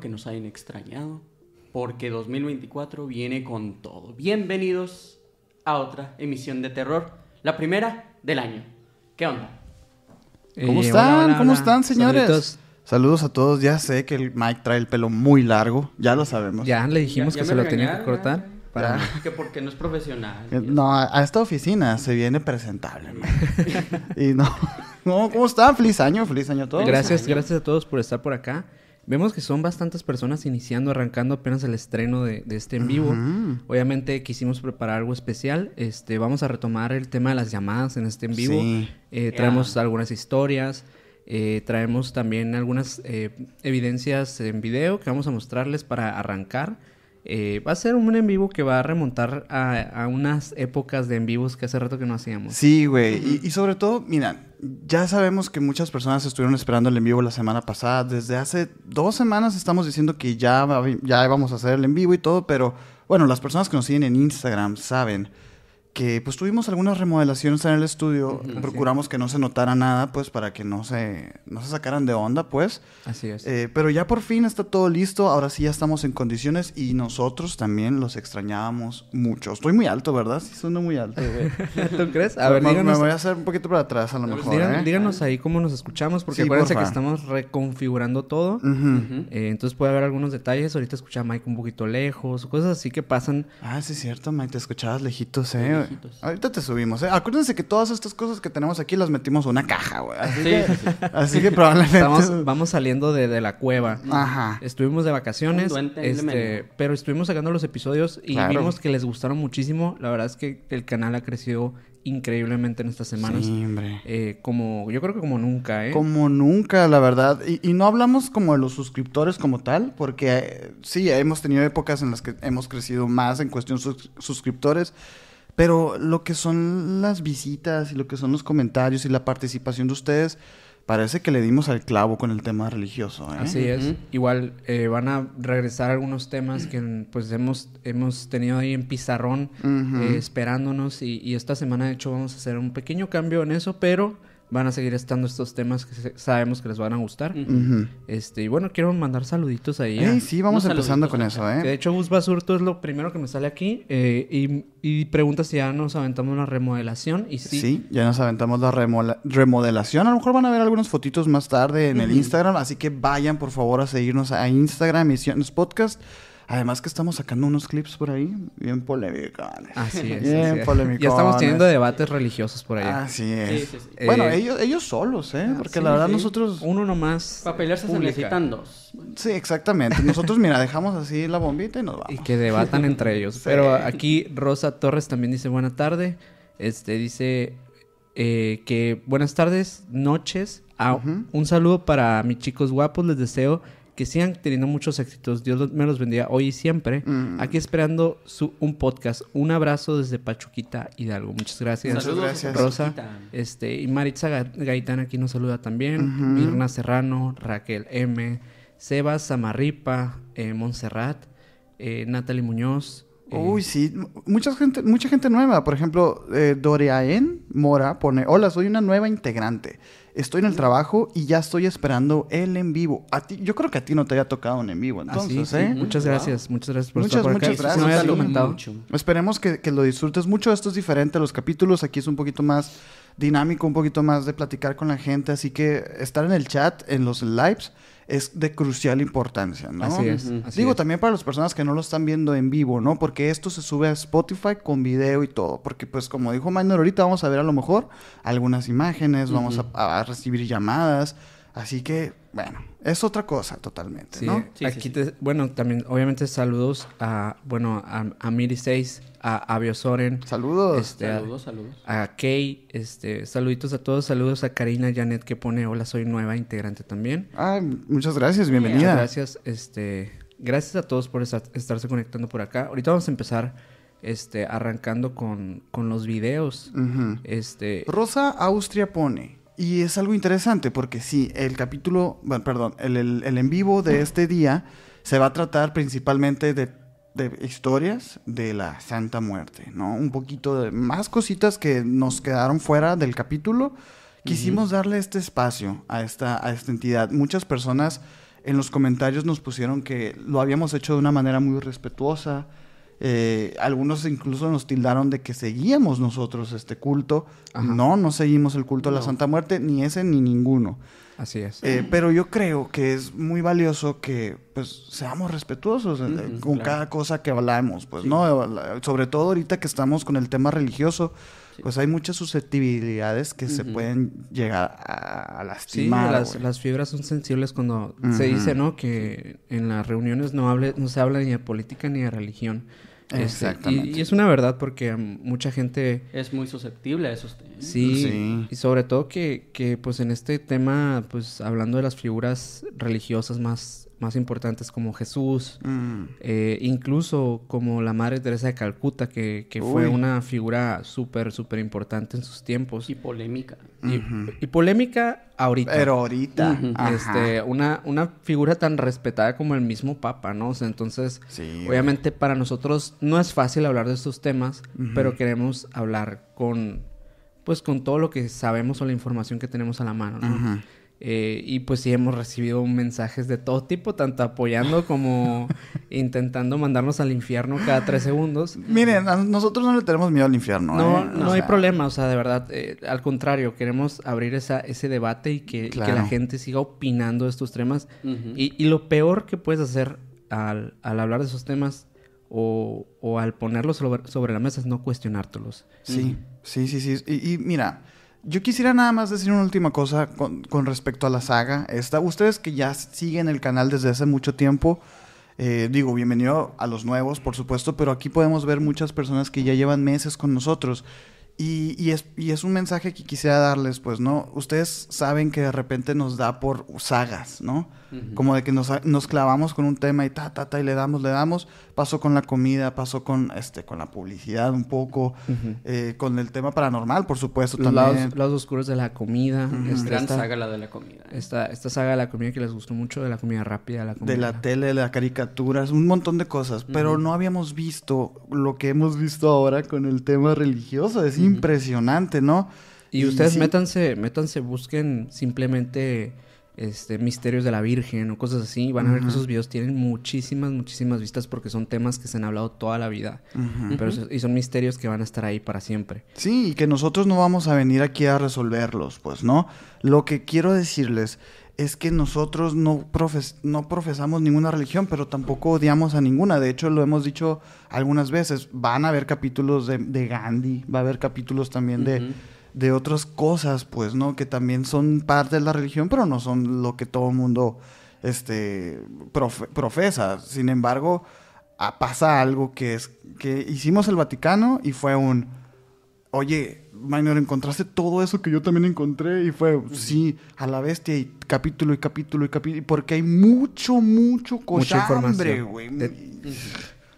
Espero que nos hayan extrañado, porque 2024 viene con todo. Bienvenidos a otra emisión de terror, la primera del año. ¿Qué onda? ¿Cómo Eh, están? hola, hola, ¿Cómo hola. están, señores? Saluditos. Saludos a todos. Ya sé que el Mike trae el pelo muy largo. Ya lo sabemos. Ya le dijimos Ya- ya que se lo tenía que cortar. ya. Para... Que porque no es profesional. Eh, No, a a esta oficina se viene presentable. man. y no, no, ¿cómo están? Feliz año, feliz año a todos. Gracias, año. gracias a todos por estar por acá. Vemos que son bastantes personas iniciando, arrancando apenas el estreno de, de este en vivo. Obviamente quisimos preparar algo especial. Este, vamos a retomar el tema de las llamadas en este en vivo. Sí. Eh, traemos algunas historias. eh, traemos también algunas eh, evidencias en video que vamos a mostrarles para arrancar. Eh, va a ser un en vivo que va a remontar a, a unas épocas de en vivos que hace rato que no hacíamos. Sí, güey. y, y sobre todo, mira, ya sabemos que muchas personas estuvieron esperando el en vivo la semana pasada. Desde hace dos semanas estamos diciendo que ya, va- ya íbamos a hacer el en vivo y todo, pero bueno, las personas que nos siguen en Instagram saben que pues tuvimos algunas remodelaciones en el estudio. Procuramos que no se notara nada, pues para que no se, no se sacaran de onda, pues. Así es. Eh, pero ya por fin está todo listo, ahora sí ya estamos en condiciones y nosotros también los extrañábamos mucho. Estoy muy alto, ¿verdad? Sí, sueno muy alto. ¿Tú crees? A ver, me, me díganos, voy a hacer un poquito para atrás a lo mejor, ¿eh? díganos ahí cómo nos escuchamos, porque Sí, acuérdense que porfa. estamos reconfigurando todo. Eh, entonces puede haber algunos detalles. Ahorita escucha a Mike un poquito lejos, cosas así que pasan. Ah, sí es cierto, Mike, te escuchabas lejitos, ¿eh? Ahorita te subimos, ¿eh? Acuérdense que todas estas cosas que tenemos aquí las metimos en una caja, güey. Así, Sí, que, sí, sí. así que probablemente... Estamos, vamos saliendo de, de la cueva. Ajá. Estuvimos de vacaciones, este, pero estuvimos sacando los episodios y Claro. vimos que les gustaron muchísimo. La verdad es que el canal ha crecido increíblemente en estas semanas. Sí, hombre. Eh, como, yo creo que como nunca, ¿eh? Como nunca, la verdad. Y, y no hablamos como de los suscriptores como tal, porque eh, sí, hemos tenido épocas en las que hemos crecido más en cuestión sus- suscriptores, pero lo que son las visitas y lo que son los comentarios y la participación de ustedes, parece que le dimos al clavo con el tema religioso. ¿eh? Así es. Igual eh, van a regresar algunos temas que pues hemos, hemos tenido ahí en pizarrón eh, esperándonos y, y esta semana de hecho vamos a hacer un pequeño cambio en eso, pero van a seguir estando estos temas que sabemos que les van a gustar. Este, y bueno, quiero mandar saluditos ahí. a- Ey, sí, vamos Unos empezando con eso, que de ¿eh? hecho Gus Basurto es lo primero que me sale aquí eh, y, y pregunta si ya nos aventamos una remodelación y sí. Sí. ya nos aventamos la remodelación. A lo mejor van a ver algunas fotitos más tarde en el Instagram, así que vayan por favor a seguirnos a Instagram, Misiones Podcast. Además que estamos sacando unos clips por ahí bien polémicos. Así es. Bien así polemicones. Ya estamos teniendo debates religiosos por allá. Así es. Sí, sí, sí. Bueno, Eh, ellos, ellos solos, ¿eh? Porque sí, la verdad sí. nosotros... Uno nomás. Para pelearse se necesitan dos. Sí, exactamente. Nosotros, mira, dejamos así la bombita y nos vamos. Y que debatan entre ellos. Sí. Pero aquí Rosa Torres también dice buena tarde. Este dice eh, que buenas tardes, noches. Ah. Un saludo para mis chicos guapos. Les deseo que sigan teniendo muchos éxitos. Dios me los bendiga hoy y siempre. Mm. Aquí esperando su, un podcast. Un abrazo desde Pachuquita Hidalgo. Muchas gracias. Muchas Saludos, gracias. Rosa. Este, y Maritza Ga- Gaitán aquí nos saluda también. Mirna Serrano, Raquel M, Sebas Samarripa, eh, Montserrat, eh, Natalie Muñoz. eh, Uy, sí. Mucha gente, mucha gente nueva. Por ejemplo, eh, Doreaen Mora pone: Hola, soy una nueva integrante. Estoy en el trabajo y ya estoy esperando el en vivo. A ti, yo creo que a ti no te había tocado un en vivo, ah, entonces, sí. ¿eh? Muchas Wow. gracias, muchas gracias por Muchas, estar por muchas gracias. no comentado. mucho. Esperemos que, que lo disfrutes mucho. Esto es diferente a los capítulos. Aquí es un poquito más dinámico, un poquito más de platicar con la gente. Así que estar en el chat, en los lives, es de crucial importancia, ¿no? Así es. Así Digo, es. también para las personas que no lo están viendo en vivo, ¿no? Porque esto se sube a Spotify con video y todo. Porque, pues, como dijo Minor, ahorita vamos a ver a lo mejor algunas imágenes, vamos a recibir llamadas. Así que, bueno, es otra cosa totalmente, Sí, ¿no? Sí, aquí sí. te- bueno, también obviamente saludos a, bueno, a, a Miri 6, a Avio Soren, Saludos. este, a- Saludos, saludos. a Kay, este, saluditos a todos, saludos a Karina Janet que pone hola, soy nueva integrante también. Ay, muchas gracias, Muchas bienvenida. gracias, este, gracias a todos por esa- estarse conectando por acá. Ahorita vamos a empezar, este, arrancando con, con los videos. Este, Rosa Austria pone, y es algo interesante porque sí, el capítulo, bueno, perdón, el, el- el en vivo de este día se va a tratar principalmente de, de historias de la Santa Muerte, ¿no? Un poquito de más cositas que nos quedaron fuera del capítulo. Quisimos darle este espacio a esta, a esta entidad. Muchas personas en los comentarios nos pusieron que lo habíamos hecho de una manera muy respetuosa. Eh, algunos incluso nos tildaron de que seguíamos nosotros este culto. Ajá. No, no seguimos el culto a la No. Santa Muerte, ni ese ni ninguno. Así es. Eh, pero yo creo que es muy valioso que pues seamos respetuosos eh, con claro. cada cosa que hablamos, pues, Sí. ¿no? La- Sobre todo ahorita que estamos con el tema religioso, Sí. pues hay muchas susceptibilidades que se pueden llegar a, a Sí, lastimar. las, fibras son sensibles cuando se dice, ¿no? Que en las reuniones no, hable, no se habla ni de política ni de religión. Este, Exactamente. y, y es una verdad porque um, mucha gente... Es muy susceptible a esos temas. Sí, Sí. y sobre todo que, que, pues en este tema, pues hablando de las figuras religiosas más, más importantes como Jesús, Mm. eh, incluso como la Madre Teresa de Calcuta, que, que fue una figura súper, súper importante en sus tiempos. Y polémica. Y, polémica ahorita. Pero ahorita. Este, una, una figura tan respetada como el mismo Papa, ¿no? O sea, entonces, Sí, obviamente para nosotros no es fácil hablar de estos temas, pero queremos hablar con, pues, con todo lo que sabemos o la información que tenemos a la mano, ¿no? Eh, y pues sí hemos recibido mensajes de todo tipo, tanto apoyando como intentando mandarnos al infierno cada tres segundos. Miren, a nosotros no le tenemos miedo al infierno. No, ¿eh? no hay problema, o sea, de verdad, eh, al contrario, queremos abrir esa, ese debate y que, y que Claro. la gente siga opinando de estos temas. Y, y lo peor que puedes hacer al, al hablar de esos temas o, o al ponerlos sobre, sobre la mesa es no cuestionártelos. Sí, sí, sí, sí. Y, y mira, yo quisiera nada más decir una última cosa con, con respecto a la saga. Esta, ustedes que ya siguen el canal desde hace mucho tiempo, eh, digo, bienvenido a los nuevos, por supuesto, pero aquí podemos ver muchas personas que ya llevan meses con nosotros. Y, y es, y es un mensaje que quisiera darles, pues, ¿no? Ustedes saben que de repente nos da por sagas, ¿no? Como de que nos, nos clavamos con un tema y ta, ta, ta, y le damos, le damos. Pasó con la comida, pasó con, este, con la publicidad un poco, eh, con el tema paranormal, por supuesto, Los también. lados, lados oscuros de la comida. Este, Gran esta, saga la de la comida. esta, esta saga de la comida que les gustó mucho, de la comida rápida, la comida... de la tele, de las caricaturas, un montón de cosas, pero no habíamos visto lo que hemos visto ahora con el tema religioso, es impresionante, ¿no? Y ustedes sí, métanse, métanse, busquen simplemente este misterios de la Virgen o cosas así. y Van a ver que esos videos tienen muchísimas, muchísimas vistas porque son temas que se han hablado toda la vida. Pero y son misterios que van a estar ahí para siempre. Sí, y que nosotros no vamos a venir aquí a resolverlos, pues, ¿no? Lo que quiero decirles es que nosotros no, profes- no profesamos ninguna religión, pero tampoco odiamos a ninguna. De hecho, lo hemos dicho algunas veces. Van a haber capítulos de, de Gandhi, va a haber capítulos también de. De otras cosas, pues, ¿no? Que también son parte de la religión, pero no son lo que todo el mundo este, profe- profesa. Sin embargo, ah, pasa algo que es que hicimos el Vaticano y fue un, oye, Minor, ¿encontraste todo eso que yo también encontré? Y fue, sí, a la bestia y capítulo y capítulo y capítulo, porque hay mucho, mucho cochambre, güey.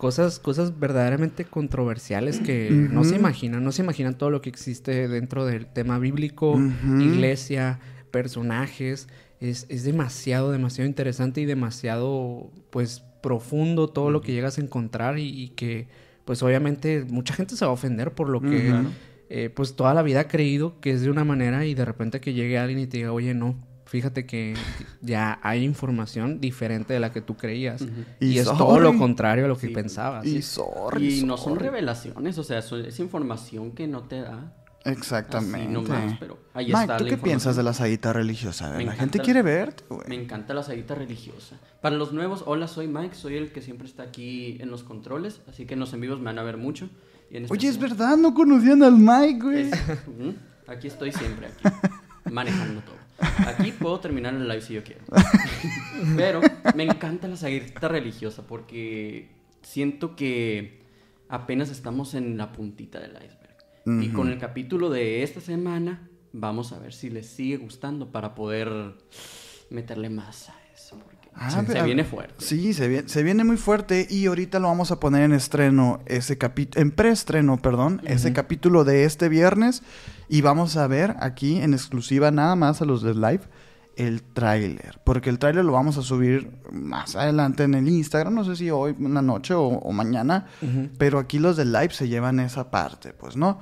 Cosas, cosas verdaderamente controversiales que no se imaginan. No se imaginan todo lo que existe dentro del tema bíblico, iglesia, personajes. Es, es demasiado, demasiado interesante y demasiado, pues, profundo todo lo que llegas a encontrar y, y que, pues, obviamente mucha gente se va a ofender por lo que, eh, pues, toda la vida ha creído que es de una manera y de repente que llegue alguien y te diga, oye, no, fíjate que ya hay información diferente de la que tú creías. Y, Y es todo lo contrario a lo que Sí. pensabas. Y sorry, Y no son revelaciones, o sea, eso es información que no te da. Exactamente. Así nomás, pero ahí Mike, está ¿tú la qué piensas de la saguita religiosa? La gente la- quiere verte, güey. Me encanta la saguita religiosa. Para los nuevos, hola, soy Mike, soy el que siempre está aquí en los controles, así que en los en vivos me van a ver mucho. y en Oye, es verdad, no conocían al Mike, güey. Es- Aquí estoy siempre, aquí, manejando todo. Aquí puedo terminar el live si yo quiero. Pero me encanta la saguita religiosa porque siento que apenas estamos en la puntita del iceberg. Y con el capítulo de esta semana, vamos a ver si les sigue gustando para poder meterle más a eso. Ah, se, pero- viene fuerte. Sí, se viene, se viene muy fuerte y ahorita lo vamos a poner en estreno, ese capítulo, en preestreno, perdón, ese capítulo de este viernes y vamos a ver aquí en exclusiva nada más a los de live el tráiler, porque el tráiler lo vamos a subir más adelante en el Instagram, no sé si hoy, una noche o, o mañana, pero aquí los del live se llevan esa parte, pues, ¿no?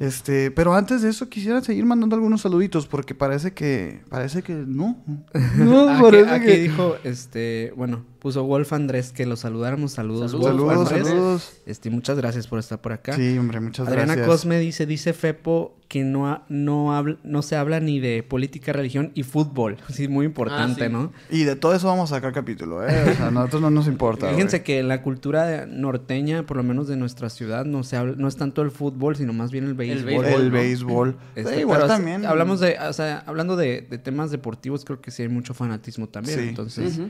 Este, pero antes de eso quisiera seguir mandando algunos saluditos porque parece que parece que no. No, parece que dijo, este, bueno, puso Wolf Andrés que lo saludáramos. Saludos, Saludos, Wolf saludos, Andrés. saludos. Este, muchas gracias por estar por acá. Sí, hombre, muchas Adriana gracias. Cosme dice, dice Fepo que no, ha- no, habla- no se habla ni de política, religión y fútbol. Sí, muy importante, Ah, sí. ¿no? Y de todo eso vamos a sacar capítulo, ¿eh? O sea, a nosotros no nos importa. Fíjense güey. que en la cultura norteña, por lo menos de nuestra ciudad, no se habla, no es tanto el fútbol, sino más bien el béisbol. béisbol, el ¿no? béisbol. Este, Sí, igual pero también. Hablamos de, o sea, hablando de, de temas deportivos, creo que sí hay mucho fanatismo también. Sí. Entonces,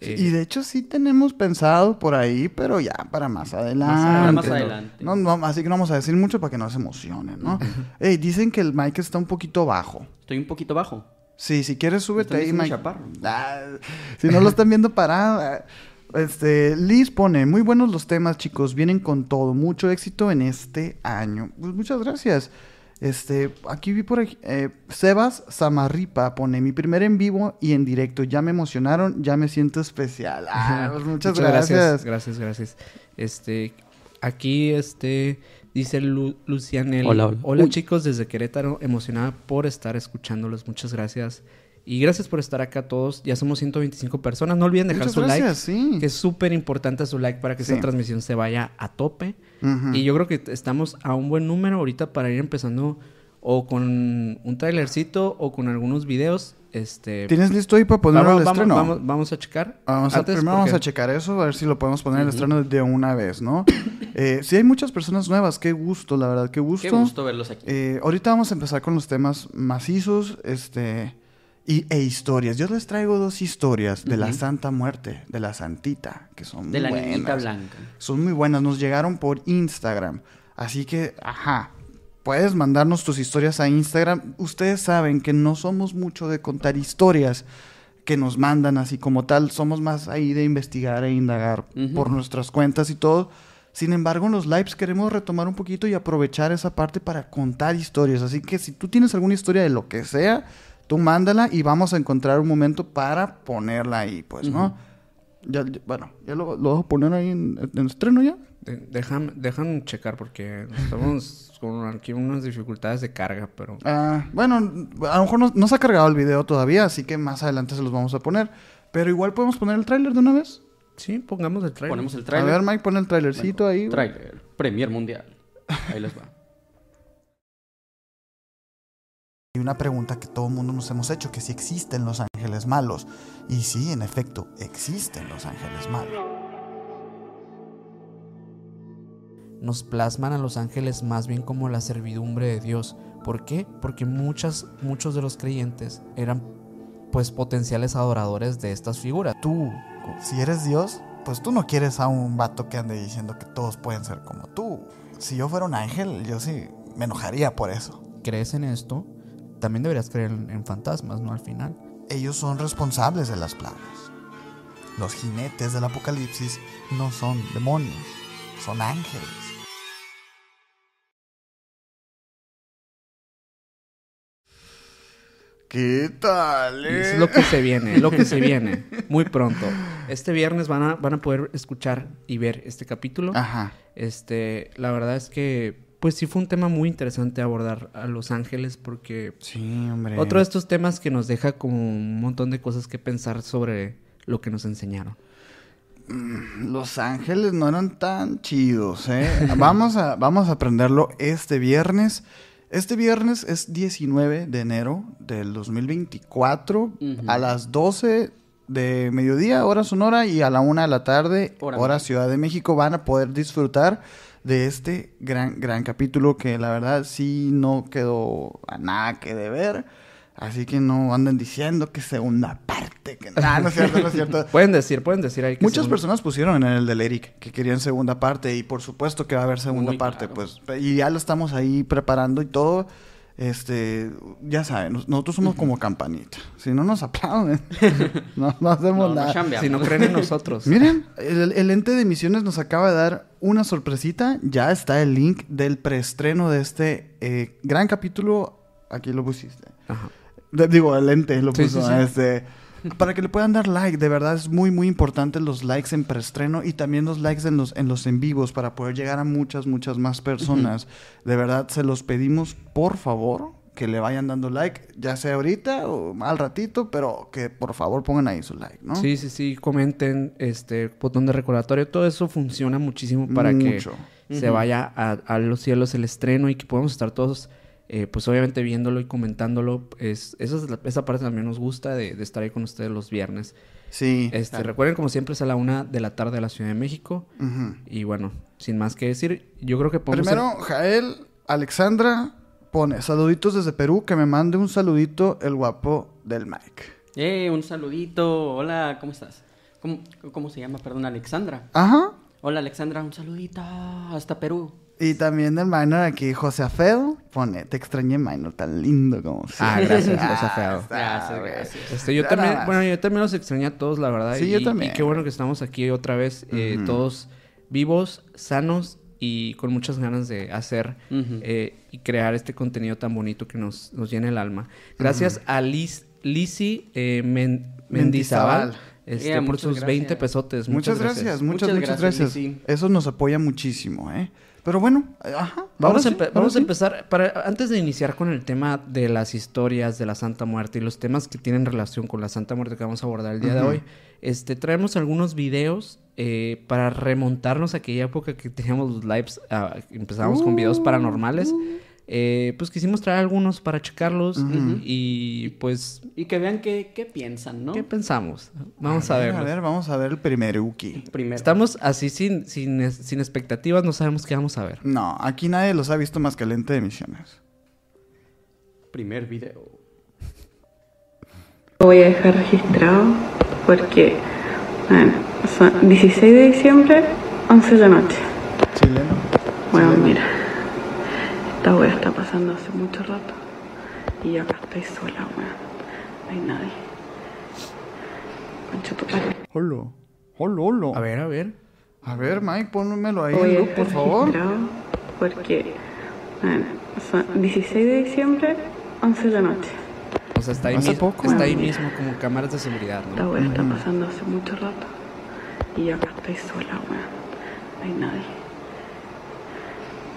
eh, Y de hecho sí tenemos pensado por ahí, pero ya para más adelante. Para más adelante. No, no, así que no vamos a decir mucho para que no se emocionen, ¿no? Ey, dicen que el mic está un poquito bajo. Estoy un poquito bajo. Sí, si quieres súbete ahí, Mike. Ah, si no lo están viendo parado. ah. Este, Liz pone, muy buenos los temas, chicos, vienen con todo, mucho éxito en este año. Pues muchas gracias. Este, aquí vi por aquí, eh, Sebas Samarripa pone, mi primer en vivo y en directo, ya me emocionaron, ya me siento especial. Ah, pues muchas, gracias. Gracias, gracias. Este, aquí, este, dice Lu Lucianel. Hola, hola. Uy. chicos, desde Querétaro, emocionada por estar escuchándolos. Muchas gracias. Y gracias por estar acá todos. Ya somos 125 personas. No olviden dejar Muchas su gracias, like. sí. Que es súper importante su like para que Sí. esta transmisión se vaya a tope. Y yo creo que estamos a un buen número ahorita para ir empezando o con un trailercito o con algunos videos. Este, ¿Tienes listo ahí para ponerlo vamos, al vamos, estreno? vamos, vamos a checar. Vamos a, Antes, primero vamos a checar eso, a ver si lo podemos poner en el estreno de una vez, ¿no? eh, sí hay muchas personas nuevas, qué gusto, la verdad, qué gusto. Qué gusto verlos aquí. Eh, ahorita vamos a empezar con los temas macizos, este, y, e historias. Yo les traigo dos historias de la. Santa Muerte, de la Santita, que son de muy la niñita buenas. blanca. Son muy buenas, nos llegaron por Instagram. Así que, ajá, puedes mandarnos tus historias a Instagram. Ustedes saben que no somos mucho de contar historias que nos mandan así como tal. Somos más ahí de investigar e indagar por nuestras cuentas y todo. Sin embargo, en los lives queremos retomar un poquito y aprovechar esa parte para contar historias. Así que si tú tienes alguna historia de lo que sea, tú mándala y vamos a encontrar un momento para ponerla ahí, pues, ¿no? Ya, ya- bueno, ya lo, lo vas a poner ahí en, en estreno ya. De- Dejan, dejan checar porque estamos con aquí unas dificultades de carga, pero... Ah, bueno, a lo mejor no, no se ha cargado el video todavía, así que más adelante se los vamos a poner. Pero igual podemos poner el tráiler de una vez. Sí, pongamos el trailer. Ponemos el A trailer. ver, Mike, pon el trailercito ahí. güey. Trailer. Premier Mundial. Ahí les va. Y una pregunta que todo el mundo nos hemos hecho, que si existen los ángeles malos. Y sí, en efecto, existen los ángeles malos. Nos plasman a los ángeles más bien como la servidumbre de Dios. ¿Por qué? Porque muchas, muchos de los creyentes eran pues potenciales adoradores de estas figuras. Tú, si eres Dios, pues tú no quieres a un vato que ande diciendo que todos pueden ser como tú. Si yo fuera un ángel, yo sí me enojaría por eso. ¿Crees en esto? También deberías creer en, en fantasmas, ¿no? Al final. Ellos son responsables de las plagas. Los jinetes del apocalipsis no son demonios, son ángeles. ¿Qué tal? eh? Es lo que se viene, lo que se viene. Muy pronto. Este viernes van a, van a poder escuchar y ver este capítulo. Ajá. Este, la verdad es que, pues sí fue un tema muy interesante abordar a Los Ángeles porque Sí, hombre. otro de estos temas que nos deja como un montón de cosas que pensar sobre lo que nos enseñaron. Los Ángeles no eran tan chidos, ¿eh? vamos, a, vamos a aprenderlo este viernes. Este viernes es 19 de enero del 2024 Ujú. a las 12 de mediodía, hora Sonora, y a la 1 de la tarde, Hora hora. Ciudad de México, van a poder disfrutar de este gran, gran capítulo que la verdad sí no quedó a nada que deber. Así que no anden diciendo que segunda parte, que nada, no es cierto, no es cierto. Pueden decir, pueden decir ahí que Muchas personas pusieron en el del Eric que querían segunda parte y por supuesto que va a haber segunda Muy parte, claro. pues y ya lo estamos ahí preparando y todo. Este, ya saben, nos- nosotros somos como campanita. Si no nos aplauden, no, no hacemos No, nada. Si no creen en nosotros. Miren, el, el ente de emisiones nos acaba de dar una sorpresita. Ya está el link del preestreno de este eh, gran capítulo. Aquí lo pusiste. Ajá. Digo, el lente lo Sí, puso. sí, sí. Este, para que le puedan dar like. De verdad es muy, muy importante los likes en preestreno y también los likes en los, en los en vivos para poder llegar a muchas, muchas más personas. De verdad, se los pedimos, por favor, que le vayan dando like, ya sea ahorita o al ratito, pero que por favor pongan ahí su like, ¿no? Sí, sí, sí, comenten, este, botón de recordatorio, todo eso funciona muchísimo para Mucho. que se Ujú. vaya a, a los cielos el estreno y que podamos estar todos, eh, pues obviamente viéndolo y comentándolo. Es, esa, es la- esa parte también nos gusta de, de estar ahí con ustedes los viernes. Sí. Este, Claro. Recuerden, como siempre, es a la una de la tarde de la Ciudad de México. Ujú. Y bueno, sin más que decir, yo creo que podemos... Primero, Jael, Alexandra pone saluditos desde Perú, que me mande un saludito el guapo del Mike. Eh, un saludito. Hola, ¿cómo estás? ¿Cómo, cómo se llama? Perdón, Alexandra. Ajá. Hola, Alexandra, un saludito hasta Perú. Y también del minor aquí, José Afedo, pone, te extrañé minor, tan lindo como Ah, siempre". gracias, José Afedo. está, Gracias, gracias. Este, yo Ya también, bueno, yo también los extrañé a todos, la verdad. Sí, y, yo y también. qué bueno que estamos aquí otra vez, eh, todos vivos, sanos y con muchas ganas de hacer eh, y crear este contenido tan bonito que nos, nos llena el alma. Gracias a Liz, Lizzy eh, Men- Mendizábal este, Yeah, por muchas sus 20 gracias. pesotes. Muchas gracias, muchas, Muchas muchas gracias, gracias. Eso nos apoya muchísimo, ¿eh? Pero bueno, ajá. Vamos, a, sí, vamos a sí. empezar, para, antes de iniciar con el tema de las historias de la Santa Muerte y los temas que tienen relación con la Santa Muerte que vamos a abordar el día de hoy, este, traemos algunos videos eh, para remontarnos a aquella época que teníamos los lives, ah, empezábamos con videos paranormales. Eh, pues quisimos traer algunos para checarlos y pues, Y que vean qué, qué piensan, ¿no? ¿qué pensamos? Vamos a, ver, verlos. A ver, vamos a ver el primer Uki. Primero. Estamos así sin, sin, sin expectativas, no sabemos qué vamos a ver. No, aquí nadie los ha visto más que Lente de Misiones. Primer video. Lo voy a dejar registrado porque, bueno, son 16 de diciembre, 11 de la noche. Chileno. Bueno, Chileno. mira, esta wea está pasando hace mucho rato y yo acá estoy sola, weón. No hay nadie. Concha tu padre. Holo. Holo, holo. A ver, a ver. A ver, Mike, pónmelo ahí voy a loop, por favor. registrado porque, bueno, son 16 de diciembre, 11 de la noche. O sea, está ahí, Hace mismo, poco. está ahí mismo como cámaras de seguridad, Esta ¿no? wea está pasando hace mucho rato y yo acá estoy sola, weón. No hay nadie.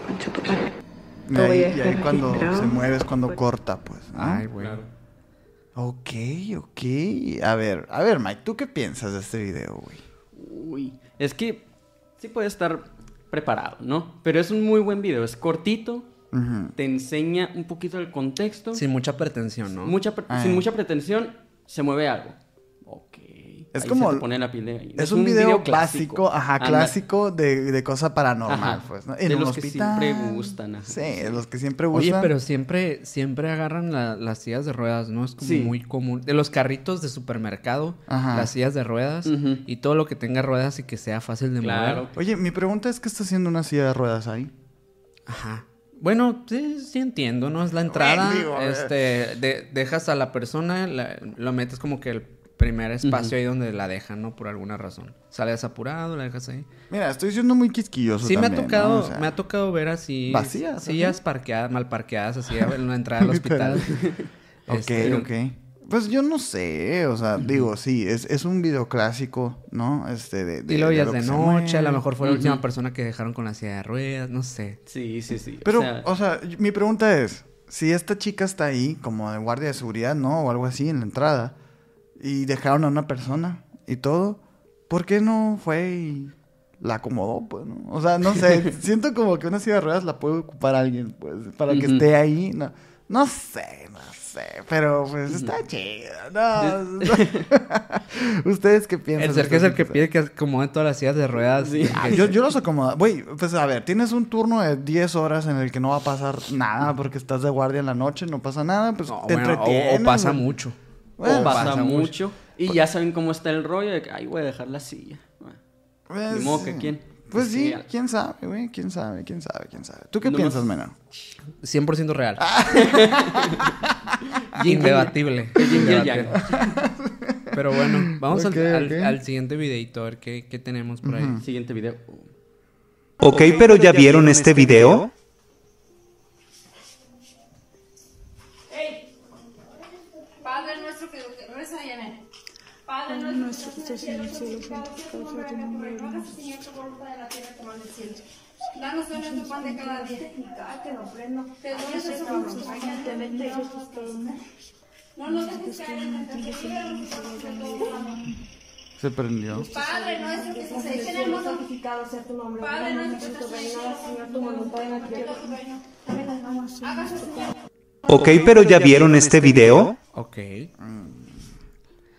Concha tu padre. Y ahí, y cuando se mueve es cuando corta, pues. ¿no? Ay, güey. Ok, ok. A ver, a ver, Mike, ¿tú qué piensas de este video, güey? Uy, es que sí puede estar preparado, ¿no? Pero es un muy buen video, es cortito, te enseña un poquito del contexto, Sin mucha pretensión, ¿no? mucha pre- Ah. sin mucha pretensión, se mueve algo. Es ahí como- se te pone la piel de gallina. Es, un, video, básico, ajá, Anda. clásico de, de cosa paranormal, Ajá, pues, ¿no? de un los que hospital. siempre gustan, ajá. Sí, de los que siempre Oye, gustan. pero siempre, siempre agarran la- las sillas de ruedas, ¿no? Es como Sí. muy común. De los carritos de supermercado, Ajá. las sillas de ruedas y todo lo que tenga ruedas y que sea fácil de Claro. mover. Oye, mi pregunta es, ¿qué está haciendo una silla de ruedas ahí? Ajá. Bueno, sí, sí entiendo, ¿no? Es la entrada, digo, a ver. este, de- dejas a la persona, la- lo metes como que el primer espacio ahí donde la dejan, ¿no? Por alguna razón. Sales apurado, la dejas ahí. Mira, estoy siendo muy quisquilloso Sí, me ha tocado, ¿no? O sea, me ha tocado ver así Vacías, sillas parqueadas, mal parqueadas, así en la entrada del hospital. Ok, Este, ok. Pues yo no sé, o sea, digo, sí, es, es un video clásico, ¿no? Este, de, de- Y lo es de noche, a lo mejor fue la Ujú. última persona que dejaron con la silla de ruedas, no sé. Sí, sí, sí. Pero, o sea, mi pregunta es, si esta chica está ahí como de guardia de seguridad, ¿no? O algo así en la entrada, y dejaron a una persona y todo, ¿por qué no fue y la acomodó, pues, no? O sea, no sé, siento como que una silla de ruedas la puede ocupar alguien, pues, para que esté ahí, no, no sé, no sé, pero pues está chido, ¿no? ¿Ustedes qué piensan? El que es el que pide que acomode todas las sillas de ruedas. Sí. Ah, yo, yo los acomodo. Güey, pues a ver, tienes un turno de 10 horas en el que no va a pasar nada porque estás de guardia en la noche, no pasa nada, pues No, te bueno, o- entretienes. o, pasa mucho. Bueno, o pasa, pasa mucho. mucho. Y ya saben cómo está el rollo de que, ay, voy a dejar la silla. Bueno, Pues, Ni modo que quién. Pues sí, Sí, quién sabe, güey, quién sabe, quién sabe, quién sabe. ¿Tú qué No piensas, Mena? 100% real. Ah. Indebatible. Indebatible. Pero bueno, vamos al- al, al siguiente videito a ver qué, qué tenemos por ahí. Siguiente video. Ok, pero ¿ya vieron este video? Nuestro que estás en el cielo, santificado sea tu nombre, venga nuestro pan de cada no nos dejes caer en tentación, líbranos del mal. Se prendió. Padre nuestro que estás en el mundo, santificado sea tu nombre. Padre nuestro que nosotros, estás en el venga, cielo, Señor, tu voluntad en la tierra. tu reino. Hágase, Señor. Ok, pero ya vieron este video? Ok.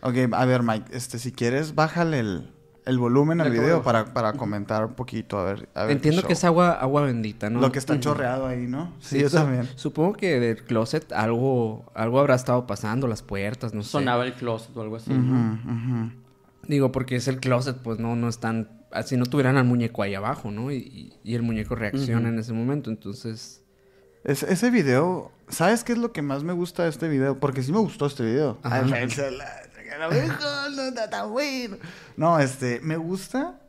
Ok, a ver, Mike, este, si quieres, bájale el, el volumen al video de para, para comentar un poquito, a ver. a ver Entiendo que es agua, agua bendita, ¿no? Lo que está chorreado ahí, ¿no? Sí, Sí, yo también. Supongo que del closet algo, algo habrá estado pasando, las puertas, no sé. Sonaba el closet o algo así. ¿no? Digo, porque es el closet, pues no, no están... Así no tuvieran al muñeco ahí abajo, ¿no? Y, y- el muñeco reacciona en ese momento, entonces... Es- ese video, ¿sabes qué es lo que más me gusta de este video? Porque sí me gustó este video. Ajá. El a lo mejor no está tan bueno. No, este, me gusta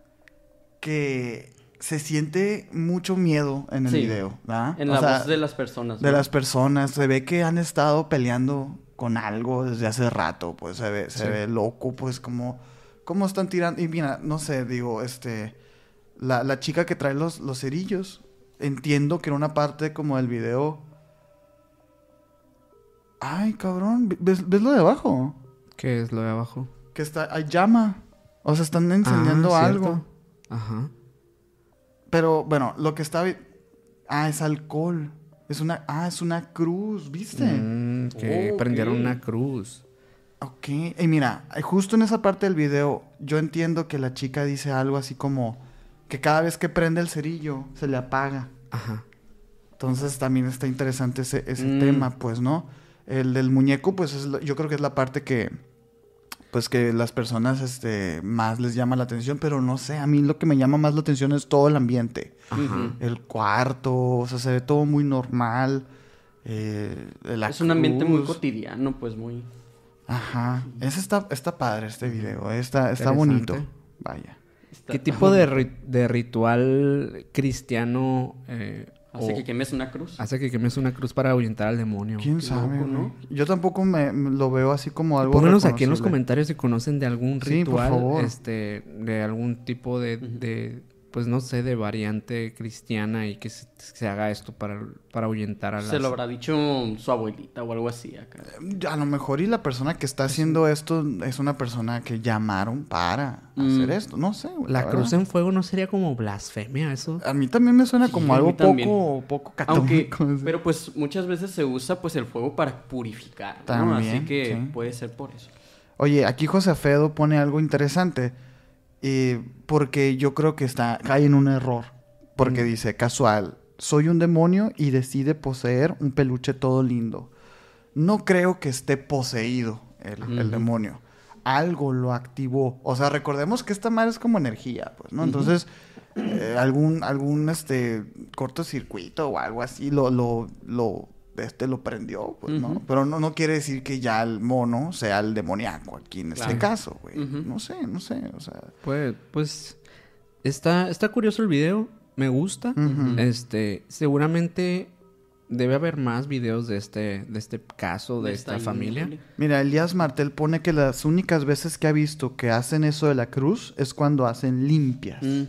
que se siente mucho miedo en el Sí. video, ¿verdad? En O la sea, voz de las personas. de ¿no? las personas. Se ve que han estado peleando con algo desde hace rato, pues se ve, se Sí. ve loco, pues como, cómo están tirando. Y mira, no sé, digo, este, la, la chica que trae los, los cerillos, entiendo que en una parte como del video... Ay, cabrón, ¿ves, ves lo de abajo? ¿Qué es lo de abajo? Que está, hay llama. O sea, están encendiendo Ah, algo. Ajá. Pero bueno, lo que está... Ah, es alcohol. Es una... Ah, es una cruz, ¿viste? Mm, que prendieron una cruz. Ok, y mira, justo en esa parte del video, yo entiendo que la chica dice algo así como que cada vez que prende el cerillo se le apaga. Ajá. Entonces también está interesante ese, ese Mm. tema, pues, ¿no? El del muñeco, pues es yo creo que es la parte que, pues que las personas este, más les llama la atención, pero no sé, a mí lo que me llama más la atención es todo el ambiente. Ujú. El cuarto, o sea, se ve todo muy normal. eh, la Es un ambiente muy cotidiano, pues muy... Ajá. Ese está, está padre este video. eh, Está, está bonito. Vaya. está- ¿Qué tipo de, ri- de ritual cristiano eh, Hace o- que quemes una cruz. hace que quemes una cruz para ahuyentar al demonio? ¿Quién sabe, loco, ¿no? Yo tampoco me, me lo veo así como algo Pónganos aquí en los comentarios si conocen de algún Sí, por ritual, favor. este, de algún tipo de, de, pues no sé, de variante cristiana y que se, se haga esto para, para ahuyentar a las... Se lo habrá dicho su abuelita o algo así acá. A lo mejor y la persona que está haciendo esto es una persona que llamaron para Mm. hacer esto. No sé, güey, La la cruz verdad. en fuego no sería como blasfemia eso. A mí también me suena Sí, como algo poco, poco Aunque, católico. así. pero pues muchas veces se usa pues el fuego para purificar, ¿no? También, Así que sí. puede ser por eso. Oye, aquí José Fedo pone algo interesante. Eh, porque yo creo que está, cae en un error. Porque dice, casual, soy un demonio y decide poseer un peluche todo lindo. No creo que esté poseído el, demonio. Algo lo activó. O sea, recordemos que esta madre es como energía, pues, ¿no? Entonces, eh, algún, algún este cortocircuito o algo así lo, lo, lo, este lo prendió, pues, ¿no? Pero no, no quiere decir que ya el mono sea el demoníaco aquí en este caso, güey. No sé, no sé, o sea. Pues, pues está, está curioso el video, me gusta. Este, seguramente debe haber más videos de este, de este caso, de esta familia. Mira, Elías Martel pone que las únicas veces que ha visto que hacen eso de la cruz es cuando hacen limpias. Mm,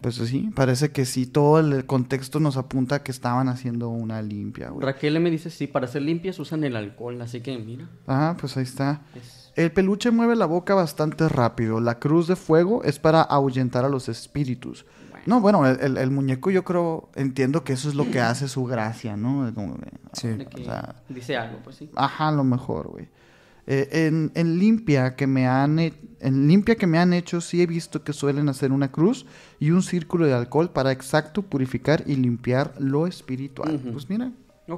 Pues sí, parece que sí, todo el contexto nos apunta a que estaban haciendo una limpia, güey. Raquel me dice, sí, para hacer limpias usan el alcohol, así que mira. Ah, pues ahí está. es- El peluche mueve la boca bastante rápido. La cruz de fuego es para ahuyentar a los espíritus. No, bueno, el, el- el muñeco yo creo, entiendo que eso es lo que hace su gracia, ¿no? Como de- Sí. o sea, dice algo, pues sí. Ajá, a lo mejor, güey. Eh, en, en limpia que me han en limpia que me han hecho sí he visto que suelen hacer una cruz y un círculo de alcohol para exacto purificar y limpiar lo espiritual. Pues mira.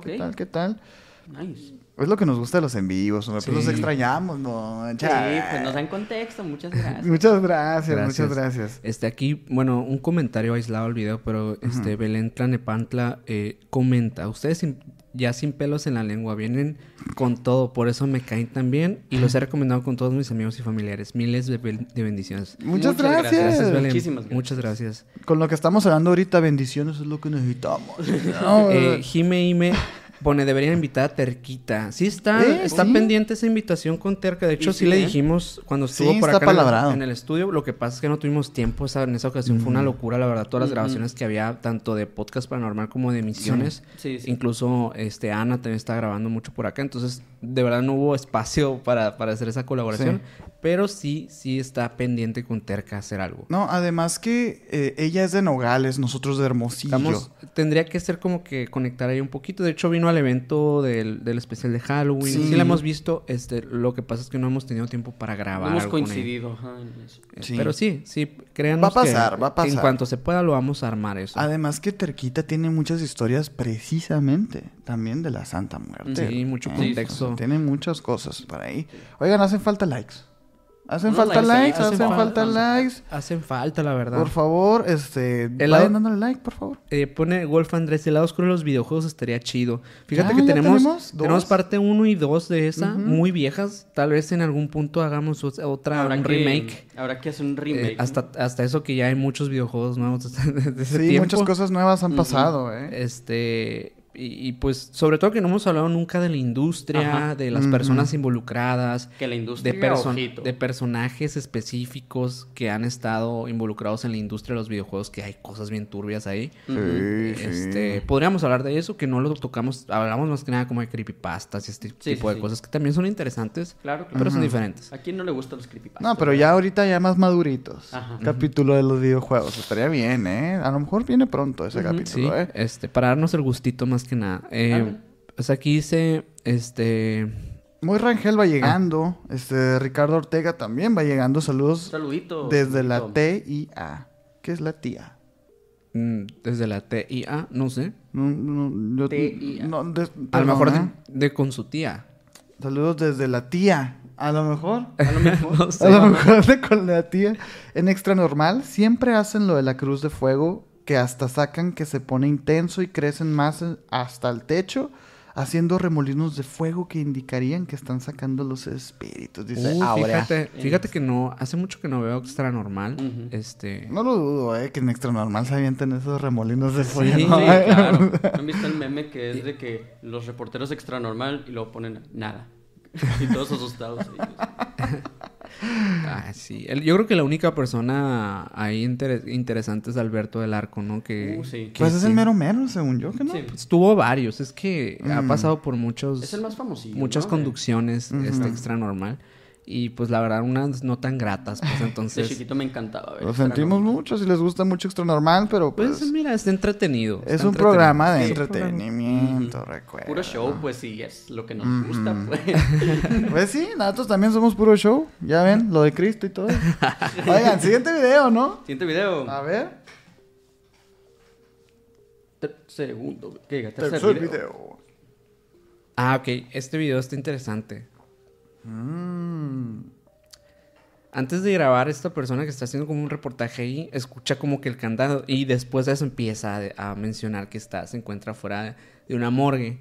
¿qué tal? ¿Qué tal? Nice. Es lo que nos gusta de los en vivos, hombre, pues Sí. los extrañamos, no. Sí, Cha- pues nos dan contexto, muchas gracias. Muchas gracias, Gracias. muchas gracias. Este aquí, bueno, un comentario aislado al video, pero este Belén Tlanepantla eh, comenta, ustedes ya sin pelos en la lengua vienen con todo, por eso me caen tan bien y los he recomendado con todos mis amigos y familiares. Miles de, ben- de bendiciones. Muchas, Muchas gracias. gracias. Gracias, Belén. Muchísimas gracias. Muchas gracias. Con lo que estamos hablando ahorita, bendiciones es lo que necesitamos. No, Eh, Jime Ime Pone, deberían invitar a Terquita. Sí está, Eh, está sí. pendiente esa invitación con Terca. De hecho, sí, sí, le ¿eh? dijimos cuando estuvo por acá en el- en el, estudio. Lo que pasa es que no tuvimos tiempo esa, en esa ocasión. Fue una locura, la verdad. Todas las grabaciones que había, tanto de podcast paranormal como de emisiones. Incluso este Ana también está grabando mucho por acá. Entonces, de verdad no hubo espacio para, para hacer esa colaboración. Pero sí, sí está pendiente con Terca hacer algo. No, además que eh, ella es de Nogales, nosotros de Hermosillo. Estamos, tendría que ser como que conectar ahí un poquito. De hecho, vino al evento del, del especial de Halloween. Sí. Sí. la hemos visto. Este, lo que pasa es que no hemos tenido tiempo para grabar. Hemos coincidido ajá, en eso. Eh, Sí. Pero sí, sí, créanos Va a pasar, que va a pasar. En cuanto se pueda lo vamos a armar eso. Además que Terquita tiene muchas historias precisamente también de la Santa Muerte. Sí, mucho ¿eh? contexto. Tiene muchas cosas por ahí. Oigan, hacen falta likes. Hacen falta likes, hacen hacen falta falta. likes. Hacen falta, la verdad. Por favor, este, El vayan dándole like, por favor. Eh, pone Wolf Andrés, el lado oscuro de los videojuegos estaría chido. Fíjate que ¿ya tenemos, tenemos tenemos, parte 1 y 2 de esa, muy viejas. Tal vez en algún punto hagamos ot- otra, Habrá un que- remake. Habrá que hacer un Eh, remake. ¿no? hasta, hasta eso que ya hay muchos videojuegos nuevos de ese Sí, tiempo. muchas cosas nuevas han pasado, ¿eh? Este, y, y pues, sobre todo que no hemos hablado nunca de la industria, Ajá. de las personas involucradas, que la industria de, perso- ojito. de personajes específicos que han estado involucrados en la industria de los videojuegos, que hay cosas bien turbias ahí. Sí, sí. Este, podríamos hablar de eso, que no lo tocamos, hablamos más que nada como de creepypastas y este Sí, tipo sí, de sí. cosas que también son interesantes, Claro, pero son diferentes. ¿A quién no le gustan los creepypastas? No, pero ya ahorita ya más maduritos. Ajá. Capítulo de los videojuegos. Estaría bien, ¿eh? A lo mejor viene pronto ese capítulo, ¿eh? este, para darnos el gustito más que nada. Eh, pues aquí dice, este, Muy Rangel va llegando. Ah. Este, Ricardo Ortega también va llegando. Saludos Saludito. desde la saludito. TIA. ¿Qué es la tía? mm, desde la TIA, no sé, No, no, yo- TIA. no, de- a lo mejor de, ¿eh? de con su tía. Saludos desde la tía. A lo mejor. A lo mejor. No sé. A lo mejor de con la tía. En Extra Normal siempre hacen lo de la cruz de fuego, que hasta sacan que se pone intenso y crecen más en- hasta el techo, haciendo remolinos de fuego que indicarían que están sacando los espíritus. Dice, Uh, ahora. fíjate, fíjate que no, hace mucho que no veo extra normal. Este, No lo dudo, eh, que en Extra Normal se avienten esos remolinos de fuego. Sí, ¿no? claro. ¿Han visto el meme que es de que los reporteros extra normal y luego ponen nada? y todos asustados. ahí. Ah, sí. El- yo creo que la única persona ahí inter- interesante es Alberto del Arco, ¿no? Que, Uh, sí. que Pues es sí. el mero mero, según yo, que no. Sí. Pues tuvo varios, es que ha Mm. pasado por muchos, Es el más famosillo. muchas ¿no? conducciones este, extra normal. Y pues la verdad, unas no tan gratas, pues De entonces. chiquito me encantaba. ver Lo sentimos Normal. mucho, si les gusta mucho Extra Normal, pero pues... Pues mira, está entretenido. es un entretenido. programa de Sí, entretenimiento, recuerda. Puro show, pues sí, es lo que nos gusta, pues. Pues sí, nosotros también somos puro show. Ya ven, lo de Cristo y todo. Oigan, siguiente video, ¿no? Siguiente video. A ver. Ter- segundo. ¿Qué? Tercer, Tercer video. video. Ah, ok. Este video está interesante. Mm. Antes de grabar, esta persona que está haciendo como un reportaje ahí, escucha como que el candado y después de eso empieza a, a mencionar que está, se encuentra fuera de, una morgue.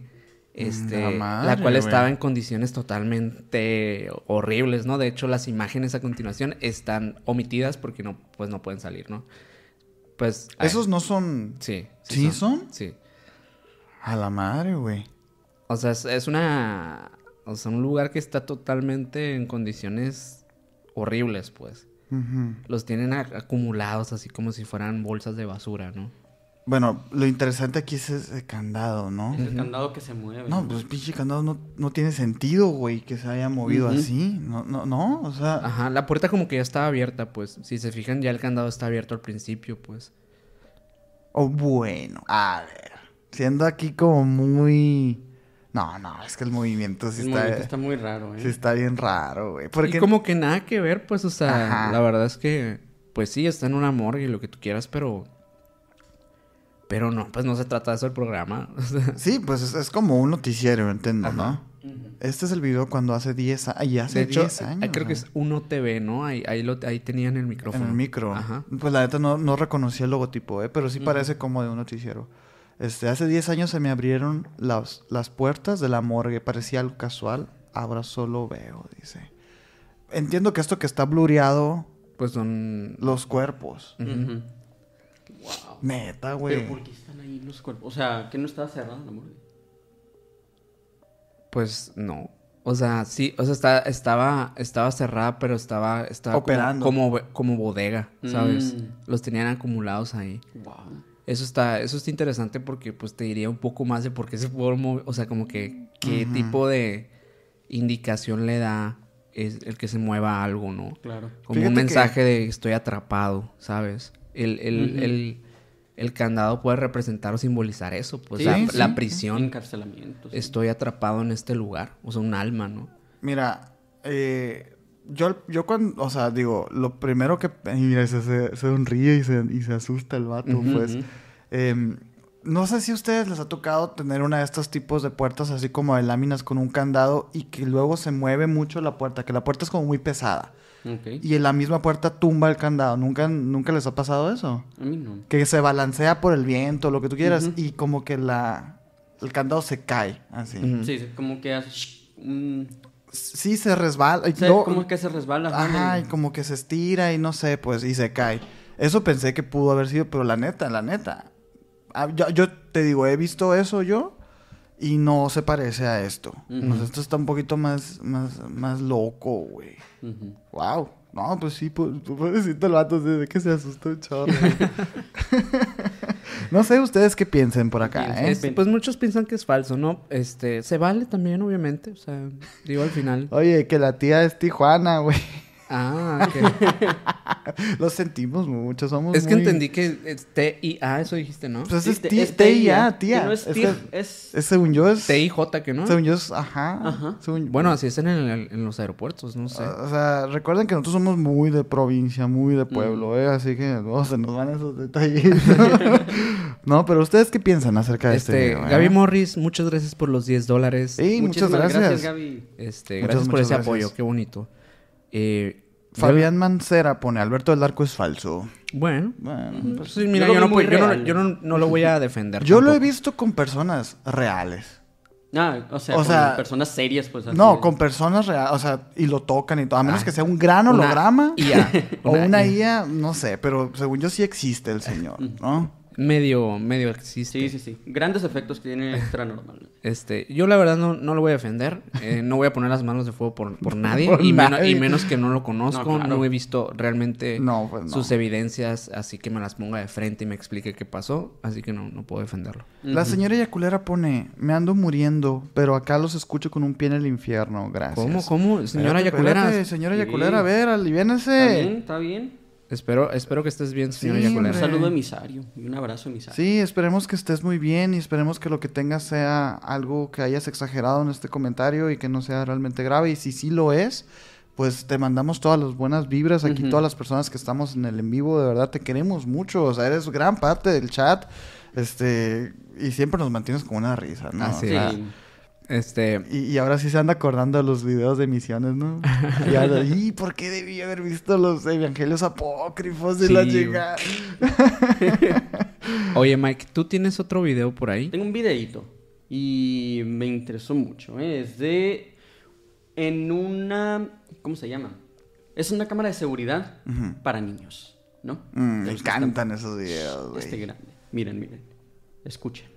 Este, la cual estaba en condiciones totalmente horribles, ¿no? De hecho, las imágenes a continuación están omitidas porque no, pues no pueden salir, ¿no? Pues. ay, Esos no son... Sí. ¿Sí son? Sí. A la madre, güey. O sea, es, es una. O sea, un lugar que está totalmente en condiciones horribles, pues. Los tienen a- acumulados así como si fueran bolsas de basura, ¿no? Bueno, lo interesante aquí es ese candado, ¿no? Es el candado que se mueve. No, pues pinche candado no, no tiene sentido, güey, que se haya movido así. No, no, no, o sea... Ajá, la puerta como que ya estaba abierta, pues. Si se fijan, ya el candado está abierto al principio, pues. O bueno, a ver. Siendo aquí como muy... No, no, es que el movimiento sí el está... movimiento está muy raro, ¿eh? Sí está bien raro, güey. Porque... Y como que nada que ver, pues, o sea, Ajá. la verdad es que, pues sí, está en una morgue y lo que tú quieras, pero. Pero no, pues no se trata de eso el programa. Sí, pues es, es como un noticiero, entiendo, ¿no? Este es el video cuando hace 10 años. Y hace de hecho, 10 años. ahí creo que es Uno TV, ¿no? Ahí, ahí, lo, ahí tenían el En micrófono. el micro. Ajá. Pues la neta no, no reconocí el logotipo, ¿eh? Pero sí parece como de un noticiero. Este, hace 10 años se me abrieron las, las puertas de la morgue. Parecía algo casual. Ahora solo veo, dice. Entiendo que esto que está blureado, Pues son. los cuerpos. Wow. Neta, Pero güey. ¿por qué están ahí los cuerpos? O sea, que no estaba cerrada la morgue. Pues no. O sea, sí, o sea, está- estaba, estaba cerrada, pero estaba, estaba como- Operando. Como, como bodega, ¿sabes? Mm. Los tenían acumulados ahí. Wow. Eso está, eso está interesante porque pues te diría un poco más de por qué se puede mover, o sea, como que qué tipo de indicación le da es el que se mueva algo, ¿no? Claro. Como Fíjate un que- mensaje de estoy atrapado, ¿sabes? El, el, el, el candado puede representar o simbolizar eso, pues Sí, la, sí, la sí. prisión. Encarcelamiento. sí. Estoy atrapado en este lugar, o sea, un alma, ¿no? Mira, eh, yo, yo cuando, o sea, digo, lo primero que... y mira, se, se, sonríe y se, y se asusta el vato, pues. Em, no sé si a ustedes les ha tocado tener una de estos tipos de puertas así como de láminas con un candado y que luego se mueve mucho la puerta, que la puerta es como muy pesada. Ok. Y en la misma puerta tumba el candado. ¿Nunca, nunca les ha pasado eso? A mí no. Que se balancea por el viento, lo que tú quieras, y como que la, el candado se cae, así. Sí, sí, como que hace... un- Sí, se resbala. y o sea, luego- como que se resbala. Ajá, y como que se estira y no sé, pues, y se cae. Eso pensé que pudo haber sido, pero la neta, la neta. ah, yo, yo te digo, he visto eso yo y no se parece a esto. Sea, esto está un poquito más, más, más loco, güey. Wow. No, pues sí, pues, pobrecito el vato, de que se asustó un chorro. no sé ustedes qué piensen por acá. ¿eh? Es- pues muchos piensan que es falso, ¿no? Este, se vale también, obviamente, o sea, digo al final. Oye, que la tía es Tijuana, güey. Ah, ok. Lo sentimos mucho, somos es que muy- entendí que es T-I-A, eso dijiste, ¿no? Pues es T-I-A, TIA, tía. no es que- es... es según yo es... T-I-J, que no. Según yo es... Ajá. Ajá. según- Bueno, así es en, el- en los aeropuertos, no sé. O sea, recuerden que nosotros somos muy de provincia, muy de pueblo, ¿eh? Así que no, se nos van esos detalles. no, pero ¿ustedes qué piensan acerca de este, Este, video, eh? Gaby Morris, muchas gracias por los 10 dólares. Sí, muchas Muchísimas gracias. Gaby. Este, Muchas, gracias por ese gracias. apoyo, qué bonito. Eh, Fabián Mancera pone, Alberto del Arco es falso. bueno, Bueno, pues sí, mira, yo no, vi muy puedo- yo, no, real. yo no- no lo voy a defender. yo lo he visto con personas reales. Ah, o sea, O con sea, personas serias, pues. así No, con personas reales, o sea, y lo tocan y todo. A menos Ah, que sea un gran una holograma. IA, o una una IA. IA, no sé, pero según yo sí existe el señor, ¿no? Medio, medio existe. Sí, sí, sí. Grandes efectos que tiene extra normal. Este, yo la verdad no, no lo voy a defender. eh, no voy a poner las manos de fuego por, por nadie. Por y, menos- nadie. y menos que no lo conozco. No, he visto realmente No, pues no. sus evidencias. Así que me las ponga de frente y me explique qué pasó. Así que no, no puedo defenderlo. La señora Yaculera pone, me ando muriendo, pero acá los escucho con un pie en el infierno, gracias. ¿Cómo? ¿Cómo? Señora Yaculera. señora Sí. Yaculera, a ver, aliviénese. ¿Está bien? ¿Está bien? Espero, espero que estés bien, señora Sí, Un saludo emisario y un abrazo emisario. Sí, esperemos que estés muy bien y esperemos que lo que tengas sea algo que hayas exagerado en este comentario y que no sea realmente grave. Y si sí lo es, pues te mandamos todas las buenas vibras aquí, todas las personas que estamos en el en vivo, de verdad te queremos mucho. O sea, eres gran parte del chat. Este, y siempre nos mantienes con una risa, ¿no? Así O Sí. sea, Este, Y, y ahora sí se anda acordando de los videos de misiones, ¿no? Y ahora, ¿y por qué debí haber visto los evangelios apócrifos y Sí, la llegada? oye, Mike, ¿tú tienes otro video por ahí? Tengo un videíto y me interesó mucho. ¿eh? Es de. En una. ¿Cómo se llama? Es una cámara de seguridad para niños, ¿no? Mm, me están- encantan esos videos, güey. Este grande. Miren, miren. Escuchen.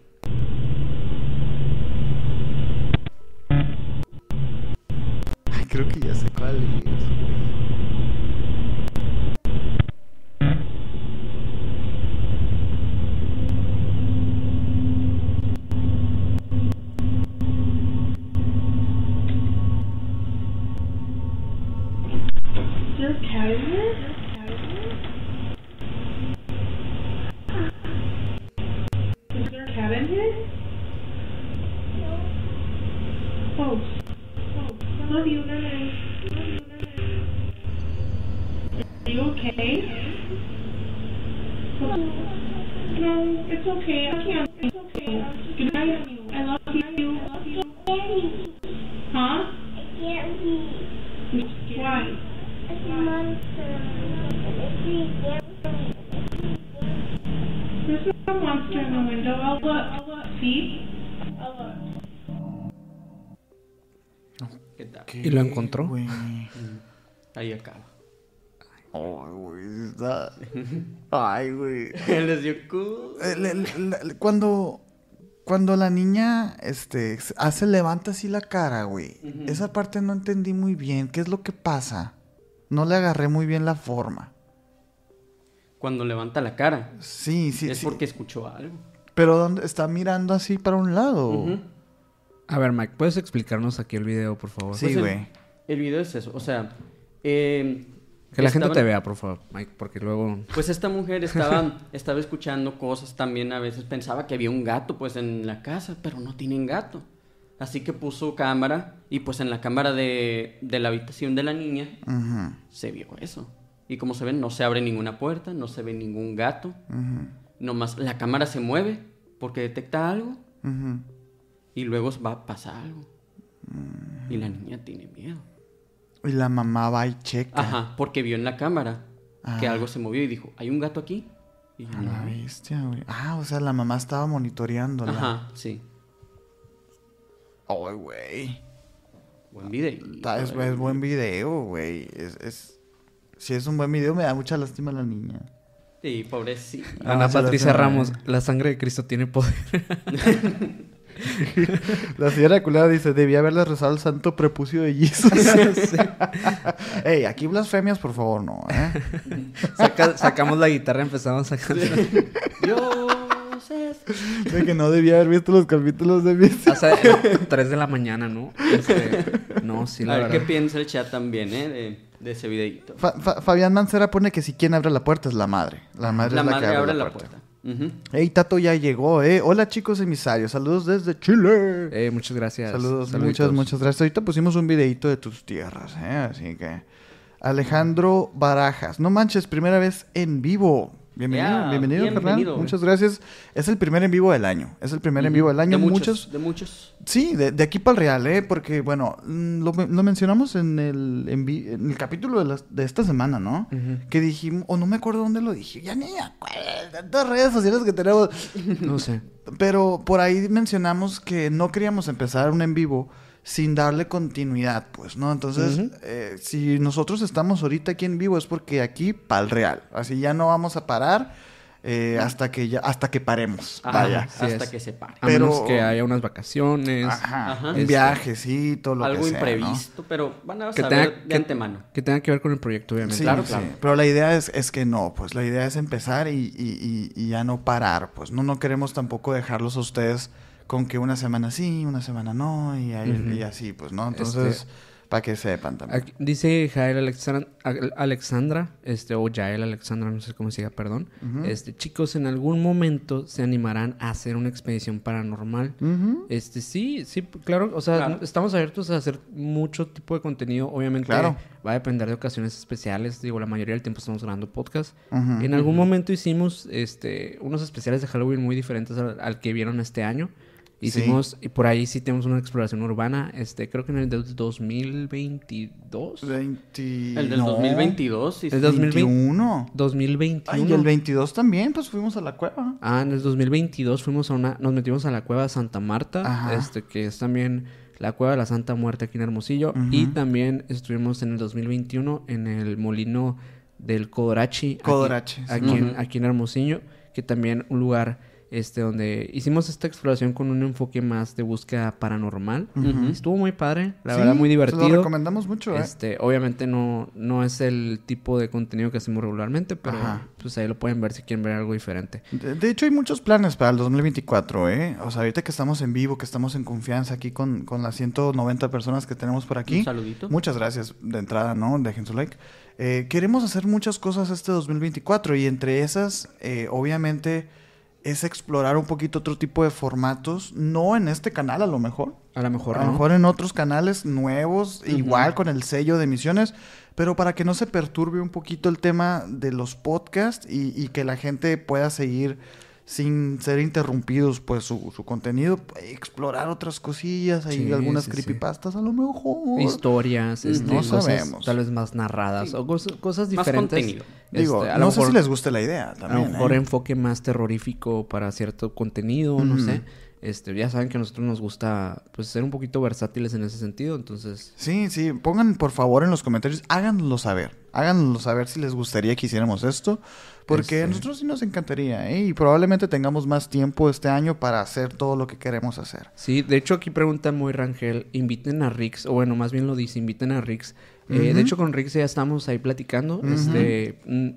Creo que ya sé cuál es, Ay, güey. Les dio Eh, Cuando... cuando la niña, este, hace, levanta así la cara, güey. Esa parte no entendí muy bien. ¿Qué es lo que pasa? No le agarré muy bien la forma. Cuando levanta la cara, Sí, sí, es sí. porque escuchó algo. Pero ¿dónde está mirando así para un lado? A ver, Mike, ¿puedes explicarnos aquí el video, por favor? Sí, Pues el- güey. El video es eso, o sea, eh, Que la gente te vea, por favor, Mike, porque luego... Pues esta mujer estaba, estaba escuchando cosas también, a veces pensaba que había un gato pues en la casa, pero no tienen gato. Así que puso cámara y pues en la cámara de, de la habitación de la niña se vio eso. Y como se ven, no se abre ninguna puerta, no se ve ningún gato. Nomás la cámara se mueve porque detecta algo ujú. y luego va a pasar algo. Y la niña tiene miedo. Y la mamá va y checa. Ajá, porque vio en la cámara que Ah. algo se movió y dijo, ¿hay un gato aquí? Y bestia, güey. Ah, o sea, la mamá estaba monitoreándola. Ajá, sí. Ay, güey. Buen video. Es, es buen video, güey. Es, es... Si es un buen video, me da mucha lástima la niña. Sí, pobrecito. Ah, Ana Patricia Ramos, la sangre de Cristo tiene poder. La señora culera dice, debía haberle rezado al santo prepucio de Jesus. Ey, aquí blasfemias, por favor, no, ¿eh? Saca- sacamos la guitarra, empezamos a cantar. Dios es... De que no debía haber visto los capítulos de mis... O sea, 3 de la mañana, ¿no? Este, no, sí, la A ver qué piensa el chat también, ¿eh? De, de ese videito. Fa- Fa- Fabián Mancera pone que si quien abre la puerta es la madre. La madre La es la madre que abre la puerta. Ujú. Ey, Tato ya llegó, ¿eh? Hola, chicos emisarios. Saludos desde Chile. Eh, muchas gracias. Saludos, Saluditos. muchas, muchas gracias. Ahorita pusimos un videito de tus tierras, ¿eh? Así que... Alejandro Barajas. No manches, primera vez en vivo. Bienvenido, Ya, bienvenido, bienvenido. Muchas gracias. Es el primer en vivo del año. Es el primer en vivo del año. De muchos, muchos De muchos. Sí, de, de aquí para el real, ¿eh? Porque, bueno, mm, lo, lo mencionamos en el, en, el capítulo de, las- de esta semana, ¿no? Que dijimos, o no me acuerdo dónde lo dije, ya ni acuerdo, tantas redes sociales que tenemos. No sé. Pero por ahí mencionamos que no queríamos empezar un en vivo sin darle continuidad, pues, ¿no? Entonces, eh, si nosotros estamos ahorita aquí en vivo es porque aquí para el real. Así ya no vamos a parar eh, hasta que ya, hasta que paremos. Ajá, Vaya. sí hasta es. que se pare. A Pero- menos que haya unas vacaciones. Ajá. Ajá. Un Este- viajecito, lo Algo que sea, ¿no? imprevisto, pero van a Que saber tenga- de que- antemano. Que tenga que ver con el proyecto, obviamente. Sí, Claro, sí. claro. Pero la idea es, es que no, pues la idea es empezar y, y- y- y ya no parar. Pues no, no queremos tampoco dejarlos a ustedes con que una semana sí, una semana no, y, ahí- y así, pues, ¿no? Entonces, Este- para que sepan también. Aquí- dice Jael Alexan- Al- Alexandra, este, o Jael Alexandra, no sé cómo se diga, perdón. Este, chicos, en algún momento se animarán a hacer una expedición paranormal. Este, sí, sí, claro, o sea, Claro. estamos abiertos a hacer mucho tipo de contenido. Obviamente Claro. va a depender de ocasiones especiales. Digo, la mayoría del tiempo estamos grabando podcast. En algún momento hicimos este, unos especiales de Halloween muy diferentes al, al que vieron este año. Hicimos, y por ahí sí tenemos una exploración urbana. Este, creo que en el del 2022. 20... El del no, 2022. sí, El sí. 2020. 21. 2021. Ay, y el 22 también, pues fuimos a la cueva. Ah, en el 2022 fuimos a una, nos metimos a la cueva de Santa Marta, Ajá. este que es también la cueva de la Santa Muerte aquí en Hermosillo, Ujú. y también estuvimos en el 2021 en el molino del Codorachi, aquí- Codorachi, sí. aquí, en, Ujú. aquí en Hermosillo, que también un lugar este donde hicimos esta exploración con un enfoque más de búsqueda paranormal. Estuvo muy padre, la Sí, verdad muy divertido. lo recomendamos mucho, ¿eh? Este, obviamente no, no es el tipo de contenido que hacemos regularmente, pero Ajá. pues ahí lo pueden ver si quieren ver algo diferente. De, de hecho, hay muchos planes para el 2024, ¿eh? O sea, ahorita que estamos en vivo, que estamos en confianza aquí con, con las 190 personas que tenemos por aquí. Un saludito. Muchas gracias de entrada, ¿no? Dejen su like. Eh, queremos hacer muchas cosas este 2024 y entre esas, eh, obviamente, es explorar un poquito otro tipo de formatos, no en este canal a lo mejor, A lo mejor a lo no. mejor en otros canales nuevos, igual con el sello de emisiones, pero para que no se perturbe un poquito el tema de los podcasts y, y que la gente pueda seguir sin ser interrumpidos, pues su, su contenido, explorar otras cosillas, hay Sí, algunas sí, sí. creepypastas a lo mejor. historias, este, No cosas sabemos. tal vez más narradas o cos- cosas Más diferentes. Digo, Este, a no lo sé si les guste la idea a lo también. mejor ¿eh? enfoque más terrorífico para cierto contenido, no sé. Este, ya saben que a nosotros nos gusta pues ser un poquito versátiles en ese sentido, entonces Sí, sí, pongan por favor en los comentarios, háganlo saber. Háganlo saber si les gustaría que hiciéramos esto. Porque a Este- nosotros sí nos encantaría, ¿eh? Y probablemente tengamos más tiempo este año para hacer todo lo que queremos hacer. Sí, de hecho aquí pregunta muy Rangel, inviten a Rix, o bueno, más bien lo dice, inviten a Rix. Eh. De hecho con Rix ya estamos ahí platicando, Ujú. este, mm,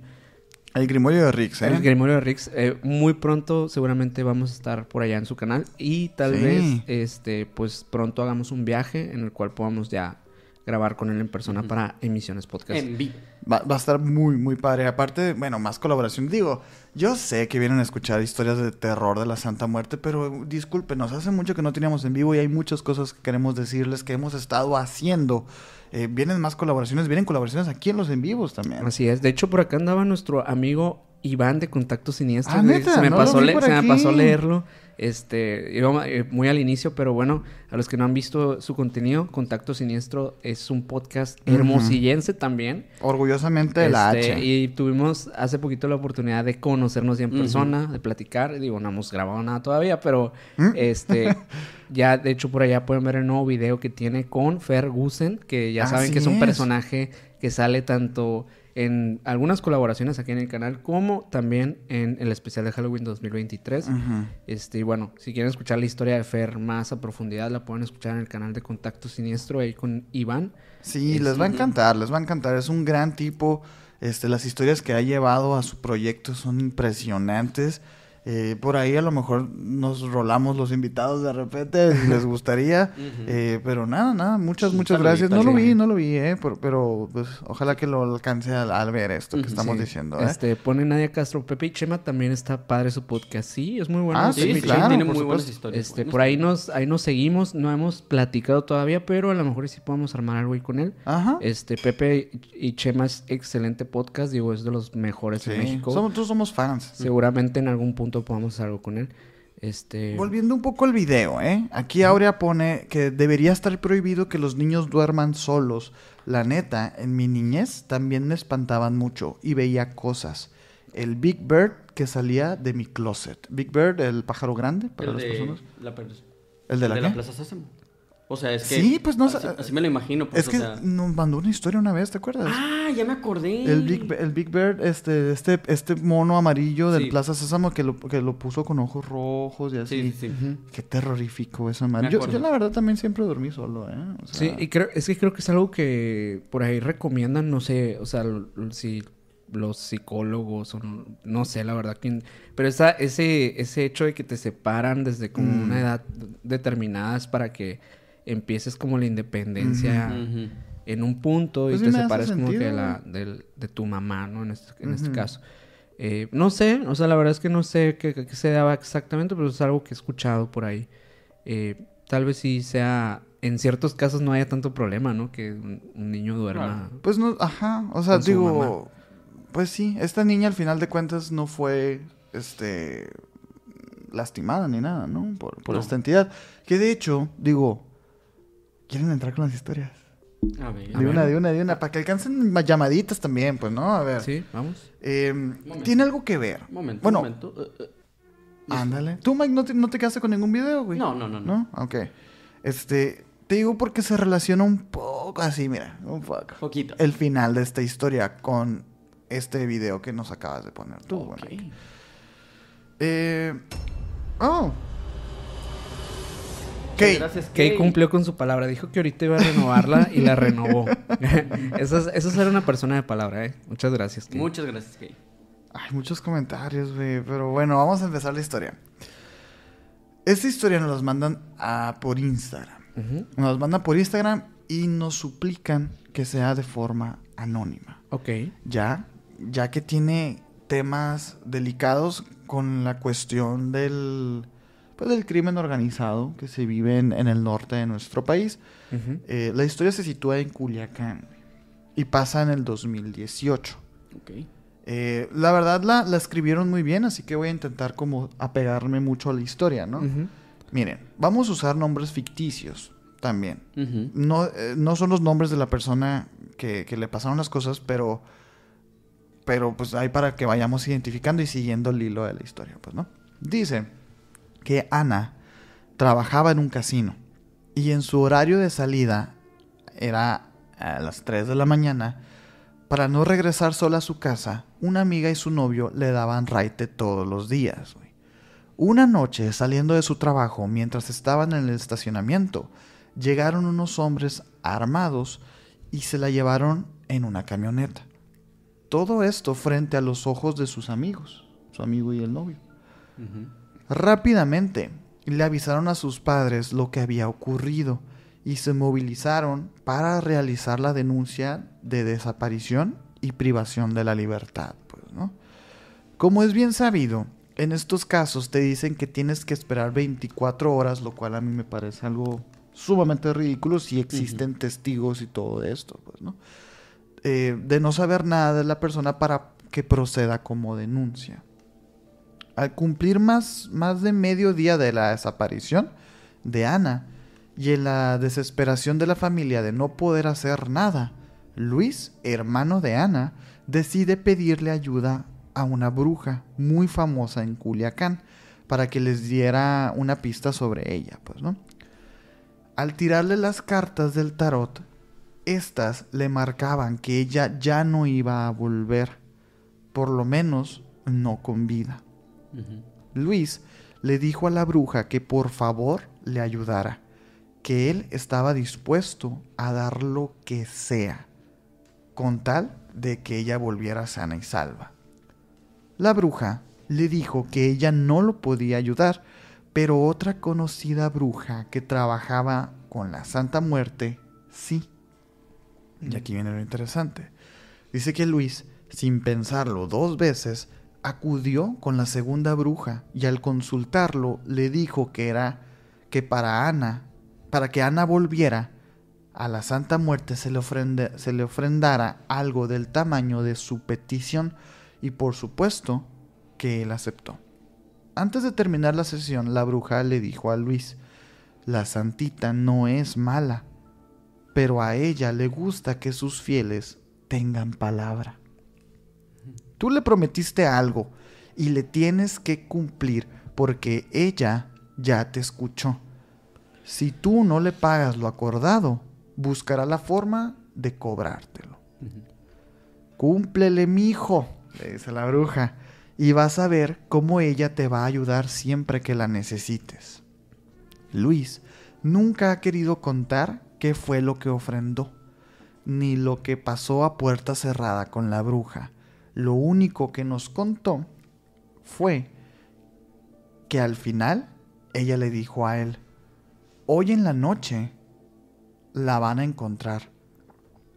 El Grimorio de Rix, ¿eh? el Grimorio de Rix, eh, muy pronto seguramente vamos a estar por allá en su canal y tal Sí. vez, este, pues pronto hagamos un viaje en el cual podamos ya grabar con él en persona para emisiones podcast. En vivo. Va, va a estar muy, muy padre. Aparte, bueno, más colaboración. Digo, yo sé que vienen a escuchar historias de terror de la Santa Muerte, pero discúlpenos, hace mucho que no teníamos en vivo y hay muchas cosas que queremos decirles que hemos estado haciendo. Eh, vienen más colaboraciones, vienen colaboraciones aquí en los en vivos también. Así es. De hecho, por acá andaba nuestro amigo Iván de Contacto Siniestro. Ah. Se me, No pasó, se me aquí. pasó leerlo. Este, eh, muy al inicio, pero bueno, a los que no han visto su contenido, Contacto Siniestro es un podcast hermosillense también. Orgullosamente de la Este, H. Y tuvimos hace poquito la oportunidad de conocernos ya en persona, de platicar. Digo, no hemos grabado nada todavía, pero ¿Mm? este ya de hecho por allá pueden ver el nuevo video que tiene con Ferguson, que ya saben que es un personaje que sale tanto en algunas colaboraciones aquí en el canal como también en el especial de Halloween 2023. Ujú. Este, y bueno, si quieren escuchar la historia de Fer más a profundidad, la pueden escuchar en el canal de Contacto Siniestro ahí con Iván. Sí, Es- les va a encantar, les va a encantar. Es un gran tipo. Este, las historias que ha llevado a su proyecto son impresionantes. Eh, por ahí a lo mejor nos rolamos los invitados de repente, si les gustaría. Eh, pero nada, nada, muchas, muchas gracias. No lo vi, no lo vi, eh, por- pero pues ojalá que lo alcance al, al ver esto que estamos Sí. diciendo. ¿eh? Este, pone Nadia Castro, Pepe y Chema también está padre su podcast. Sí, es muy bueno. Ah, Sí, sí, sí, claro, tiene muy buenas historias. Este, buenas por ahí nos, ahí nos seguimos, no hemos platicado todavía, pero a lo mejor sí podemos armar algo ahí con él. Ajá. Este, Pepe y Chema es excelente podcast, digo, es de los mejores Sí, en México. somos, todos somos fans. Seguramente en algún punto podamos hacer algo con él. Este, Volviendo un poco al video, ¿eh? Aquí Aurea pone que debería estar prohibido que los niños duerman solos. La neta, en mi niñez también me espantaban mucho y veía cosas. El Big Bird que salía de mi closet. Big Bird, el pájaro grande para El las de personas. la, per- ¿El de la qué? Plaza Sésamo. O sea, es que. Sí, pues, no sé- Así, así me lo imagino. Pues, Es que o sea... nos mandó una historia una vez, ¿te acuerdas? Ah, ya me acordé. El Big, el Big Bird, este, este, este mono amarillo del Sí. Plaza Sésamo que lo, que lo puso con ojos rojos y así. Sí, sí, sí. Qué terrorífico esa madre. Yo, la verdad también siempre dormí solo, ¿eh? O Sí, y creo, es que creo que es algo que por ahí recomiendan, no sé, o sea, si los psicólogos o no, no sé, la verdad, quién, pero esa, ese, ese hecho de que te separan desde como Mm. una edad determinada es para que empieces como la independencia en un punto Pues y sí te separes como que la, de tu mamá, ¿no? En este, en este caso. Eh, no sé, o sea, la verdad es que no sé qué, qué se daba exactamente, pero es algo que he escuchado por ahí. Eh, tal vez sí sea, en ciertos casos no haya tanto problema, ¿no? Que un, un niño duerma. Pues no, ajá, o sea, digo, pues sí, esta niña al final de cuentas no fue, este, lastimada ni nada, ¿no? Por, por No. esta entidad. Que de hecho, digo, ¿quieren entrar con las historias? A ver. A De ver. una, de una, de una, para que alcancen llamaditas también, pues, ¿no? A ver. Sí, vamos. Eh, Momento. tiene algo que ver. Momento, Bueno, momento. Eh, eh, ándale. ¿Tú, Mike, no te, no te quedaste con ningún video, güey? No, no, no, no. ¿No? Ok. Este, te digo porque se relaciona un poco así, mira, un poco. Poquito. El final de esta historia con este video que nos acabas de poner tú. Mike. Eh, oh. Ok. Gracias, Kay Kay. cumplió con su palabra. Dijo que ahorita iba a renovarla y la renovó. eso, es, eso es ser una persona de palabra, ¿eh? Muchas gracias, Kay. Muchas gracias, Kay. Hay muchos comentarios, güey. Pero bueno, vamos a empezar la historia. Esta historia nos las mandan a, por Instagram. Ujú. Nos las mandan por Instagram y nos suplican que sea de forma anónima. Ok. Ya, ya que tiene temas delicados con la cuestión del, pues, del crimen organizado que se vive en, en el norte de nuestro país. Eh, la historia se sitúa en Culiacán y pasa en el 2018. Ok. Eh, la verdad la, la escribieron muy bien, así que voy a intentar como apegarme mucho a la historia, ¿no? Miren, vamos a usar nombres ficticios también. No, eh, no son los nombres de la persona que, que le pasaron las cosas, pero, pero pues hay para que vayamos identificando y siguiendo el hilo de la historia, pues, ¿no? Dice que Ana trabajaba en un casino y en su horario de salida era a las 3 de la mañana. Para no regresar sola a su casa, una amiga y su novio le daban raite todos los días. Una noche, saliendo de su trabajo, mientras estaban en el estacionamiento, llegaron unos hombres armados y se la llevaron en una camioneta. Todo esto frente a los ojos de sus amigos, su amigo y el novio. Rápidamente le avisaron a sus padres lo que había ocurrido y se movilizaron para realizar la denuncia de desaparición y privación de la libertad. Pues, ¿no? Como es bien sabido, en estos casos te dicen que tienes que esperar 24 horas, lo cual a mí me parece algo sumamente ridículo si existen testigos y todo esto, pues, ¿no? Eh, de no saber nada de la persona para que proceda como denuncia. Al cumplir más, más de medio día de la desaparición de Ana y en la desesperación de la familia de no poder hacer nada, Luis, hermano de Ana, decide pedirle ayuda a una bruja muy famosa en Culiacán para que les diera una pista sobre ella, pues, ¿no? Al tirarle las cartas del tarot, estas le marcaban que ella ya no iba a volver, por lo menos no con vida. Luis le dijo a la bruja que por favor le ayudara, que él estaba dispuesto a dar lo que sea, con tal de que ella volviera sana y salva. La bruja le dijo que ella no lo podía ayudar, pero otra conocida bruja que trabajaba con la Santa Muerte, sí. Y aquí viene lo interesante. Dice que Luis, sin pensarlo dos veces, acudió con la segunda bruja y al consultarlo le dijo que era que para Ana, para que Ana volviera a la Santa Muerte se le, ofrende- se le ofrendara algo del tamaño de su petición y por supuesto que él aceptó. Antes de terminar la sesión, la bruja le dijo a Luis, la santita no es mala, pero a ella le gusta que sus fieles tengan palabra. Tú le prometiste algo y le tienes que cumplir porque ella ya te escuchó. Si tú no le pagas lo acordado, buscará la forma de cobrártelo. Cúmplele, mijo, le dice la bruja, y vas a ver cómo ella te va a ayudar siempre que la necesites. Luis nunca ha querido contar qué fue lo que ofrendó, ni lo que pasó a puerta cerrada con la bruja. Lo único que nos contó fue que al final ella le dijo a él, hoy en la noche la van a encontrar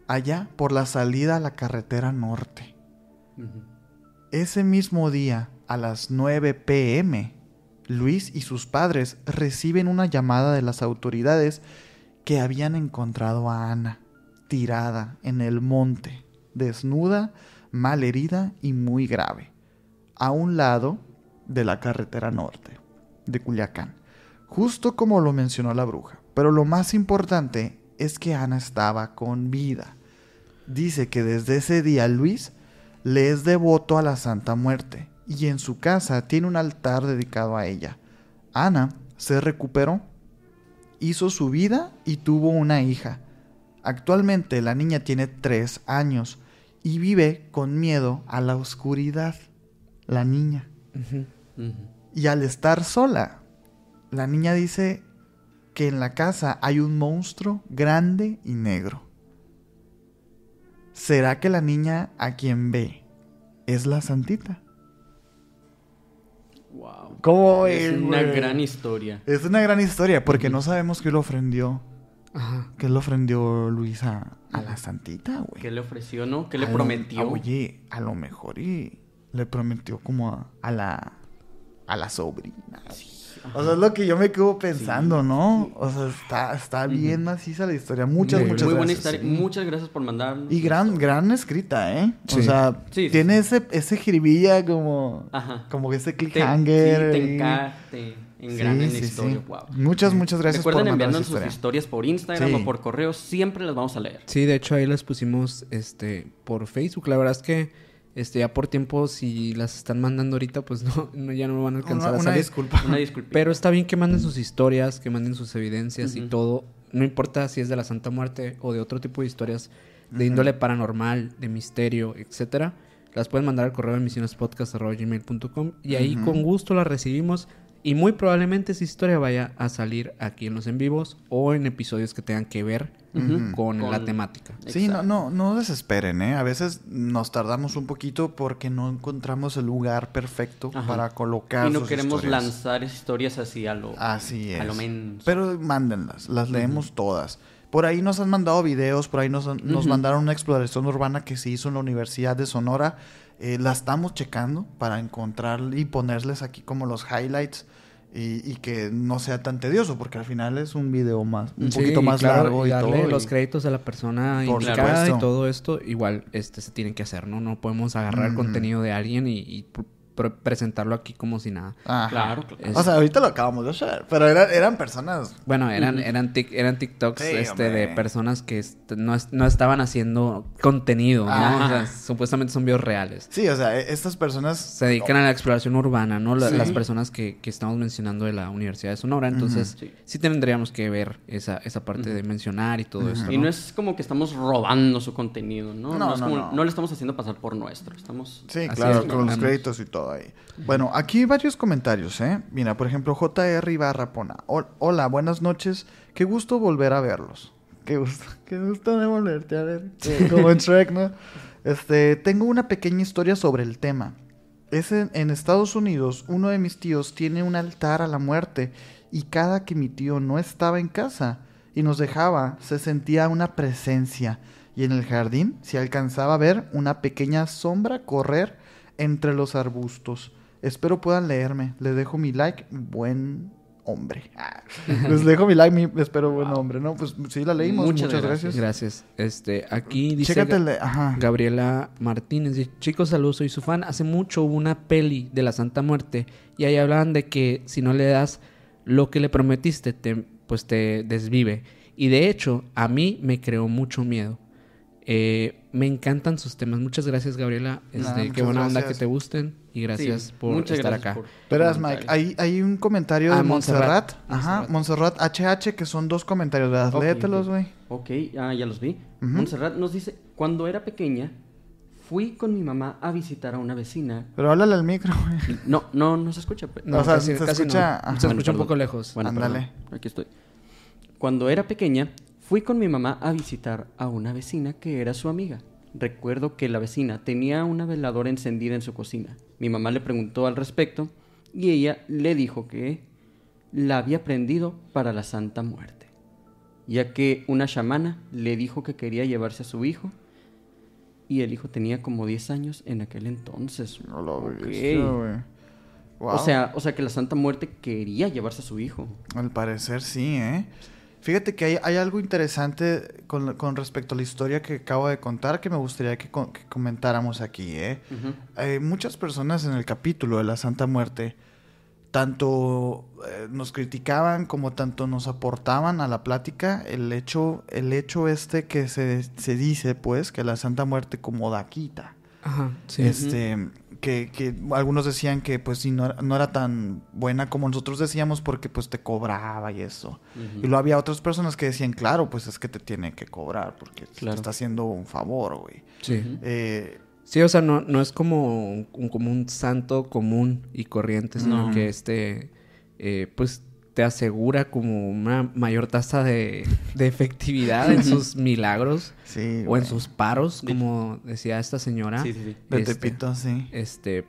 allá por la salida a la carretera norte. Ese mismo día, a las 9 pm, Luis y sus padres reciben una llamada de las autoridades que habían encontrado a Ana tirada en el monte, desnuda, mal herida y muy grave, a un lado de la carretera norte de Culiacán, justo como lo mencionó la bruja. Pero lo más importante es que Ana estaba con vida. Dice que desde ese día Luis le es devoto a la Santa Muerte y en su casa tiene un altar dedicado a ella. Ana se recuperó, hizo su vida y tuvo una hija. Actualmente la niña tiene tres años y vive con miedo a la oscuridad. La niña. Y al estar sola, la niña dice que en la casa hay un monstruo grande y negro. ¿Será que la niña a quien ve es la santita? Wow. ¿Cómo Es es, una gran historia. Es una gran historia porque no sabemos qué le ofrendió. Ajá. ¿Qué le ofrendió Luisa a la santita, güey? ¿Qué le ofreció, no? ¿Qué le A prometió? a- oye, a lo mejor y le prometió como a, a la a la sobrina. O sea, es lo que yo me quedo pensando, ¿no? O sea, está, está bien maciza la historia. Muchas, Muy- muchas Muy buena gracias. historia. Muchas gracias por mandarnos. Y gran, gran escrita, ¿eh? O Sí. sea, Sí, sí, tiene ese, ese jiribilla como, Ajá. como ese Te, cliffhanger. sí, y- te en la sí, historia. sí. Wow. Muchas, muchas gracias Recuerden por mandar enviarnos sus historia. historias por Instagram Sí. o por correo. Siempre las vamos a leer. Sí, de hecho ahí las pusimos este por Facebook. La verdad es que Este, ya por tiempo, si las están mandando ahorita, pues no, no- ya no van a alcanzar Una, a una salir. disculpa. Una disculpa. Pero está bien que manden sus historias, que manden sus evidencias y todo. No importa si es de la Santa Muerte o de otro tipo de historias de índole paranormal, de misterio, etcétera. Las pueden mandar al correo de misionespodcast.gmail.com y ahí con gusto las recibimos. Y muy probablemente esa historia vaya a salir aquí en los en vivos o en episodios que tengan que ver con, la temática. Sí, no, Exacto. no, no desesperen, ¿eh? A veces nos tardamos un poquito porque no encontramos el lugar perfecto Ajá. para colocar Y no sus queremos historias. lanzar historias así a lo... Así es. A lo menos. Pero mándenlas, las leemos todas. Por ahí nos han mandado videos, por ahí nos, han- nos mandaron una exploración urbana que se hizo en la Universidad de Sonora. Eh, la estamos checando para encontrar y ponerles aquí como los highlights y, y que no sea tan tedioso, porque al final es un video más, un Sí, poquito más claro, largo y, darle todo. los y- créditos a la persona supuesto. y todo esto igual este se tienen que hacer no no podemos agarrar Ujú. contenido de alguien y, presentarlo aquí como si nada Ajá. Claro, claro. Es- O sea, ahorita lo acabamos de hacer, pero eran, eran personas bueno eran eran tic- eran TikToks Sí, este de personas que est- no, es- no estaban haciendo contenido no Ajá. O sea, supuestamente son videos reales Sí, o sea, e- estas personas... se dedican a la exploración urbana, ¿no? La- Sí. Las personas que, que estamos mencionando de la Universidad de Sonora. Entonces. Sí. sí. tendríamos que ver esa, esa parte de mencionar y todo esto. Y no es como que estamos robando su contenido, ¿no? No, es no, como- no. no le estamos haciendo pasar por nuestro. Estamos... Sí, claro, es, con los créditos y todo ahí. Bueno, aquí varios comentarios, ¿eh? Mira, por ejemplo, JR Ibarra Pona. Hol- Hola, buenas noches. Qué gusto volver a verlos. Qué gusto, qué gusto de volverte a ver. Eh, Como en Shrek, ¿no? Este, tengo una pequeña historia sobre el tema. Es en, en Estados Unidos, uno de mis tíos tiene un altar a la muerte y cada que mi tío no estaba en casa y nos dejaba, se sentía una presencia y en el jardín se alcanzaba a ver una pequeña sombra correr entre los arbustos. Espero puedan leerme. Les dejo mi like, buen hombre. Ah, Les dejo mi like, mi, espero buen hombre. No, pues sí la leímos. Muchas, Muchas gracias. Gracias. Este, aquí dice ajá. Gabriela Martínez. dice, Chicos, saludos, soy su fan. Hace mucho hubo una peli de la Santa Muerte y ahí hablaban de que si no le das lo que le prometiste, te, pues te desvive. Y de hecho, a mí me creó mucho miedo. Eh, me encantan sus temas. Muchas gracias, Gabriela. Este, Nah, qué buena onda que te gusten. Y gracias Sí, por estar gracias acá. por Verás. Mike, hay, hay un comentario Ah, de Montserrat. Montserrat. Ajá, Montserrat HH, que son dos comentarios. Léetelos, güey. Ok, ah, ya los vi. Montserrat nos dice, cuando era pequeña, fui con mi mamá a visitar a una vecina. Pero háblale al micro, güey. No, no, no se escucha. No, O sea, casi, se casi escucha- no. Se Bueno, escucha un perdón. poco lejos. Bueno, Ándale. perdón, aquí estoy. Cuando era pequeña, fui con mi mamá a visitar a una vecina que era su amiga. Recuerdo que la vecina tenía una veladora encendida en su cocina. Mi mamá le preguntó al respecto y ella le dijo que la había prendido para la Santa Muerte, ya que una chamana le dijo que quería llevarse a su hijo y el hijo tenía como 10 años en aquel entonces. No lo Ok. bestia, güey. Wow. O sea, o sea que la Santa Muerte quería llevarse a su hijo. Al parecer sí, ¿eh? Fíjate que hay, hay algo interesante con, con respecto a la historia que acabo de contar que me gustaría que, co- que comentáramos aquí, ¿eh? Eh, muchas personas en el capítulo de la Santa Muerte tanto eh, nos criticaban como tanto nos aportaban a la plática el hecho el hecho este que se, se dice pues que la Santa Muerte como daquita Ajá, sí. este que, que algunos decían que pues sí no, era- no era tan buena como nosotros decíamos porque pues te cobraba y eso. Y luego había otras personas que decían claro pues es que te tiene que cobrar porque te está haciendo un favor güey Sí. Eh, Sí, o sea, no, no es como un, como un santo común y corriente, sino No. que este, eh, pues te asegura como una mayor tasa de, de efectividad en sus milagros sí o en güey. sus paros, como decía esta señora. Sí, sí, sí. de Este, Tepito sí Este,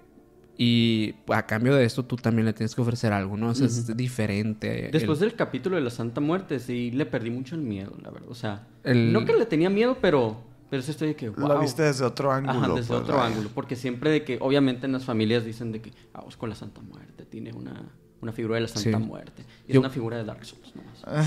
y a cambio de esto tú también le tienes que ofrecer algo, ¿no? O sea, es diferente. el- Después del capítulo de la Santa Muerte, sí le perdí mucho el miedo, la verdad. O sea, El- no que le tenía miedo, pero, pero sí estoy de que, wow. lo viste desde otro ángulo Ajá, desde pues, otro vaya. ángulo. Porque siempre de que, obviamente en las familias dicen de que, vamos con la Santa Muerte, tiene una, una figura de la Santa Sí. Muerte. Y Yo- es una figura de Dark Souls, nomás.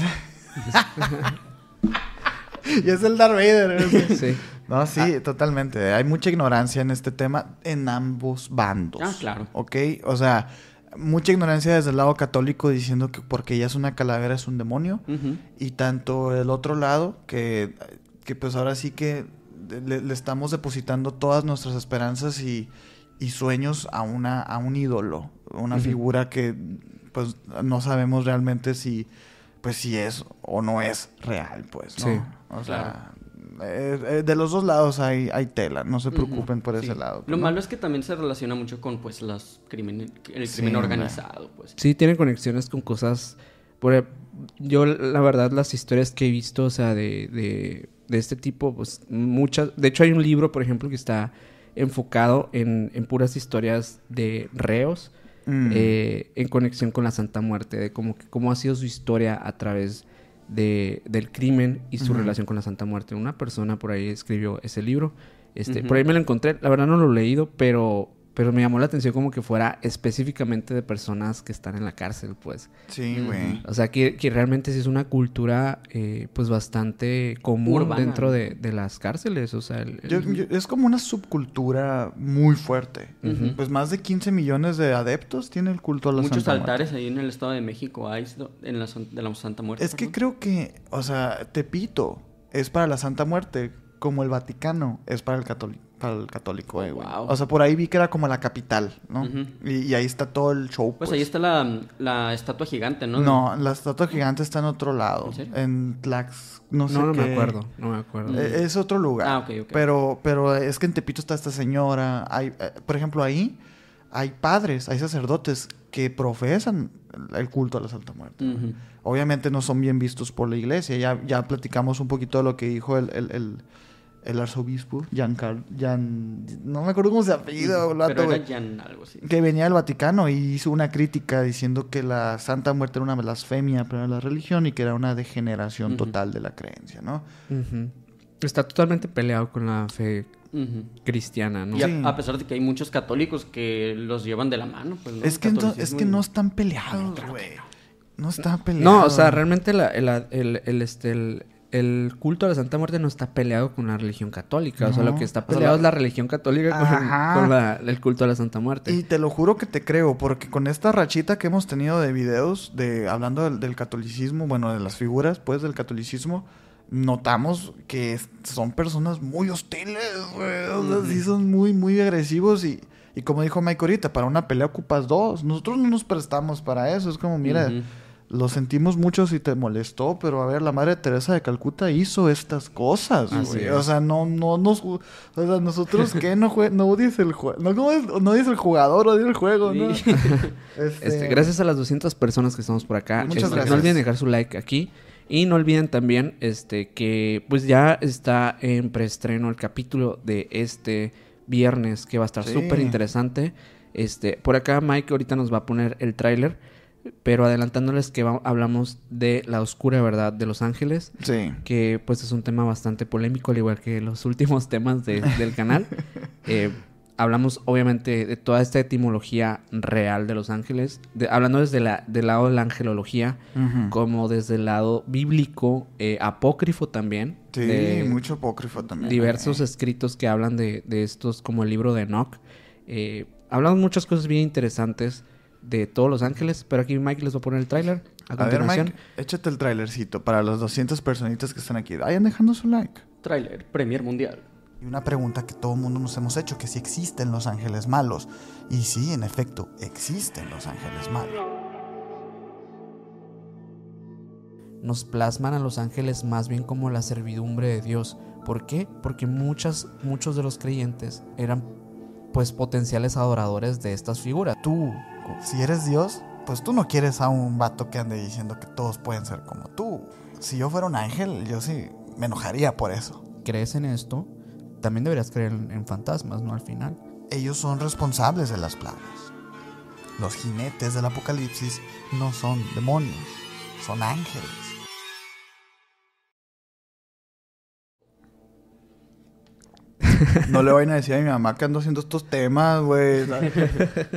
y es el Darth Vader güey. Sí. No, sí, totalmente. Hay mucha ignorancia en este tema en ambos bandos. Ah, claro. ¿Ok? O sea, mucha ignorancia desde el lado católico diciendo que porque ella es una calavera es un demonio. Y tanto el otro lado, que, que pues ahora sí que le, le estamos depositando todas nuestras esperanzas y, y sueños a una a un ídolo, una figura que pues no sabemos realmente si pues si es o no es real, pues, ¿no? Sí, o sea, eh, eh, de los dos lados hay, hay tela, no se preocupen por Sí. ese lado. Lo ¿no? malo es que también se relaciona mucho con pues las crimen, el crimen Sí, organizado, pues. Sí, tiene conexiones con cosas. Por, yo, la verdad, las historias que he visto, o sea, de, de, de este tipo, pues muchas. De hecho, hay un libro, por ejemplo, que está enfocado en, en puras historias de reos Mm. eh, en conexión con la Santa Muerte, de cómo, cómo ha sido su historia a través de, del crimen y su relación con la Santa Muerte. Una persona por ahí escribió ese libro. Este. Por ahí me lo encontré, la verdad no lo he leído, pero, pero me llamó la atención como que fuera específicamente de personas que están en la cárcel, pues. Sí, güey. O sea, que, que realmente sí es una cultura, eh, pues, bastante común Urbana, dentro de, de las cárceles. O sea, el- el- Yo- yo- es como una subcultura muy fuerte. Pues más de 15 millones de adeptos tiene el culto a la Muchos Santa Muerte. altares ahí en el Estado de México hay en la, de la Santa Muerte. Es que creo que, o sea, Tepito es para la Santa Muerte, como el Vaticano es para el católico. El católico, eh, güey. Wow. O sea, por ahí vi que era como la capital, ¿no? Y, y ahí está todo el show. Pues ahí está la, la estatua gigante, ¿no? No, la estatua gigante está en otro lado. ¿En serio? En Tlax, no sé no, no qué. me acuerdo, no me acuerdo. Eh, Es otro lugar. Ah, ok, ok. Pero, pero es que en Tepito está esta señora. Hay, eh, por ejemplo, ahí hay padres, hay sacerdotes que profesan el culto a la Santa Muerte. Obviamente no son bien vistos por la iglesia. Ya, ya platicamos un poquito de lo que dijo el, el, el, el arzobispo, Giancarlo. Gian, no me acuerdo cómo se apellida, Pero era Jan algo así. Que venía del Vaticano y hizo una crítica diciendo que la Santa Muerte era una blasfemia para la religión y que era una degeneración total de la creencia, ¿no? Está totalmente peleado con la fe cristiana, ¿no? Y a, Sí. a pesar de que hay muchos católicos que los llevan de la mano, pues, ¿no? Es que, no, es que no están peleados, güey. No están peleados. No, o sea, realmente la- el, el- el, este, el, el culto a la Santa Muerte no está peleado con la religión católica. O sea, lo que está O sea, peleado es la religión católica con, la- el culto a la Santa Muerte. Y te lo juro que te creo, porque con esta rachita que hemos tenido de videos de hablando del, del catolicismo, bueno, de las figuras, pues, del catolicismo, notamos que son personas muy hostiles, güey. O sea, sí son muy, muy agresivos y, y como dijo Mike ahorita, para una pelea ocupas dos. Nosotros no nos prestamos para eso. Es como, mira. Lo sentimos mucho si te molestó, pero a ver, la Madre Teresa de Calcuta hizo estas cosas, güey. es. O sea, no, no nos... O sea, nosotros, ¿qué? No, jue- no odies el juego. No, no odies el jugador, odies el juego, ¿no? Este, Este, gracias a las 200 personas que estamos por acá. Muchas Este, gracias. No olviden dejar su like aquí. Y no olviden también este, que pues ya está en preestreno el capítulo de este viernes que va a estar Sí. súper interesante. Este, por acá Mike ahorita nos va a poner el tráiler. Pero adelantándoles que hablamos de la oscura verdad de Los Ángeles. Sí. que pues es un tema bastante polémico, al igual que los últimos temas de- del canal. Eh, hablamos obviamente de toda esta etimología real de Los Ángeles, de- hablando desde la, del lado de la angelología, como desde el lado bíblico, eh, apócrifo también. Sí, de mucho apócrifo también. diversos escritos que hablan de, de estos, como el libro de Enoch. Eh, hablamos muchas cosas bien interesantes de todos Los Ángeles, pero aquí Mike les va a poner el tráiler a A ver, continuación. Mike, échate el trailercito para las 200 personitas que están aquí. Vayan dejando su like. Trailer, Premier Mundial. Y una pregunta que todo el mundo nos hemos hecho, que si existen los ángeles malos. Y sí, en efecto, existen los ángeles malos. nos plasman a los ángeles más bien como la servidumbre de Dios. ¿Por qué? Porque muchas, muchos de los creyentes eran pues potenciales adoradores de estas figuras. Tú, si eres Dios, pues tú no quieres a un vato que ande diciendo que todos pueden ser como tú. Si yo fuera un ángel, yo sí me enojaría por eso. ¿Crees en esto? También deberías creer en, en fantasmas, ¿no? Al final. Ellos son responsables de las plagas. Los jinetes del apocalipsis no son demonios, son ángeles. No le vayan a decir a mi mamá que ando haciendo estos temas, güey.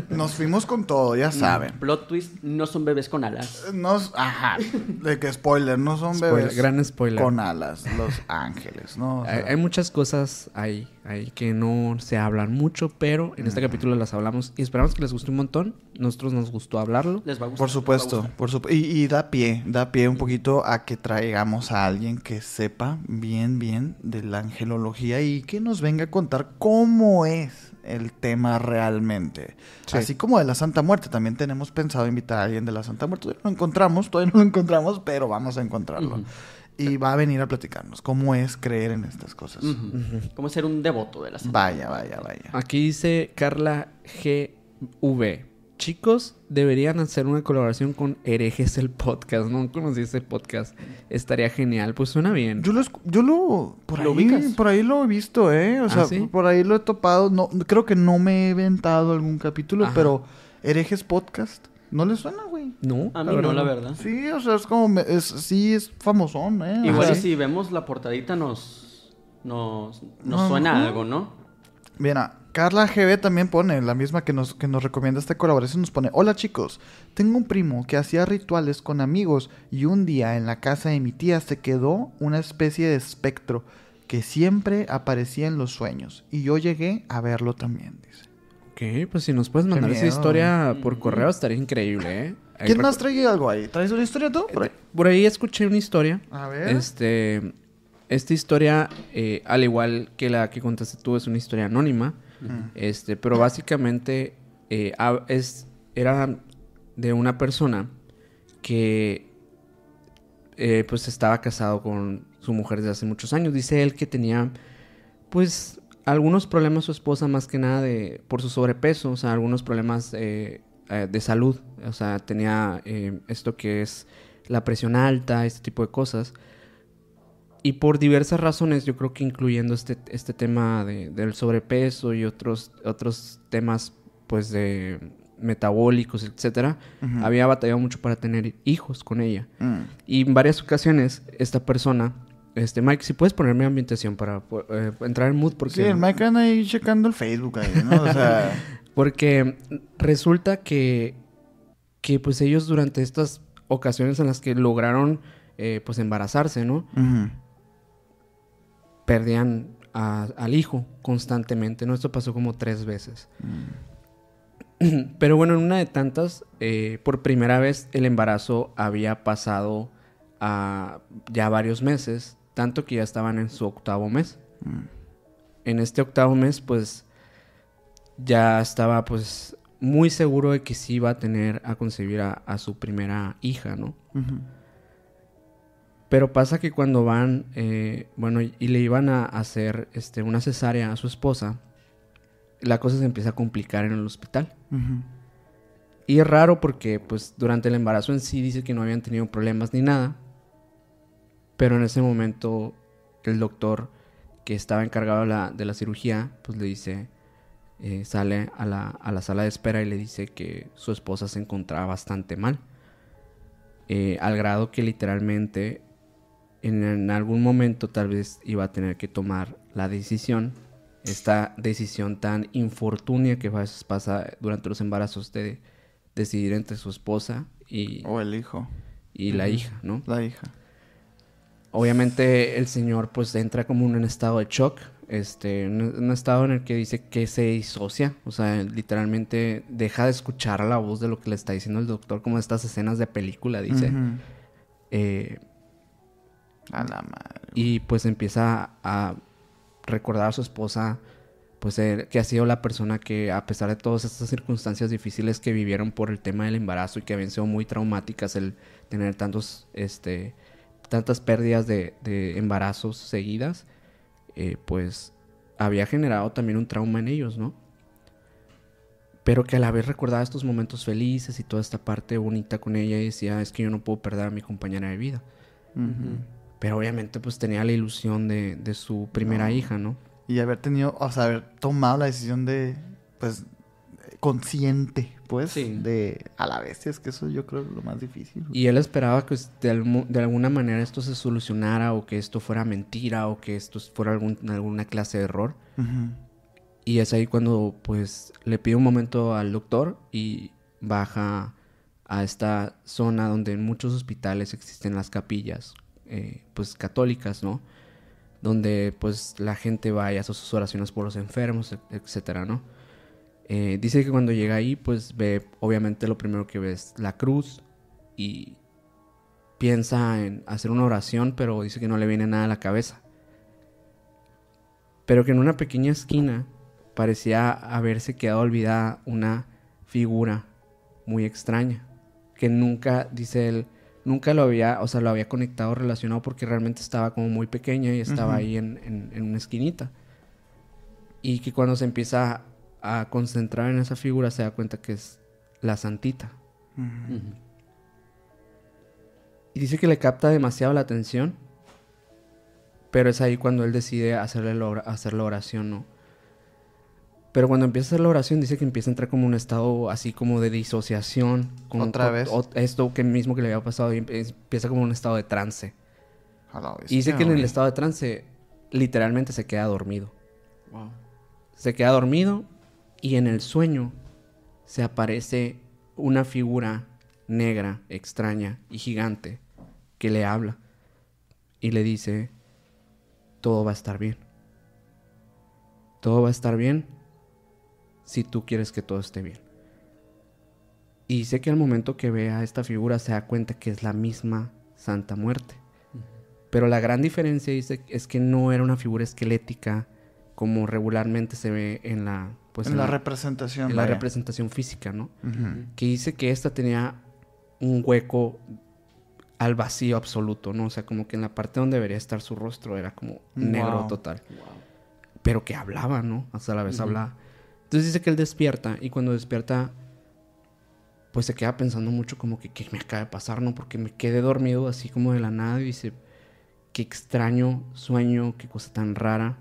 Nos fuimos con todo, ya saben. Plot twist, no son bebés con alas. Nos, ajá, de que spoiler, no son Spoiler, bebés gran spoiler. con alas, los ángeles, ¿no? O sea, Hay, hay muchas cosas ahí, ahí que no se hablan mucho, pero en este capítulo las hablamos y esperamos que les guste un montón nosotros nos gustó hablarlo. Les va a gustar. Por supuesto, gustar. por supu- y, y da pie, da pie un poquito a que traigamos a alguien que sepa bien, bien de la angelología y que nos venga a contar cómo es el tema realmente. Sí. Así como de la Santa Muerte, también tenemos pensado invitar a alguien de la Santa Muerte. Todavía no lo encontramos, todavía no lo encontramos, pero vamos a encontrarlo. Y va a venir a platicarnos cómo es creer en estas cosas. Ujú. ¿Cómo ser un devoto de la Santa Vaya, vaya, vaya. Aquí dice Carla GV. Chicos, deberían hacer una colaboración con Herejes el podcast. No conocí ese podcast. Estaría genial. Pues suena bien. Yo lo, escu- yo lo, por ¿Lo ahí, ubicas? por ahí lo he visto, ¿eh? O ¿Ah, sea, sí? por ahí lo he topado. No, creo que no me he inventado algún capítulo, Ajá. pero herejes podcast, ¿no le suena, güey? No, A mí no, la verdad. Sí, o sea, es como, me- es, sí, es famosón, ¿eh? O Igual si vemos la portadita nos, nos, nos Ajá. suena algo, ¿no? Mira, Carla GB también pone, la misma que nos, que nos recomienda esta colaboración, nos pone, hola chicos, tengo un primo que hacía rituales con amigos y un día en la casa de mi tía se quedó una especie de espectro que siempre aparecía en los sueños y yo llegué a verlo también, dice. Ok, pues si nos puedes mandar esa historia por correo estaría increíble, ¿eh? ¿Quién más trae algo ahí? ¿Traes una historia tú? Por ahí. Por ahí escuché una historia. A ver. Este, esta historia, eh, al igual que la que contaste tú, es una historia anónima. Este, pero básicamente eh, es, era de una persona que eh, pues estaba casado con su mujer desde hace muchos años. Dice él que tenía pues algunos problemas su esposa más que nada de por su sobrepeso, o sea, algunos problemas de salud, o sea, tenía eh, esto que es la presión alta, este tipo de cosas. Y por diversas razones, yo creo que incluyendo este, este tema de- del sobrepeso y otros, otros temas, pues, de metabólicos, etcétera, había batallado mucho para tener hijos con ella. Mm. Y en varias ocasiones, esta persona, este, Mike, si puedes ponerme ambientación para eh, entrar en mood, porque... Sí, el Mike anda ahí checando el Facebook ahí, ¿no? O sea, Porque resulta que, que pues ellos durante estas ocasiones en las que lograron eh, pues embarazarse, ¿no? Perdían a- al hijo constantemente, ¿no? Esto pasó como tres veces. Pero bueno, en una de tantas, eh, por primera vez el embarazo había pasado a ya varios meses, tanto que ya estaban en su octavo mes. En este octavo mes, pues ya estaba pues muy seguro de que sí iba a tener a concebir a, a su primera hija, ¿no? Pero pasa que cuando van, eh, bueno, y le iban a hacer este, una cesárea a su esposa, la cosa se empieza a complicar en el hospital. Y es raro porque, pues, durante el embarazo en sí dice que no habían tenido problemas ni nada. Pero en ese momento, el doctor que estaba encargado de la, de la cirugía, pues le dice, eh, sale a la, a la sala de espera y le dice que su esposa se encontraba bastante mal. Eh, al grado que literalmente en, en algún momento tal vez iba a tener que tomar la decisión, esta decisión tan infortunia que a veces pasa durante los embarazos de decidir entre su esposa y, O el hijo, y la hija, ¿no? la hija. Obviamente el señor pues entra como en un estado de shock, este, un, un estado en el que dice que se disocia, o sea, literalmente deja de escuchar la voz de lo que le está diciendo el doctor, como estas escenas de película, dice. Eh, A la madre. y pues empieza a recordar a su esposa, pues eh, que ha sido la persona que a pesar de todas estas circunstancias difíciles que vivieron por el tema del embarazo y que habían sido muy traumáticas el tener tantos, este, tantas pérdidas de, de embarazos seguidas, eh, pues había generado también un trauma en ellos, ¿no? Pero que a la vez recordaba estos momentos felices y toda esta parte bonita con ella y decía, es que yo no puedo perder a mi compañera de vida. Pero obviamente pues tenía la ilusión de, de su primera hija, ¿no? Y haber tenido, o sea, haber tomado la decisión de, pues, consciente, pues, Sí. de a la vez. Es que eso yo creo es lo más difícil. Y él esperaba que de, alguna manera esto se solucionara o que esto fuera mentira o que esto fuera algún- alguna clase de error. Y es ahí cuando pues le pide un momento al doctor y baja a esta zona donde en muchos hospitales existen las capillas eh, pues católicas, ¿no? Donde pues la gente va y hace sus oraciones por los enfermos, et- etcétera, ¿no? Eh, dice que cuando llega ahí, pues ve, obviamente lo primero que ve es la cruz y piensa en hacer una oración, pero dice que no le viene nada a la cabeza. Pero que en una pequeña esquina parecía haberse quedado olvidada una figura muy extraña, que nunca, dice él, nunca lo había, o sea, lo había conectado, relacionado porque realmente estaba como muy pequeña y estaba ahí en, en- en una esquinita. Y que cuando se empieza a concentrar en esa figura se da cuenta que es la santita. Y dice que le capta demasiado la atención. Pero es ahí cuando él decide hacerle la hacer la oración, ¿no? Pero cuando empieza a hacer la oración, dice que empieza a entrar como un estado así como de disociación. Con, ¿Otra con- vez? o- esto que mismo que le había pasado, y empieza como un estado de trance. A la Y dice que en el estado de trance, literalmente se queda dormido. Wow. Se queda dormido y en el sueño se aparece una figura negra, extraña y gigante que le habla y le dice, todo va a estar bien. Todo va a estar bien si tú quieres que todo esté bien. Y dice que al momento que ve a esta figura se da cuenta que es la misma Santa Muerte. Pero la gran diferencia dice es que no era una figura esquelética como regularmente se ve en la pues en la representación. en la representación física, ¿no? Que dice que esta tenía un hueco al vacío absoluto, ¿no? O sea, como que en la parte donde debería estar su rostro era como negro Wow. total. Pero que hablaba, ¿no? Hasta la vez hablaba. Entonces dice que él despierta y cuando despierta, pues se queda pensando mucho como que qué me acaba de pasar, ¿no? Porque me quedé dormido así como de la nada y dice, qué extraño sueño, qué cosa tan rara.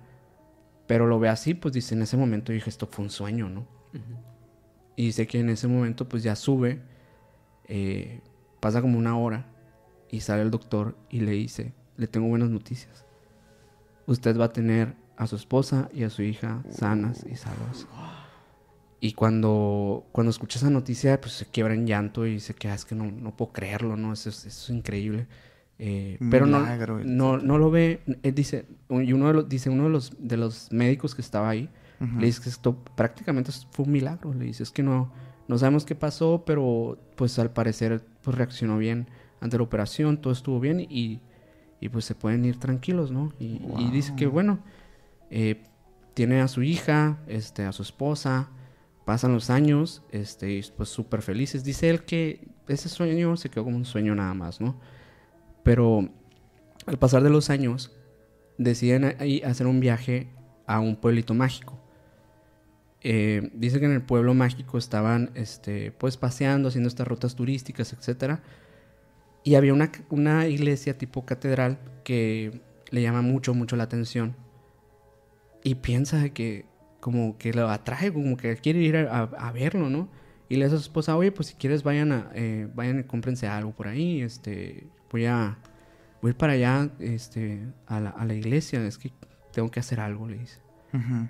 Pero lo ve así, pues dice, en ese momento dije, esto fue un sueño, ¿no? Y dice que en ese momento pues ya sube, eh, pasa como una hora y sale el doctor y le dice, le tengo buenas noticias. Usted va a tener a su esposa y a su hija sanas y salvas. Y cuando, cuando escucha esa noticia, pues se quiebra en llanto y se queda, es que no, no puedo creerlo, ¿no? Eso es, eso es increíble. Eh, pero no, no, no lo ve, él dice, y uno de los, dice uno de los, de los médicos que estaba ahí, le dice que esto prácticamente fue un milagro. Le dice, es que no, no sabemos qué pasó, pero pues al parecer pues reaccionó bien ante la operación, todo estuvo bien y, y pues se pueden ir tranquilos, ¿no? Y, y dice que bueno, eh, tiene a su hija, este, a su esposa, pasan los años, este, pues súper felices. Dice él que ese sueño se quedó como un sueño nada más, ¿no? Pero al pasar de los años, deciden hacer un viaje a un pueblito mágico. Eh, dice que en el pueblo mágico estaban este, pues paseando, haciendo estas rutas turísticas, etc. Y había una, una iglesia tipo catedral que le llama mucho, mucho la atención. Y piensa que como que lo atrae, como que quiere ir a, a verlo, ¿no? Y le dice a su esposa, oye, pues si quieres vayan a, eh, vayan y cómprense algo por ahí, este, voy a, voy a ir para allá, este, a la, a la iglesia, es que tengo que hacer algo, le dice. Ujú.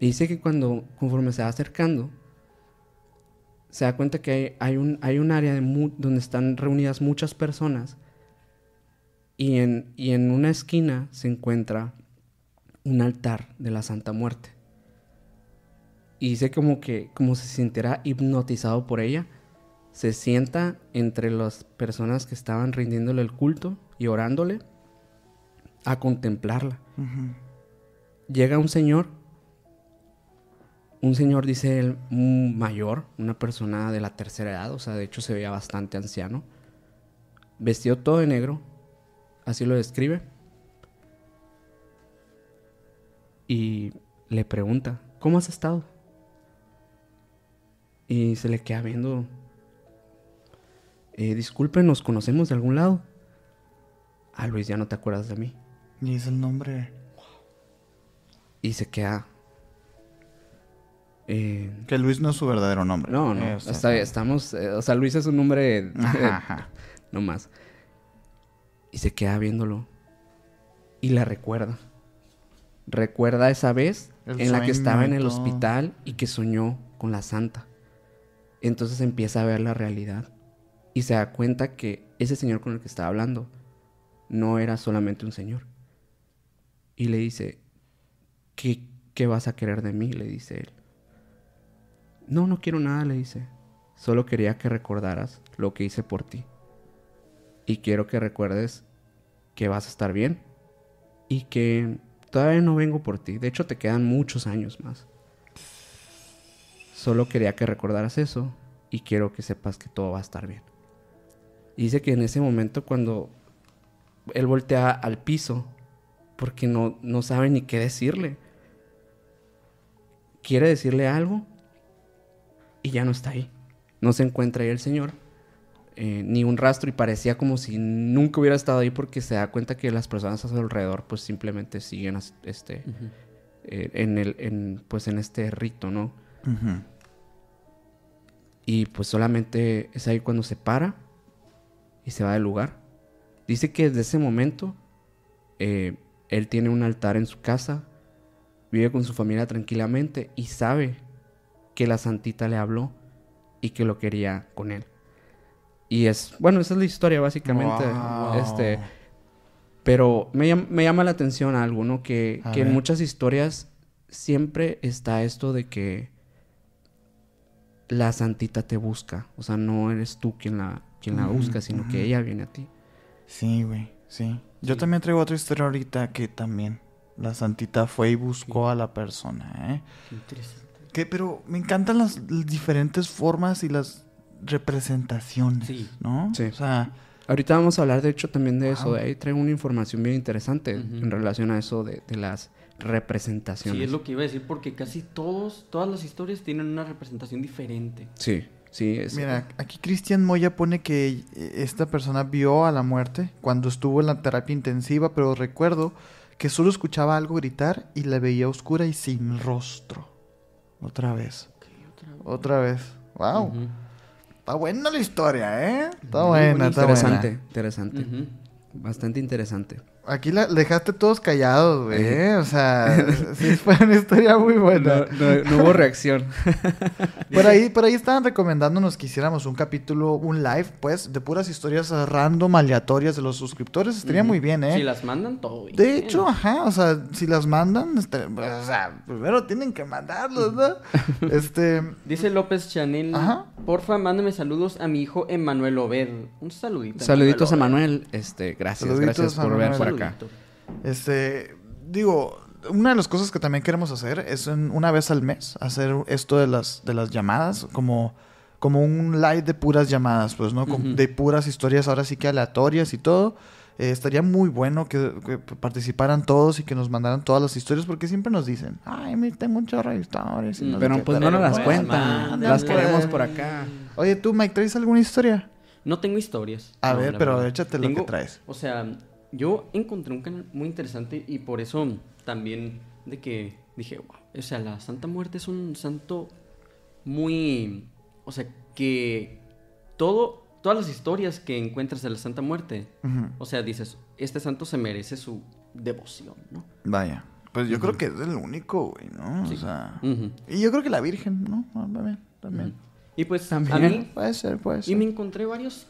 Y dice que cuando, conforme se va acercando, se da cuenta que hay, hay un, hay un área de mu- donde están reunidas muchas personas y en, y en una esquina se encuentra un altar de la Santa Muerte. Y dice como que, como se sintiera hipnotizado por ella, se sienta entre las personas que estaban rindiéndole el culto y orándole a contemplarla. Llega un señor, un señor dice él mm, mayor, una persona de la tercera edad, o sea, de hecho se veía bastante anciano, vestido todo de negro, así lo describe, y le pregunta, ¿cómo has estado? Y se le queda viendo, eh, disculpe, ¿nos conocemos de algún lado? Ah, Luis, ya no te acuerdas de mí. Y es el nombre. Y se queda... eh, Que Luis no es su verdadero nombre. No, no. Eh, o sea, está- estamos. eh, o sea, Luis es un nombre. Ajá, ajá. no más. Y se queda viéndolo. Y la recuerda. Recuerda esa vez El en la que estaba en el hospital y que soñó con la santa. Entonces empieza a ver la realidad. Y se da cuenta que ese señor con el que estaba hablando no era solamente un señor. Y le dice, ¿qué, qué vas a querer de mí? Le dice él. No, no quiero nada, le dice. Solo quería que recordaras lo que hice por ti. Y quiero que recuerdes que vas a estar bien y que todavía no vengo por ti. De hecho, te quedan muchos años más. Solo quería que recordaras eso y quiero que sepas que todo va a estar bien. Y dice que en ese momento cuando él voltea al piso, porque no, no sabe ni qué decirle, quiere decirle algo y ya no está ahí. No se encuentra ahí el señor, eh, ni un rastro y parecía como si nunca hubiera estado ahí porque se da cuenta que las personas a su alrededor pues simplemente siguen este, eh, en, el, en, pues, en este rito, ¿no? Y pues solamente es ahí cuando se para y se va del lugar. Dice que desde ese momento eh, él tiene un altar en su casa, vive con su familia tranquilamente y sabe que la santita le habló y que lo quería con él. Y es, bueno, esa es la historia básicamente. Wow. Este, pero me, me llama la atención algo, ¿no? Que, que en muchas historias siempre está esto de que la santita te busca. O sea, no eres tú quien la, quien la busca, sino que ella viene a ti. Sí, güey, sí. Yo también traigo otra historia ahorita que también la santita fue y buscó a la persona, ¿eh? Qué interesante. Que, pero me encantan las, las diferentes formas y las representaciones, Sí. ¿no? Sí. O sea, Ahorita vamos a hablar, de hecho, también de eso. De ahí traigo una información bien interesante en relación a eso de, de las representaciones. Sí, es lo que iba a decir porque casi todos, todas las historias tienen una representación diferente. Sí, sí. es- mira, aquí Cristian Moya pone que eh, esta persona vio a la muerte cuando estuvo en la terapia intensiva, pero recuerdo que solo escuchaba algo gritar y la veía oscura y sin rostro. Otra vez. Otra vez. Wow. Está buena la historia, ¿eh? Está Muy buena, está interesante, buena. interesante. Bastante interesante. Aquí la dejaste todos callados, güey. ¿eh? O sea, sí fue una historia muy buena. no hubo reacción. Por ahí, por ahí estaban recomendándonos que hiciéramos un capítulo, un live, pues, de puras historias random, aleatorias de los suscriptores. Estaría muy bien, ¿eh? Si las mandan todo. bien. De hecho, ajá, o sea, si las mandan, este, o sea, primero tienen que mandarlos, ¿no? este, Dice López Chanel, Ajá. porfa, mándame saludos a mi hijo Emanuel Obed. Un saludito. Saluditos a. Manuel. Este, gracias, Saluditos gracias por ver Manuel. por acá. Saludito. este, digo, una de las cosas que también queremos hacer es en- una vez al mes hacer esto de las, de las llamadas, como, como un live de puras llamadas, pues, ¿no? De puras historias ahora sí que aleatorias y todo. Eh, estaría muy bueno que, que participaran todos y que nos mandaran todas las historias porque siempre nos dicen, ay, me tengo un chorro de historias. y Mm, no Pero qué". pues no nos las cuentan. Las queremos por acá. Oye, tú, Mike, ¿traes alguna historia? No tengo historias. A No, ver, pero verdad. échate lo que traes. O sea, yo encontré un canal muy interesante y por eso también de que dije, wow, o sea, la Santa Muerte es un santo muy, o sea, que todo, todas las historias que encuentras de la Santa Muerte, o sea, dices, este santo se merece su devoción, ¿no? Vaya. Pues yo creo que es el único, güey, ¿no? Sí. O sea... Y yo creo que la Virgen, ¿no? Ah, También, también. Y pues También. a mí Puede ser, puede ser. Y me encontré varios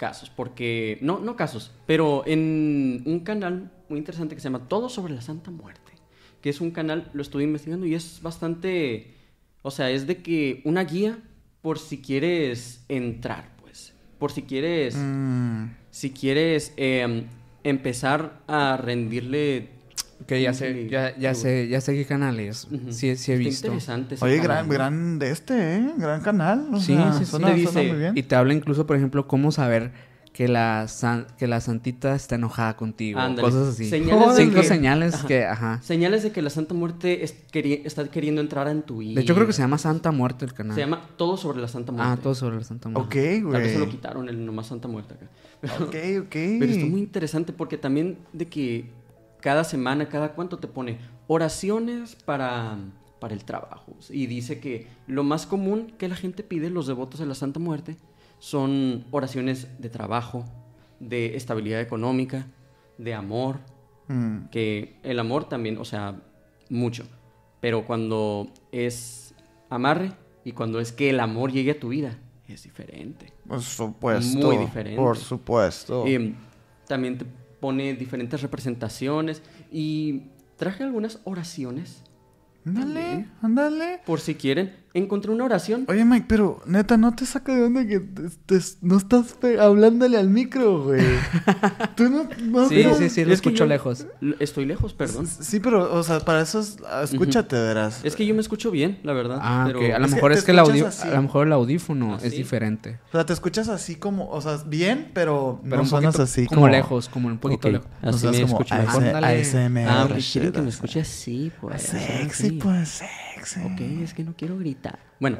casos, porque, no, no casos, pero en un canal muy interesante que se llama Todo sobre la Santa Muerte, que es un canal, lo estuve investigando y es bastante, o sea, es de que una guía por si quieres entrar, pues, por si quieres, Mm, si quieres eh, empezar a rendirle... Que ya sé, ya, ya sé, ya sé qué canales. Ujú. Sí, sí he Está visto. interesante ese Oye, canal, gran, ¿no? gran de este, ¿eh? Gran canal. O Sí, sea, sí, sí. Suena, Te suena dice- muy bien. Y te habla incluso, por ejemplo, cómo saber que la, san- que la santita está enojada contigo. Ándale. Cosas así. Señales de Cinco que- señales Ajá. que, ajá. Señales de que la Santa Muerte es- queri- está queriendo entrar en tu vida. De hecho, creo que se llama Santa Muerte el canal. Se llama Todo sobre la Santa Muerte. Ah, todo sobre la Santa Muerte. Ok, Tal vez se lo güey. quitaron el nomás Santa Muerte acá. Pero, Ok, ok. pero está muy interesante porque también de que cada semana, cada cuánto te pone oraciones para, para el trabajo. Y dice que lo más común que la gente pide, los devotos de la Santa Muerte, son oraciones de trabajo, de estabilidad económica, de amor, Mm, que el amor también, o sea, mucho. Pero cuando es amarre y cuando es que el amor llegue a tu vida, es diferente. Por supuesto. Muy diferente. Por supuesto. Eh, también te pone diferentes representaciones y traje algunas oraciones Ándale, ándale. por si quieren. Encontré una oración. Oye, Mike, pero neta, ¿no te saca de onda que te- te- no estás hablándole al micro, güey? Tú no... no Sí, no- sí, sí, lo Es escucho yo- lejos. Estoy lejos, perdón. Sí, pero, o sea, para eso es- ah, escúchate, verás. Es que yo me escucho bien, la verdad. Ah, pero... A lo Es mejor es que el escuchas audio, así. a lo mejor el audífono ¿Ah, es diferente. O sea, te escuchas así como, o sea, bien, pero, Pero no un sonas poquito así como, lejos, como un poquito lejos. No Así seas me como escucho mejor. Ah, quieren que me escuche así, pues. Sexy, pues, sexy. Ok, es que no quiero gritar. Bueno,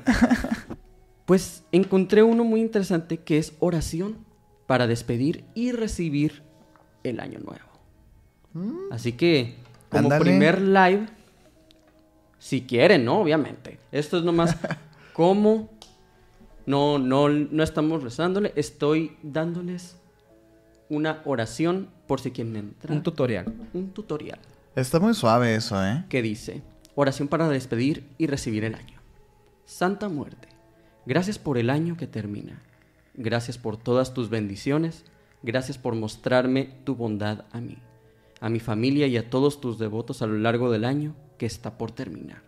pues encontré uno muy interesante que es oración para despedir y recibir el año nuevo. Así que, como primer live, si quieren, ¿no? Obviamente. Esto es nomás como no, no, no estamos rezándole, estoy dándoles una oración por si quieren entrar. Un tutorial. un tutorial Está muy suave eso, ¿eh? que dice, oración para despedir y recibir el año. Santa muerte, gracias por el año que termina. Gracias por todas tus bendiciones. Gracias por mostrarme tu bondad a mí, a mi familia y a todos tus devotos a lo largo del año que está por terminar.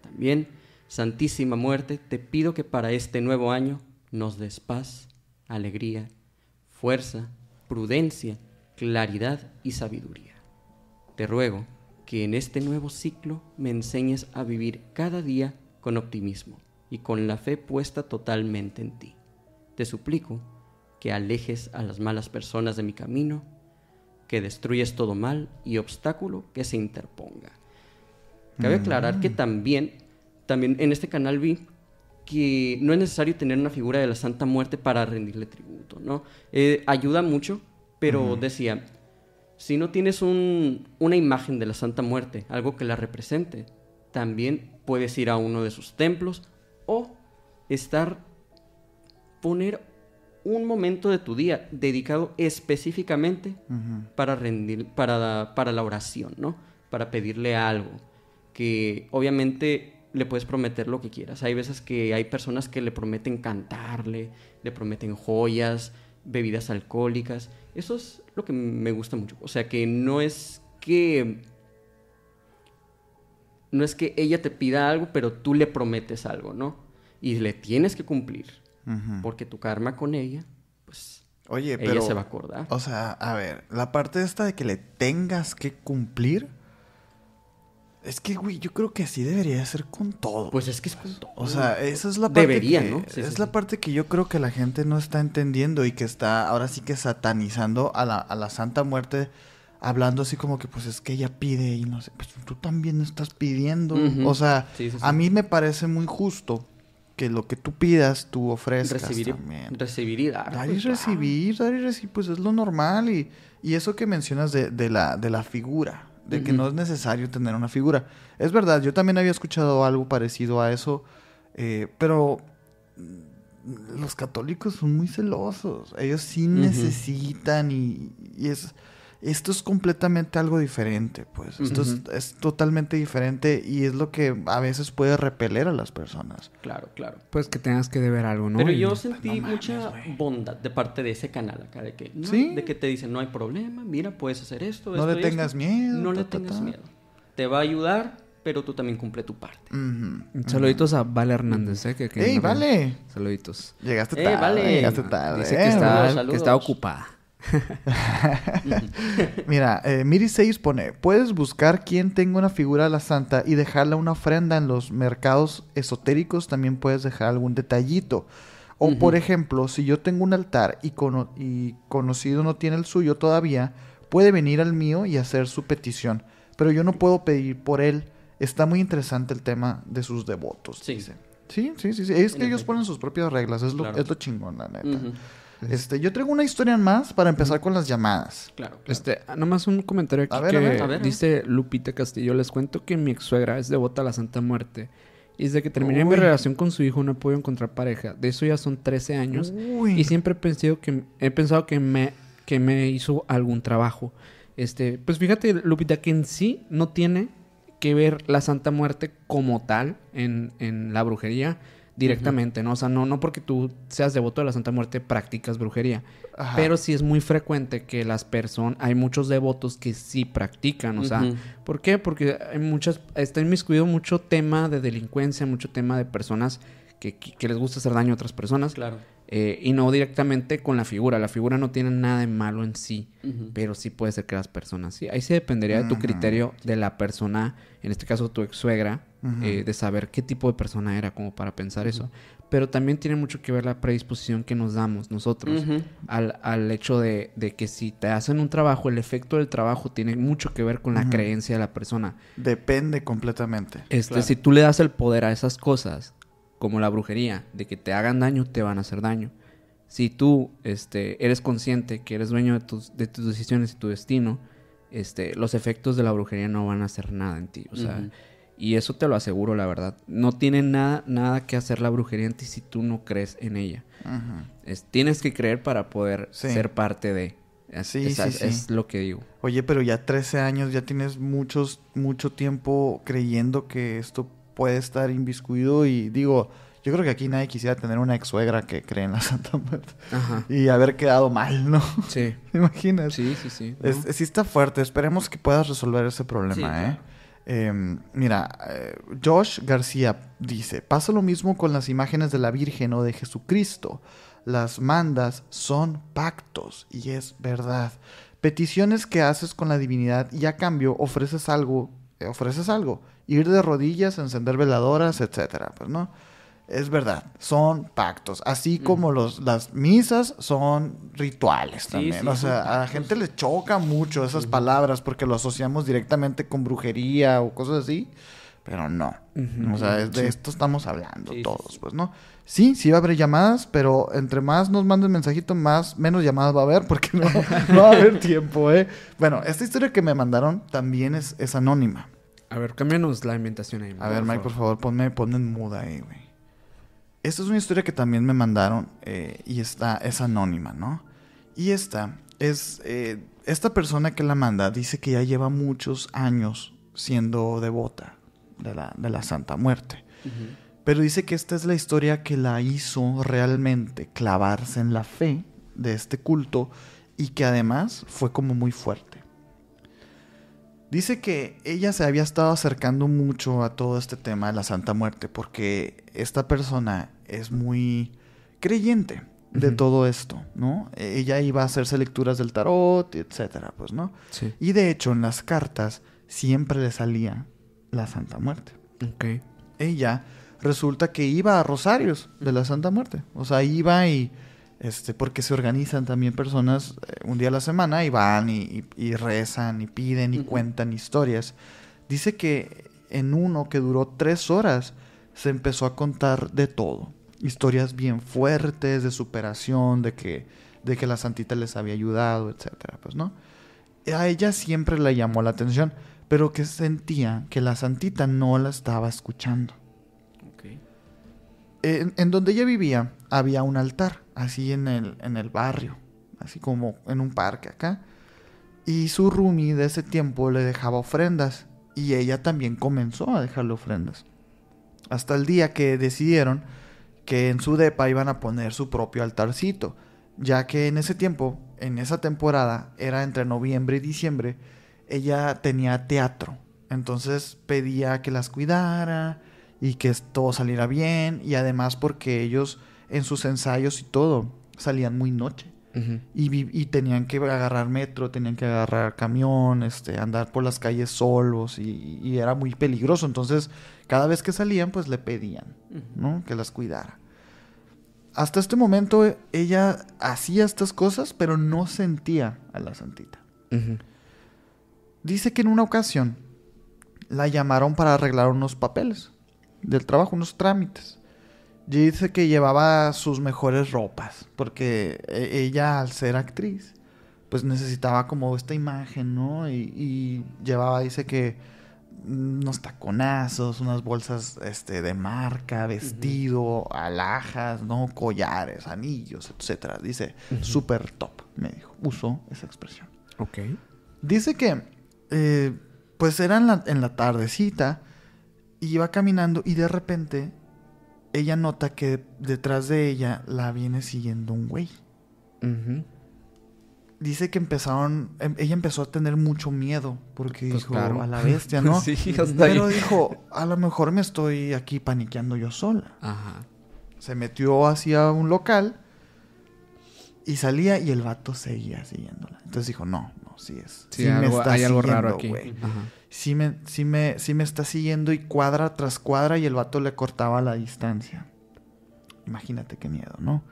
También, Santísima Muerte, te pido que para este nuevo año nos des paz, alegría, fuerza, prudencia, claridad y sabiduría. Te ruego que en este nuevo ciclo me enseñes a vivir cada día con optimismo y con la fe puesta totalmente en ti. Te suplico que alejes a las malas personas de mi camino, que destruyes todo mal y obstáculo que se interponga. Cabe aclarar que también, también en este canal vi que no es necesario tener una figura de la Santa Muerte para rendirle tributo, ¿no? Eh, ayuda mucho, pero decía, si no tienes un- una imagen de la Santa Muerte, algo que la represente, también puedes ir a uno de sus templos o estar, poner un momento de tu día dedicado específicamente para rendir, para, para la oración, ¿no? Para pedirle algo. Que obviamente le puedes prometer lo que quieras. Hay veces que hay personas que le prometen cantarle, le prometen joyas, bebidas alcohólicas. Eso es lo que me gusta mucho. O sea, que no es que no es que ella te pida algo, pero tú le prometes algo, ¿no? Y le tienes que cumplir. Porque tu karma con ella, pues Oye, ella pero... se va a acordar. O sea, a ver, la parte esta de que le tengas que cumplir... Es que, güey, yo creo que así debería ser con todo. Pues es que es con todo. O sea, esa es la parte Debería, que, ¿no? Sí, es sí, la sí. parte que yo creo que la gente no está entendiendo y que está ahora sí que satanizando a la, a la Santa Muerte, hablando así como que pues es que ella pide y no sé, pues tú también estás pidiendo. O sea, a mí me parece muy justo que lo que tú pidas, tú ofrezcas recibir, también. recibir y dar. Dar y pues, recibir, dar y recibir, pues es lo normal. Y, y eso que mencionas de, de la, de la figura, de que no es necesario tener una figura. Es verdad, yo también había escuchado algo parecido a eso, eh, pero mm, los católicos son muy celosos. Ellos sí necesitan y, y es... Esto es completamente algo diferente, pues. Esto es, totalmente diferente y es lo que a veces puede repeler a las personas. Claro, claro. Pues que tengas que deber algo, ¿no? Pero Y- yo sentí no mames, mucha bondad de parte de ese canal acá, de que, no, ¿Sí? de que te dicen, no hay problema, mira, puedes hacer esto, No esto le y tengas esto". miedo, No le ta, tengas ta. miedo. Te va a ayudar, pero tú también cumple tu parte. Saluditos a Vale Hernández, ¿eh? Que, que ¡Ey, vale! Saluditos. Llegaste Eh, tarde, vale. llegaste tarde. Dice eh, que, está, saludos, saludos. que está ocupada. Mira, eh, Miri 6 pone, puedes buscar quien tenga una figura de la santa y dejarle una ofrenda en los mercados esotéricos, también puedes dejar algún detallito. O por ejemplo, si yo tengo un altar y, cono- y conocido no tiene el suyo todavía, puede venir al mío y hacer su petición. Pero yo no puedo pedir por él. Está muy interesante el tema de sus devotos. Sí. dice. Sí, sí, sí, sí. Es que ellos ponen sus propias reglas. Es lo, Claro. es lo chingón, la neta. Este, yo traigo una historia más para empezar con las llamadas. Claro, claro. Este, ah, nomás un comentario aquí A ver, que a ver. A ver, dice Lupita Castillo. Les cuento que mi ex suegra es devota a la Santa Muerte. Y desde que terminé mi relación con su hijo no he podido encontrar pareja. De eso ya son 13 años. Uy. Y siempre he pensado que, he pensado que me, que me hizo algún trabajo. Este, pues fíjate, Lupita, que en sí no tiene que ver la Santa Muerte como tal en, en la brujería. Directamente, ¿no? O sea, no, no porque tú seas devoto de la Santa Muerte practicas brujería. Ajá. Pero sí es muy frecuente que las personas, hay muchos devotos que sí practican, o sea. ¿por qué? Porque hay muchas, está inmiscuido mucho tema de delincuencia, mucho tema de personas que, que- que les gusta hacer daño a otras personas. Claro. Eh, y no directamente con la figura. La figura no tiene nada de malo en sí, pero sí puede ser que las personas sí. Ahí sí dependería de tu criterio de la persona, en este caso tu ex suegra, eh, de saber qué tipo de persona era como para pensar eso. Pero también tiene mucho que ver la predisposición que nos damos nosotros al, al hecho de, de que si te hacen un trabajo, el efecto del trabajo tiene mucho que ver con la creencia de la persona. Depende completamente. Este, Claro. Si tú le das el poder a esas cosas, como la brujería, de que te hagan daño, te van a hacer daño. Si tú este, eres consciente que eres dueño de tus, de tus decisiones y tu destino, este, los efectos de la brujería no van a hacer nada en ti. O sea, Ujú. y eso te lo aseguro, la verdad. No tiene nada, nada que hacer la brujería en ti si tú no crees en ella. Es- tienes que creer para poder Sí. ser parte de. Es, Sí, es- sí, sí. es lo que digo. Oye, pero ya 13 años, ya tienes muchos, mucho tiempo creyendo que esto puede estar inviscuido y digo, yo creo que aquí nadie quisiera tener una ex suegra que cree en la Santa Muerte Ajá. y haber quedado mal, ¿no? Sí. ¿Te imaginas? Sí, sí, sí. ¿no? Es- sí está fuerte, esperemos que puedas resolver ese problema, Sí, ¿eh? Em, mira, eh, Josh García dice, pasa lo mismo con las imágenes de la Virgen o de Jesucristo. Las mandas son pactos y es verdad. Peticiones que haces con la divinidad y a cambio ofreces algo, ofreces algo. Ir de rodillas, encender veladoras, etcétera, pues no. Es verdad, son pactos. Así como los, las misas son rituales también. sí, o sea, a la gente le choca mucho esas palabras porque lo asociamos directamente con brujería o cosas así. Pero no. O sea, es de esto estamos hablando Sí, todos, pues, ¿no? Sí, sí va a haber llamadas, pero entre más nos manden mensajito, más, menos llamadas va a haber porque no, no va a haber tiempo, ¿eh? Bueno, esta historia que me mandaron también es, es anónima. A ver, cámbianos la inventación ahí. A ver, Mike, por favor, ponme, ponme en muda ahí, güey. Esta es una historia que también me mandaron eh, y está, es anónima, ¿no? Y esta es, eh, esta persona que la manda dice que ya lleva muchos años siendo devota de la, de la Santa Muerte. Ujú. Pero dice que esta es la historia que la hizo realmente clavarse en la fe de este culto y que además fue como muy fuerte. Dice que ella se había estado acercando mucho a todo este tema de la Santa Muerte porque esta persona es muy creyente de todo esto, ¿no? Ella iba a hacerse lecturas del tarot, etcétera, pues, ¿no? Sí. Y de hecho en las cartas siempre le salía la Santa Muerte Ok. ella resulta que iba a rosarios de la Santa Muerte. O sea, iba y, este, porque se organizan también personas eh, un día a la semana y van y, y- y rezan y piden y cuentan historias. Dice que en uno que duró tres horas se empezó a contar de todo. Historias bien fuertes de superación, de que, de que la santita les había ayudado, etcétera, pues, ¿no? A ella siempre le llamó la atención, pero que sentía que la santita no la estaba escuchando. En donde ella vivía había un altar, así en el, en el barrio, así como en un parque acá. Y su roomie de ese tiempo le dejaba ofrendas y ella también comenzó a dejarle ofrendas. Hasta el día que decidieron que en su depa iban a poner su propio altarcito, ya que en ese tiempo, en esa temporada, era entre noviembre y diciembre, ella tenía teatro. Entonces pedía que las cuidara y que todo saliera bien y además porque ellos en sus ensayos y todo salían muy noche y, tenían que agarrar metro, tenían que agarrar camión, este, andar por las calles solos y, y era muy peligroso. Entonces, cada vez que salían, pues le pedían, ¿no? Que las cuidara. Hasta este momento eh, ella hacía estas cosas, pero no sentía a la santita. Dice que en una ocasión la llamaron para arreglar unos papeles del trabajo, unos trámites. Y dice que llevaba sus mejores ropas, porque e- ella al ser actriz, pues necesitaba como esta imagen, ¿no? Y, y llevaba, dice que unos taconazos, unas bolsas este, de marca, vestido, alhajas, ¿no? Collares, anillos, etcétera. Dice, súper top, me dijo. Usó esa expresión. Ok. Dice que, eh, pues era en la, en la tardecita, y iba caminando y de repente ella nota que detrás de ella la viene siguiendo un güey. Ujú. Dice que empezaron, em- ella empezó a tener mucho miedo porque Pues dijo claro. a la bestia, ¿no? Sí, hasta ahí. Pero dijo, a lo mejor me estoy aquí paniqueando yo sola. Ajá. Se metió hacia un local y salía y el vato seguía siguiéndola. Entonces dijo, no, sí es. Sí, algo- hay algo raro aquí. Sí me, sí, me, sí me está siguiendo y cuadra tras cuadra y el vato le cortaba la distancia. Imagínate qué miedo, ¿no?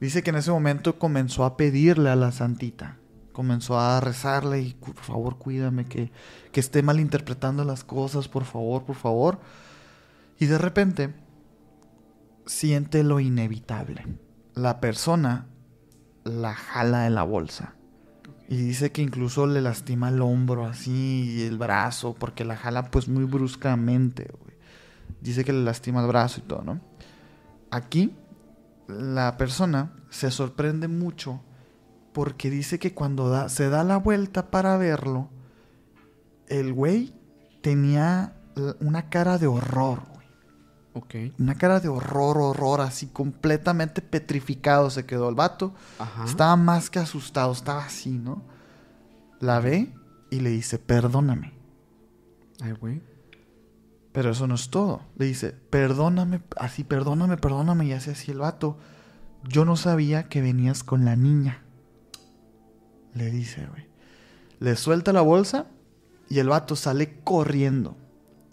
Dice que en ese momento comenzó a pedirle a la santita. Comenzó a rezarle y por favor cuídame que, que esté malinterpretando las cosas, por favor, por favor. Y de repente siente lo inevitable. La persona la jala de la bolsa. Y dice que incluso le lastima el hombro así y el brazo, porque la jala pues muy bruscamente. Dice que le lastima el brazo y todo, ¿no? Aquí la persona se sorprende mucho porque dice que cuando da- se da la vuelta para verlo, el güey tenía una cara de horror, Una cara de horror, horror, así completamente petrificado se quedó el vato. Ajá. Estaba más que asustado, estaba así, ¿no? La ve y le dice, perdóname. Ay, güey. Pero eso no es todo. Le dice, perdóname, así, perdóname, perdóname. Y hace así el vato. Yo no sabía que venías con la niña. Le dice, güey. Le suelta la bolsa y el vato sale corriendo.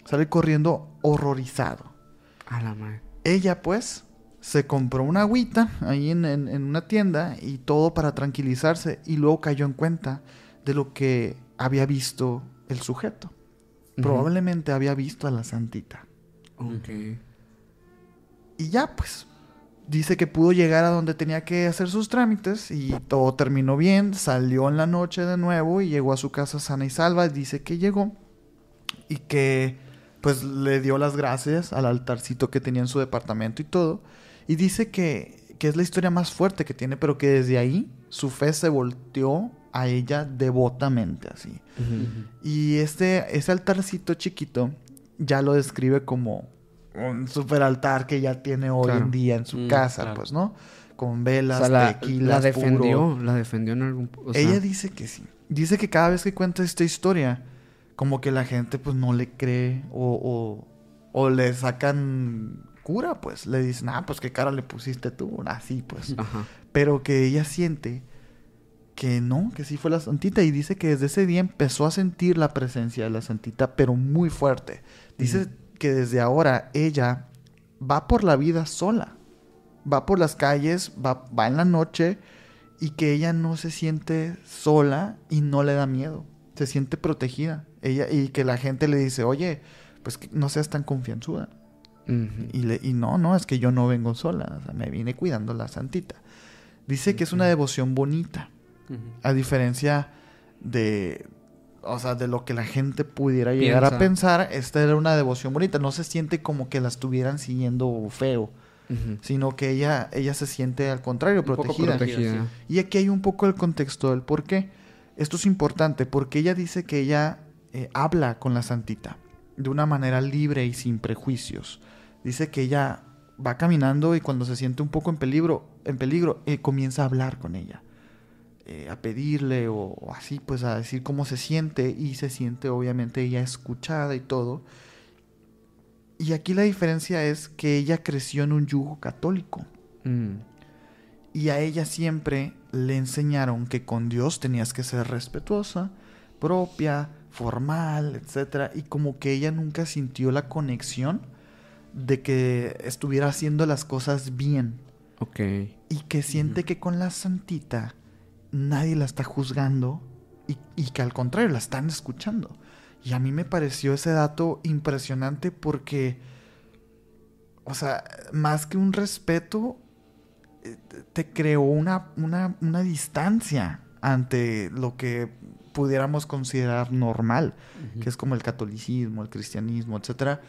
Sale corriendo horrorizado. A la madre. Ella, pues, se compró una agüita ahí en, en- en una tienda y todo para tranquilizarse. Y luego cayó en cuenta de lo que había visto el sujeto. Probablemente había visto a la santita. Ok. Y ya, pues, dice que pudo llegar a donde tenía que hacer sus trámites y todo terminó bien. Salió en la noche de nuevo y llegó a su casa sana y salva. Dice que llegó y que, pues, le dio las gracias al altarcito que tenía en su departamento y todo. Y dice que, que es la historia más fuerte que tiene, pero que desde ahí su fe se volteó a ella devotamente, así. Y este, ese altarcito chiquito ya lo describe como un super altar que ya tiene hoy Claro. en día en su Mm, casa, claro. pues, ¿no? Con O velas, sea, la, tequilas, la defendió. puro. La defendió en algún... o sea, Ella dice que sí. Dice que cada vez que cuenta esta historia, como que la gente pues no le cree o, o, o le sacan cura, pues. Le dicen, ah, pues qué cara le pusiste tú, así, pues. Ajá. Pero que ella siente que no, que sí fue la santita. Y dice que desde ese día empezó a sentir la presencia de la santita, pero muy fuerte. Dice que desde ahora ella va por la vida sola. Va por las calles, va, va en la noche y que ella no se siente sola y no le da miedo. Se siente protegida. Ella, y que la gente le dice, oye, pues que no seas tan confianzuda. Y, le, y no, no, es que yo no vengo sola, o sea, me vine cuidando la santita. Dice que es una devoción bonita, a diferencia de, o sea, de lo que la gente pudiera llegar a pensar, esta era una devoción bonita, no se siente como que la estuvieran siguiendo feo, sino que ella, ella se siente al contrario, Un protegida. Protegida. Y aquí hay un poco el contexto del por qué. Esto es importante porque ella dice que ella eh, habla con la santita de una manera libre y sin prejuicios. Dice que ella va caminando y cuando se siente un poco en peligro, en peligro eh, comienza a hablar con ella. eh, a pedirle o, o así, pues a decir cómo se siente y se siente obviamente ella escuchada y todo. Y aquí la diferencia es que ella creció en un yugo católico. Mm. Y a ella siempre le enseñaron que con Dios tenías que ser respetuosa, propia, formal, etcétera, y como que ella nunca sintió la conexión de que estuviera haciendo las cosas bien Ok. y que siente que con la santita nadie la está juzgando y, y que al contrario la están escuchando. Y a mí me pareció ese dato impresionante porque, o sea, más que un respeto, eh, te creó una, una, una distancia ante lo que pudiéramos considerar normal, que es como el catolicismo, el cristianismo, etcétera.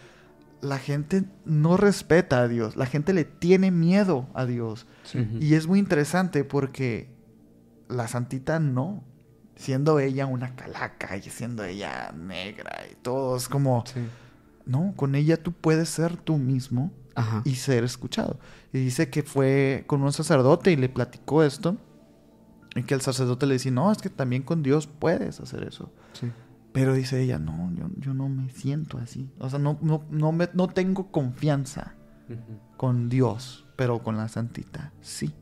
La gente no respeta a Dios, la gente le tiene miedo a Dios. Y es muy interesante porque la santita no, siendo ella una calaca y siendo ella negra y todo, es como, Sí. no, con ella tú puedes ser tú mismo Ajá. y ser escuchado. Y dice que fue con un sacerdote y le platicó esto. Y que el sacerdote le dice, no, es que también con Dios puedes hacer eso. Sí. Pero dice ella, no, yo, yo no me siento así. O sea, no, no, no, me, no tengo confianza con Dios, pero con la santita, sí.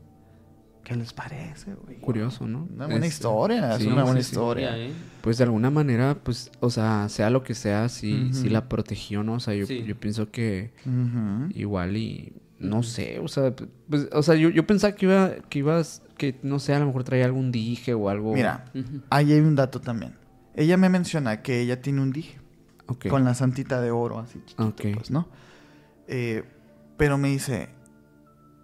¿Qué les parece, güey? Curioso, ¿no? Una buena historia, es una buena sí, historia. ¿eh? Pues de alguna manera, pues, o sea, sea lo que sea, sí, sí la protegió, ¿no? O sea, yo, Sí. yo pienso que igual y no sé, o sea, pues, o sea, yo, yo pensaba que iba, que ibas, que no sé, a lo mejor traía algún dije o algo. Mira, ahí hay un dato también. Ella me menciona que ella tiene un dije Ok. con la santita de oro, así chiquito, Ok. pues, ¿no? Eh, pero me dice,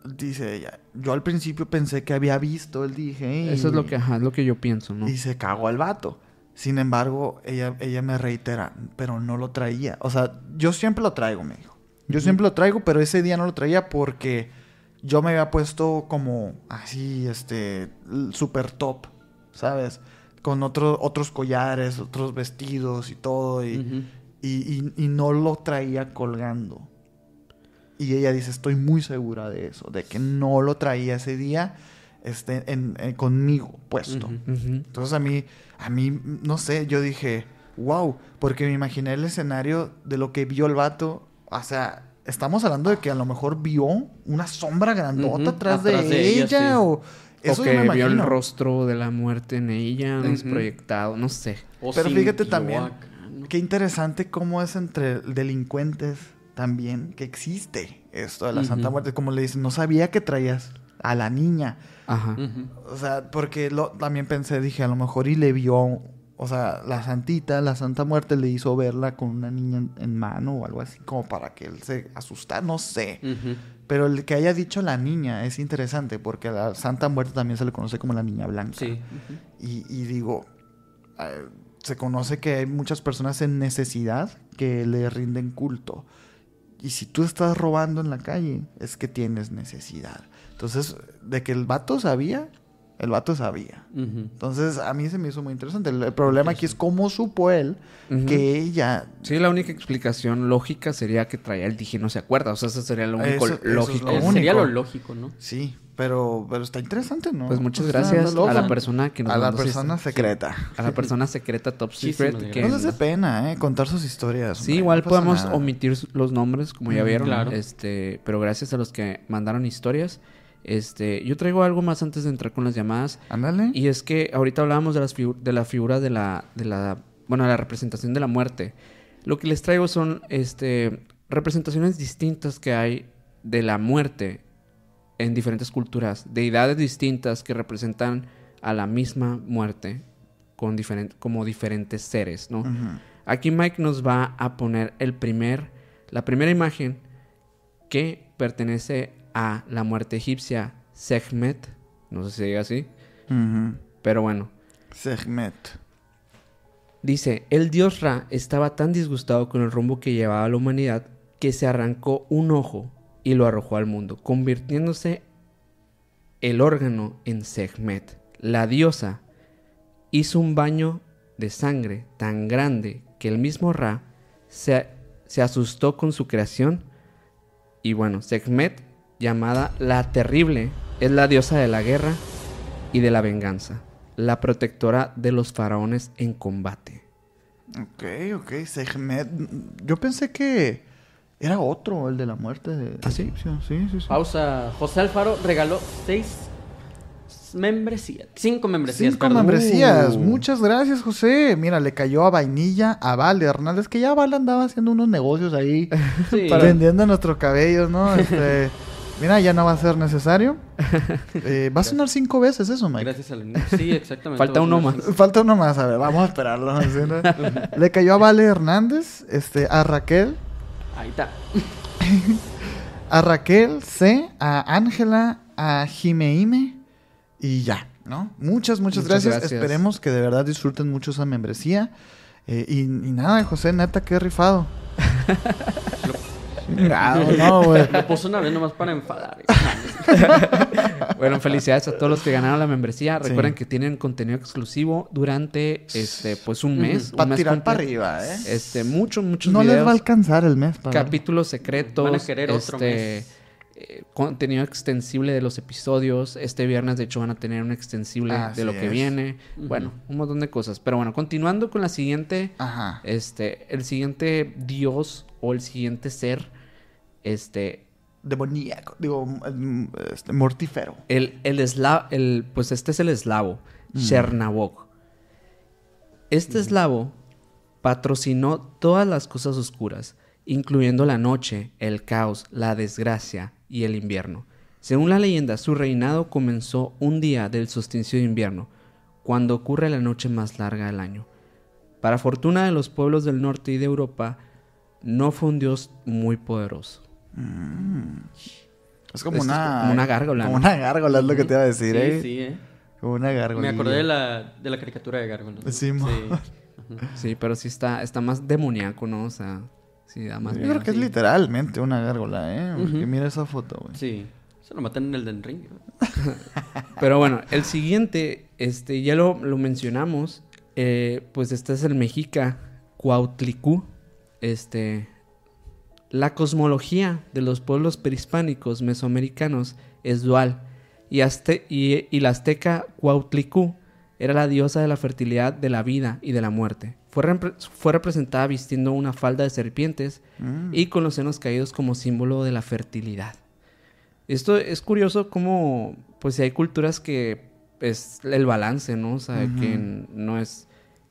dice ella, yo al principio pensé que había visto el dije. Eso es lo que, ajá, es lo que yo pienso, ¿no? Y se cagó al vato. Sin embargo, ella, ella me reitera, pero no lo traía. O sea, yo siempre lo traigo, me dijo. Yo siempre lo traigo, pero ese día no lo traía porque yo me había puesto como así, este, super top, ¿sabes? Con otro- otros collares, otros vestidos y todo. Y, y, y- y no lo traía colgando. Y ella dice, estoy muy segura de eso, de que no lo traía ese día este, en- en- conmigo puesto. Ujú. Entonces a mí, a mí, no sé, yo dije, wow, porque me imaginé el escenario de lo que vio el vato. O sea, estamos hablando de que a lo mejor vio una sombra grandota atrás, de, atrás de ella, ella, sí. o... Eso o yo que me vio el imagino. rostro de la muerte en ella, ¿no? Ujú. proyectado, no sé. O Pero fíjate también acá, ¿no? Qué interesante cómo es entre delincuentes también que existe esto de la Santa. Muerte. Como le dicen, no sabía que traías a la niña. Ajá. O sea, porque lo, también pensé, dije, a lo mejor y le vio, o sea, la santita, la Santa Muerte le hizo verla con una niña en, mano o algo así, como para que él se asustara, no sé. Pero el que haya dicho la niña es interesante, porque a la Santa Muerte también se le conoce como la niña blanca. Sí. Y digo, eh, se conoce que hay muchas personas en necesidad que le rinden culto. Y si tú estás robando en la calle, es que tienes necesidad. Entonces, de que el vato sabía, el vato sabía. Entonces, a mí se me hizo muy interesante. El, el problema aquí es cómo supo él que ella... Sí, la única explicación lógica sería que traía el dije no se acuerda. O sea, eso sería lo único Eso- eso es lógico. lo único. Sería lo lógico, ¿no? Sí, pero, pero está interesante, ¿no? Pues muchas gracias a la persona que nos A la persona secreta. a la persona secreta Top Secret. Que, No les dé pena, ¿eh? Contar sus historias. sí, hombre, igual no podemos nada. omitir los nombres, como ya Mm, vieron. claro. Este, pero gracias a los que mandaron historias. Este, yo traigo algo más antes de entrar con las llamadas. Ándale. Y es que ahorita hablábamos de, las de la figura de la, de la, bueno, la representación de la muerte. Lo que les traigo son, este, representaciones distintas que hay de la muerte en diferentes culturas, deidades distintas que representan a la misma muerte con diferen- como diferentes seres, ¿no? Aquí Mike nos va a poner el primer, la primera imagen que pertenece a la muerte egipcia Sekhmet, no sé si se diga así, pero bueno, Segmet. dice, el dios Ra estaba tan disgustado con el rumbo que llevaba la humanidad que se arrancó un ojo y lo arrojó al mundo, convirtiéndose el órgano en Sekhmet. La diosa hizo un baño de sangre tan grande que el mismo Ra se, se asustó con su creación. Y bueno, Sekhmet, llamada la Terrible, es la diosa de la guerra y de la venganza, la protectora de los faraones en combate. Ok, ok. Segmet. Yo pensé que era otro, el de la muerte de ¿Ah, sí? Sí, sí, sí. Pausa. José Alfaro regaló seis membresías. Cinco membresías, Cinco perdón. membresías. Uh. Muchas gracias, José. Mira, le cayó a Vainilla, a Vale Hernández, que ya Vale andaba haciendo unos negocios ahí, Sí. vendiendo nuestros cabellos, ¿no? Este, mira, ya no va a ser necesario. Eh, va a sonar cinco veces eso, Mike. Gracias al Sí, exactamente. Falta uno más. Falta uno más, a ver, vamos a esperarlo. ¿sí, no? Le cayó a Vale Hernández, este, a Raquel, Ahí está. a Raquel C, a Ángela, a Jimeime y ya, ¿no? Muchas, muchas, Muchas gracias. gracias. Esperemos que de verdad disfruten mucho esa membresía. Eh, y, y nada, José, neta, qué rifado. Chingado, no, güey. Lo puso una vez nomás para enfadar. Bueno, felicidades a todos los que ganaron la membresía. Sí. Recuerden que tienen contenido exclusivo durante este pues un mes. un Para tirar para arriba, ¿eh? Este, muchos, muchos No les va a alcanzar el mes. para capítulos secretos, Van a querer otro este, mes. eh, contenido extensible de los episodios. Este viernes, de hecho, van a tener un extensible Así de lo que es. viene. Bueno, un montón de cosas. Pero bueno, continuando con la siguiente, Ajá. este, el siguiente dios o el siguiente ser, este, Demoníaco. Digo, mm, este, mortífero. el, el eslavo, el, pues este es el eslavo, Mm. Este eslavo patrocinó todas las cosas oscuras, incluyendo la noche, el caos, la desgracia y el invierno. Según la leyenda, su reinado comenzó un día del solsticio de invierno, cuando ocurre la noche más larga del año. Para fortuna de los pueblos del norte y de Europa, no fue un dios muy poderoso. Es como una... como una gárgola, Como ¿no? una gárgola es lo que te iba a decir, Sí, ¿eh? sí, eh. Como una gárgola. Me acordé de la, de la caricatura de. Sí, mo. Sí, pero sí está, está más demoníaco, ¿no? O sea, sí da más Yo miedo. creo que es sí. literalmente una gárgola, ¿eh? Porque mira esa foto, güey. Sí. Se lo matan en el Den Ring. ¿no? Pero bueno, el siguiente, este, ya lo, lo mencionamos, eh, pues este es el mexica Cuautlicú. Este, la cosmología de los pueblos prehispánicos mesoamericanos es dual y, azte- y, y la azteca Cuautlicú era la diosa de la fertilidad, de la vida y de la muerte. Fue, repre- fue representada vistiendo una falda de serpientes Mm. y con los senos caídos como símbolo de la fertilidad. Esto es curioso como, pues, si hay culturas que es el balance, ¿no? O sea, que no es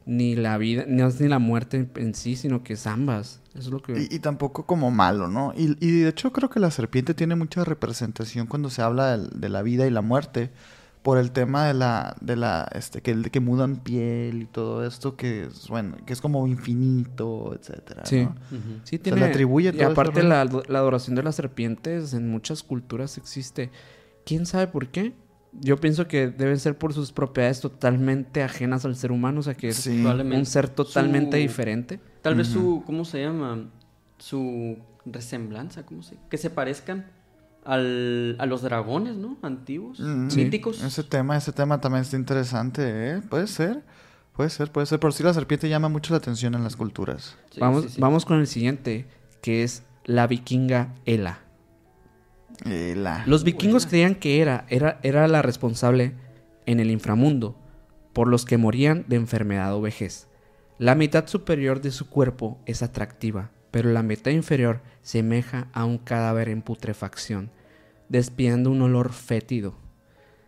ni la vida, no es ni la muerte en, sí, sino que es ambas. Eso es lo que... Y, y tampoco como malo, ¿no? Y, y de hecho creo que la serpiente tiene mucha representación cuando se habla de, la vida y la muerte. Por el tema de la, de la, este, que, que mudan piel y todo esto, que es, bueno, que es como infinito, etcétera, Sí. Sí, se le atribuye Y todo ese aparte la, la adoración de las serpientes en muchas culturas existe. ¿Quién sabe por qué? Yo pienso que deben ser por sus propiedades totalmente ajenas al ser humano, o sea que es Sí. Un ser totalmente Su- diferente. Tal vez su, ¿cómo se llama? Su resemblanza, ¿cómo se? Que se parezcan al, a los dragones, ¿no? Antiguos, míticos. Ese tema, ese tema también está interesante, ¿eh? Puede ser, puede ser, puede ser. Por si la serpiente llama mucho la atención en las culturas. Sí, vamos, sí, sí. vamos con el siguiente, que es la vikinga Ela. Eh. Los vikingos creían que era, era, era la responsable en el inframundo por los que morían de enfermedad o vejez. La mitad superior de su cuerpo es atractiva, pero la mitad inferior semeja a un cadáver en putrefacción, despidiendo un olor fétido.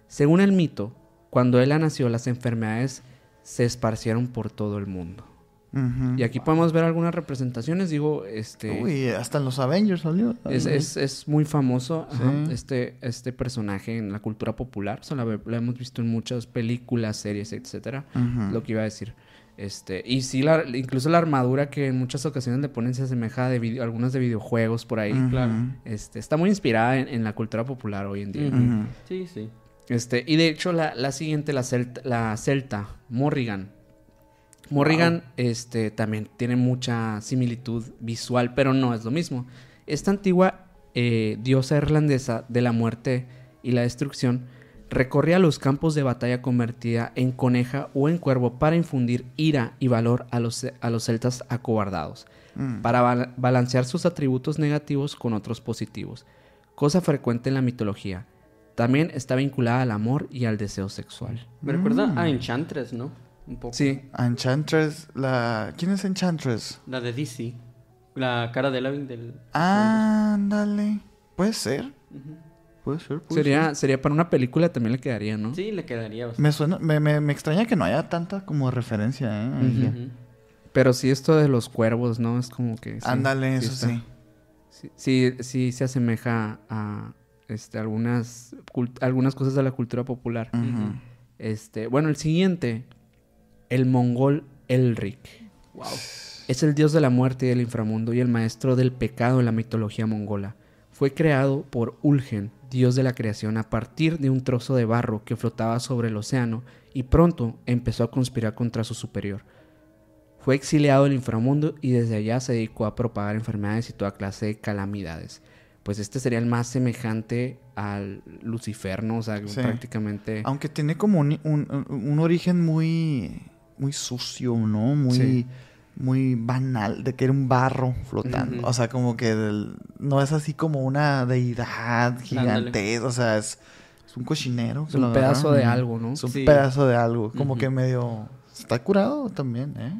Según el mito, cuando Ela nació las enfermedades se esparcieron por todo el mundo. Y aquí podemos ver algunas representaciones, digo, este... Uy, hasta en los Avengers salió. Es, es, es muy famoso ajá, este, este personaje en la cultura popular. O sea, la, hemos visto en muchas películas, series, etcétera. Lo que iba a decir. Este, y sí, la, incluso la armadura que en muchas ocasiones le ponen se asemeja de video- algunas de videojuegos por ahí. Claro. Este, está muy inspirada en, en la cultura popular hoy en día. Sí, sí. Este, y de hecho, la, la siguiente, la celta, la celta, Morrigan. Morrigan este, también tiene mucha similitud visual, pero no es lo mismo. Esta antigua eh, diosa irlandesa de la muerte y la destrucción recorría los campos de batalla convertida en coneja o en cuervo para infundir ira y valor a los, a los celtas acobardados, Mm. para bal- balancear sus atributos negativos con otros positivos, cosa frecuente en la mitología. También está vinculada al amor y al deseo sexual. Me recuerda a Enchantress, ¿no? Un poco. Sí, Enchantress, la... ¿Quién es Enchantress? La de DC. La cara de Elavin del... Ándale. Puede ser. Puede ser, puede sería, sería para una película también le quedaría, ¿no? Sí, le quedaría bastante. Me suena, me, me, me extraña que no haya tanta como referencia, ¿eh? Pero sí esto de los cuervos, ¿no? Es como que... sí, Ándale, sí eso está- sí. Sí, sí, sí se asemeja a este, algunas, cult- algunas cosas de la cultura popular. Este, bueno, el siguiente, el mongol Elric. Wow. Es el dios de la muerte y del inframundo y el maestro del pecado en la mitología mongola. Fue creado por Ulgen, dios de la creación, a partir de un trozo de barro que flotaba sobre el océano y pronto empezó a conspirar contra su superior. Fue exiliado del inframundo y desde allá se dedicó a propagar enfermedades y toda clase de calamidades. Pues este sería el más semejante al Lucifer, ¿no? O sea, Sí. prácticamente... Aunque tiene como un, un- un origen muy, muy sucio, ¿no? Muy, Sí. muy banal, de que era un barro flotando. O sea, como que del- no es así como una deidad gigante. O sea, es, es un cochinero. Es un pedazo de algo, ¿no? Es un Sí. pedazo de algo. Como que medio... Está curado también, ¿eh?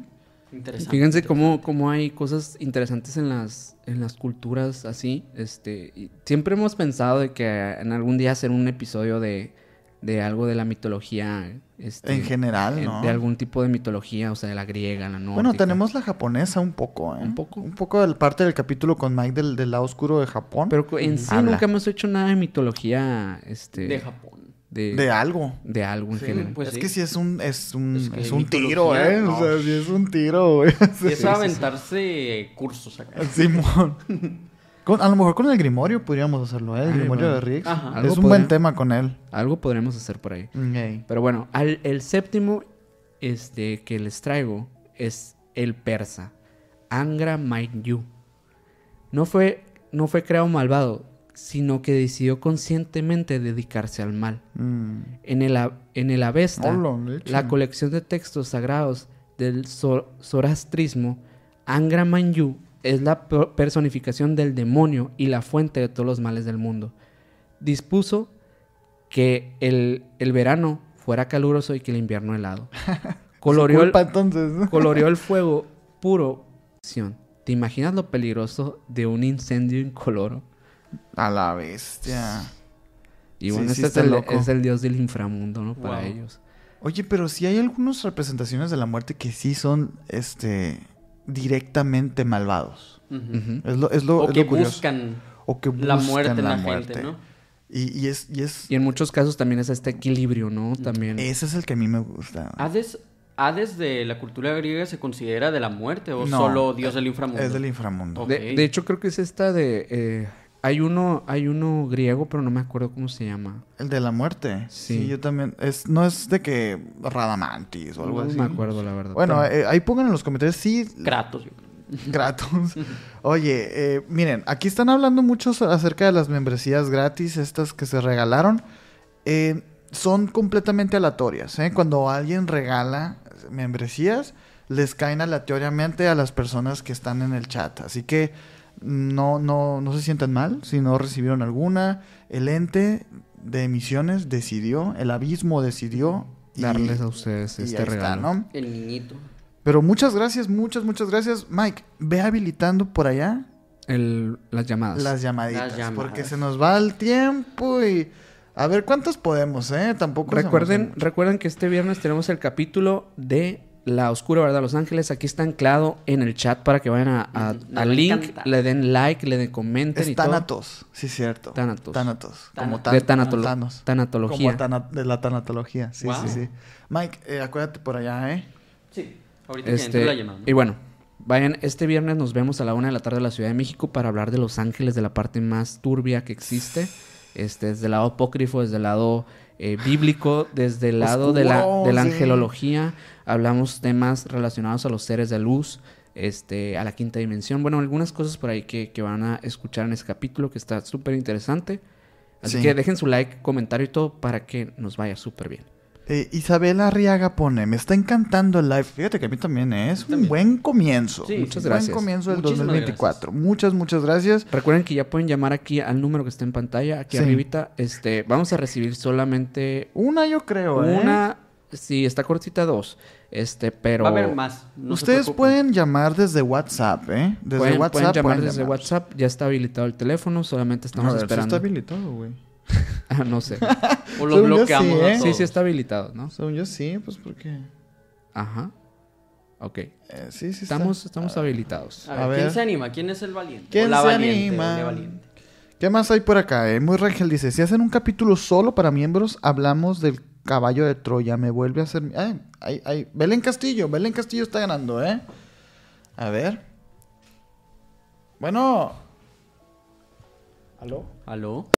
Interesante. Fíjense cómo, cómo hay cosas interesantes en las, en las culturas así. Este, y siempre hemos pensado de que en algún día hacer un episodio de, de algo de la mitología. Este, En general, eh, ¿no? De algún tipo de mitología, o sea, de la griega, la nórdica. Bueno, tenemos la japonesa un poco, ¿eh? Un poco. Un poco del parte del capítulo con Mike del, del lado oscuro de Japón. Pero en sí Habla. nunca hemos hecho nada de mitología este, De Japón. de, De algo. de algo en Sí, general. pues es sí. que sí es un, es un, Es que es un tiro, ¿eh? no. O sea, sí es un tiro, güey. Y eso aventarse cursos acá. Simón. Con- a lo mejor con el Grimorio podríamos hacerlo, ¿eh? El Ay, Grimorio va. de Riggs. Ajá. Es un buen tema con él. Algo podremos hacer por ahí. Pero bueno, al- el séptimo este, que les traigo es el persa, Angra Mainyu. No fue, no fue creado malvado, sino que decidió conscientemente dedicarse al mal. Mm. En el, en el Avesta, la colección de textos sagrados del Zor- zoroastrismo, Angra Mainyu es la per- personificación del demonio y la fuente de todos los males del mundo. Dispuso que el, el verano fuera caluroso y que el invierno helado. Coloreó el, el fuego puro. ¿Te imaginas lo peligroso de un incendio incoloro? A la bestia. Y bueno, sí este es, el, es el dios del inframundo, ¿no? Para Wow. ellos. Oye, pero sí hay algunas representaciones de la muerte que sí son, este, directamente malvados. Es lo, es lo, O es que lo curioso. buscan o que la buscan muerte en la, muerte. gente, ¿no? Y, y es, y es, Y en muchos casos también es este equilibrio, ¿no? También. ese es el que a mí me gusta. ¿Hades, ¿Hades de la cultura griega se considera de la muerte o No, solo dios del inframundo? Es del inframundo. De hecho, creo que es esta de. eh, hay uno, hay uno griego, pero no me acuerdo cómo se llama. El de la muerte. Sí, Sí. yo también. Es, no es de que Radamantis o algo No así. me acuerdo, la verdad. Bueno, pero- eh, ahí pongan en los comentarios sí. Kratos. Kratos. Oye, eh, miren, aquí están hablando muchos acerca de las membresías gratis, estas que se regalaron. Eh, son completamente aleatorias. ¿eh? Cuando alguien regala membresías, les caen aleatoriamente a las personas que están en el chat. Así que no, no, no se sientan mal si no recibieron alguna. El ente de emisiones decidió, el abismo decidió. y- darles a ustedes y este está, regalo. ¿no? El niñito. Pero muchas gracias, muchas, muchas gracias. Mike, ve habilitando por allá El- las llamadas. las llamaditas. Las llamadas. Porque se nos va el tiempo y... A ver, ¿cuántas podemos, eh? Tampoco... Recuerden, recuerden que este viernes tenemos el capítulo de La Oscura Verdad de Los Ángeles. Aquí está anclado en el chat para que vayan a- link, le den like, le den comenten y Es todo. Thanatos, sí, cierto. Thanatos. Thanatos. Como tan, de tanatolo- Thanos. tanatología. Como tana- de la tanatología, sí, Wow. sí, sí. Mike, eh, acuérdate por allá, ¿eh? Sí. Ahorita que Este, entre la llamada. y bueno, vayan, este viernes nos vemos a la una de la tarde en la Ciudad de México para hablar de Los Ángeles, de la parte más turbia que existe. Este, desde el lado apócrifo, desde el lado eh, bíblico, desde el lado de la, de la sí. angelología. Hablamos temas relacionados a los seres de luz, este, a la quinta dimensión. Bueno, algunas cosas por ahí que, que van a escuchar en ese capítulo que está súper interesante. Así Sí. que dejen su like, comentario y todo para que nos vaya súper bien. Eh, Isabela Arriaga pone, me está encantando el live. Fíjate que a mí también ¿eh? es un buen comienzo. Sí, Muchas Un gracias. Buen comienzo del Muchísimas 2024. Muchas, muchas gracias. Recuerden que ya pueden llamar aquí al número que está en pantalla, aquí Sí. arribita. Este, vamos a recibir solamente Una yo creo, ¿eh? Sí, está cortita dos. Este, pero Va a haber más. no Ustedes pueden llamar desde WhatsApp, ¿eh? Desde pueden, WhatsApp pueden llamar pueden desde llamar. WhatsApp, ya está habilitado el teléfono, solamente estamos A ver, sí esperando. está habilitado, güey. Ah, no sé. O lo Según bloqueamos. sí, ¿eh? sí, todos. sí está habilitado, ¿no? Según yo sí, pues porque... Ajá. Ok. eh, sí, sí está. Estamos, estamos habilitados. A ver, A ¿quién se anima? ¿Quién es el valiente? ¿Quién O la se valiente, anima? o la valiente. ¿Qué más hay por acá? Eh? Muy Rangel dice, si hacen un capítulo solo para miembros, hablamos del caballo de Troya. Me vuelve a hacer... Ay, ay, ay. Belén Castillo. Belén Castillo está ganando, ¿eh? A ver. Bueno. ¿Aló? ¿Aló?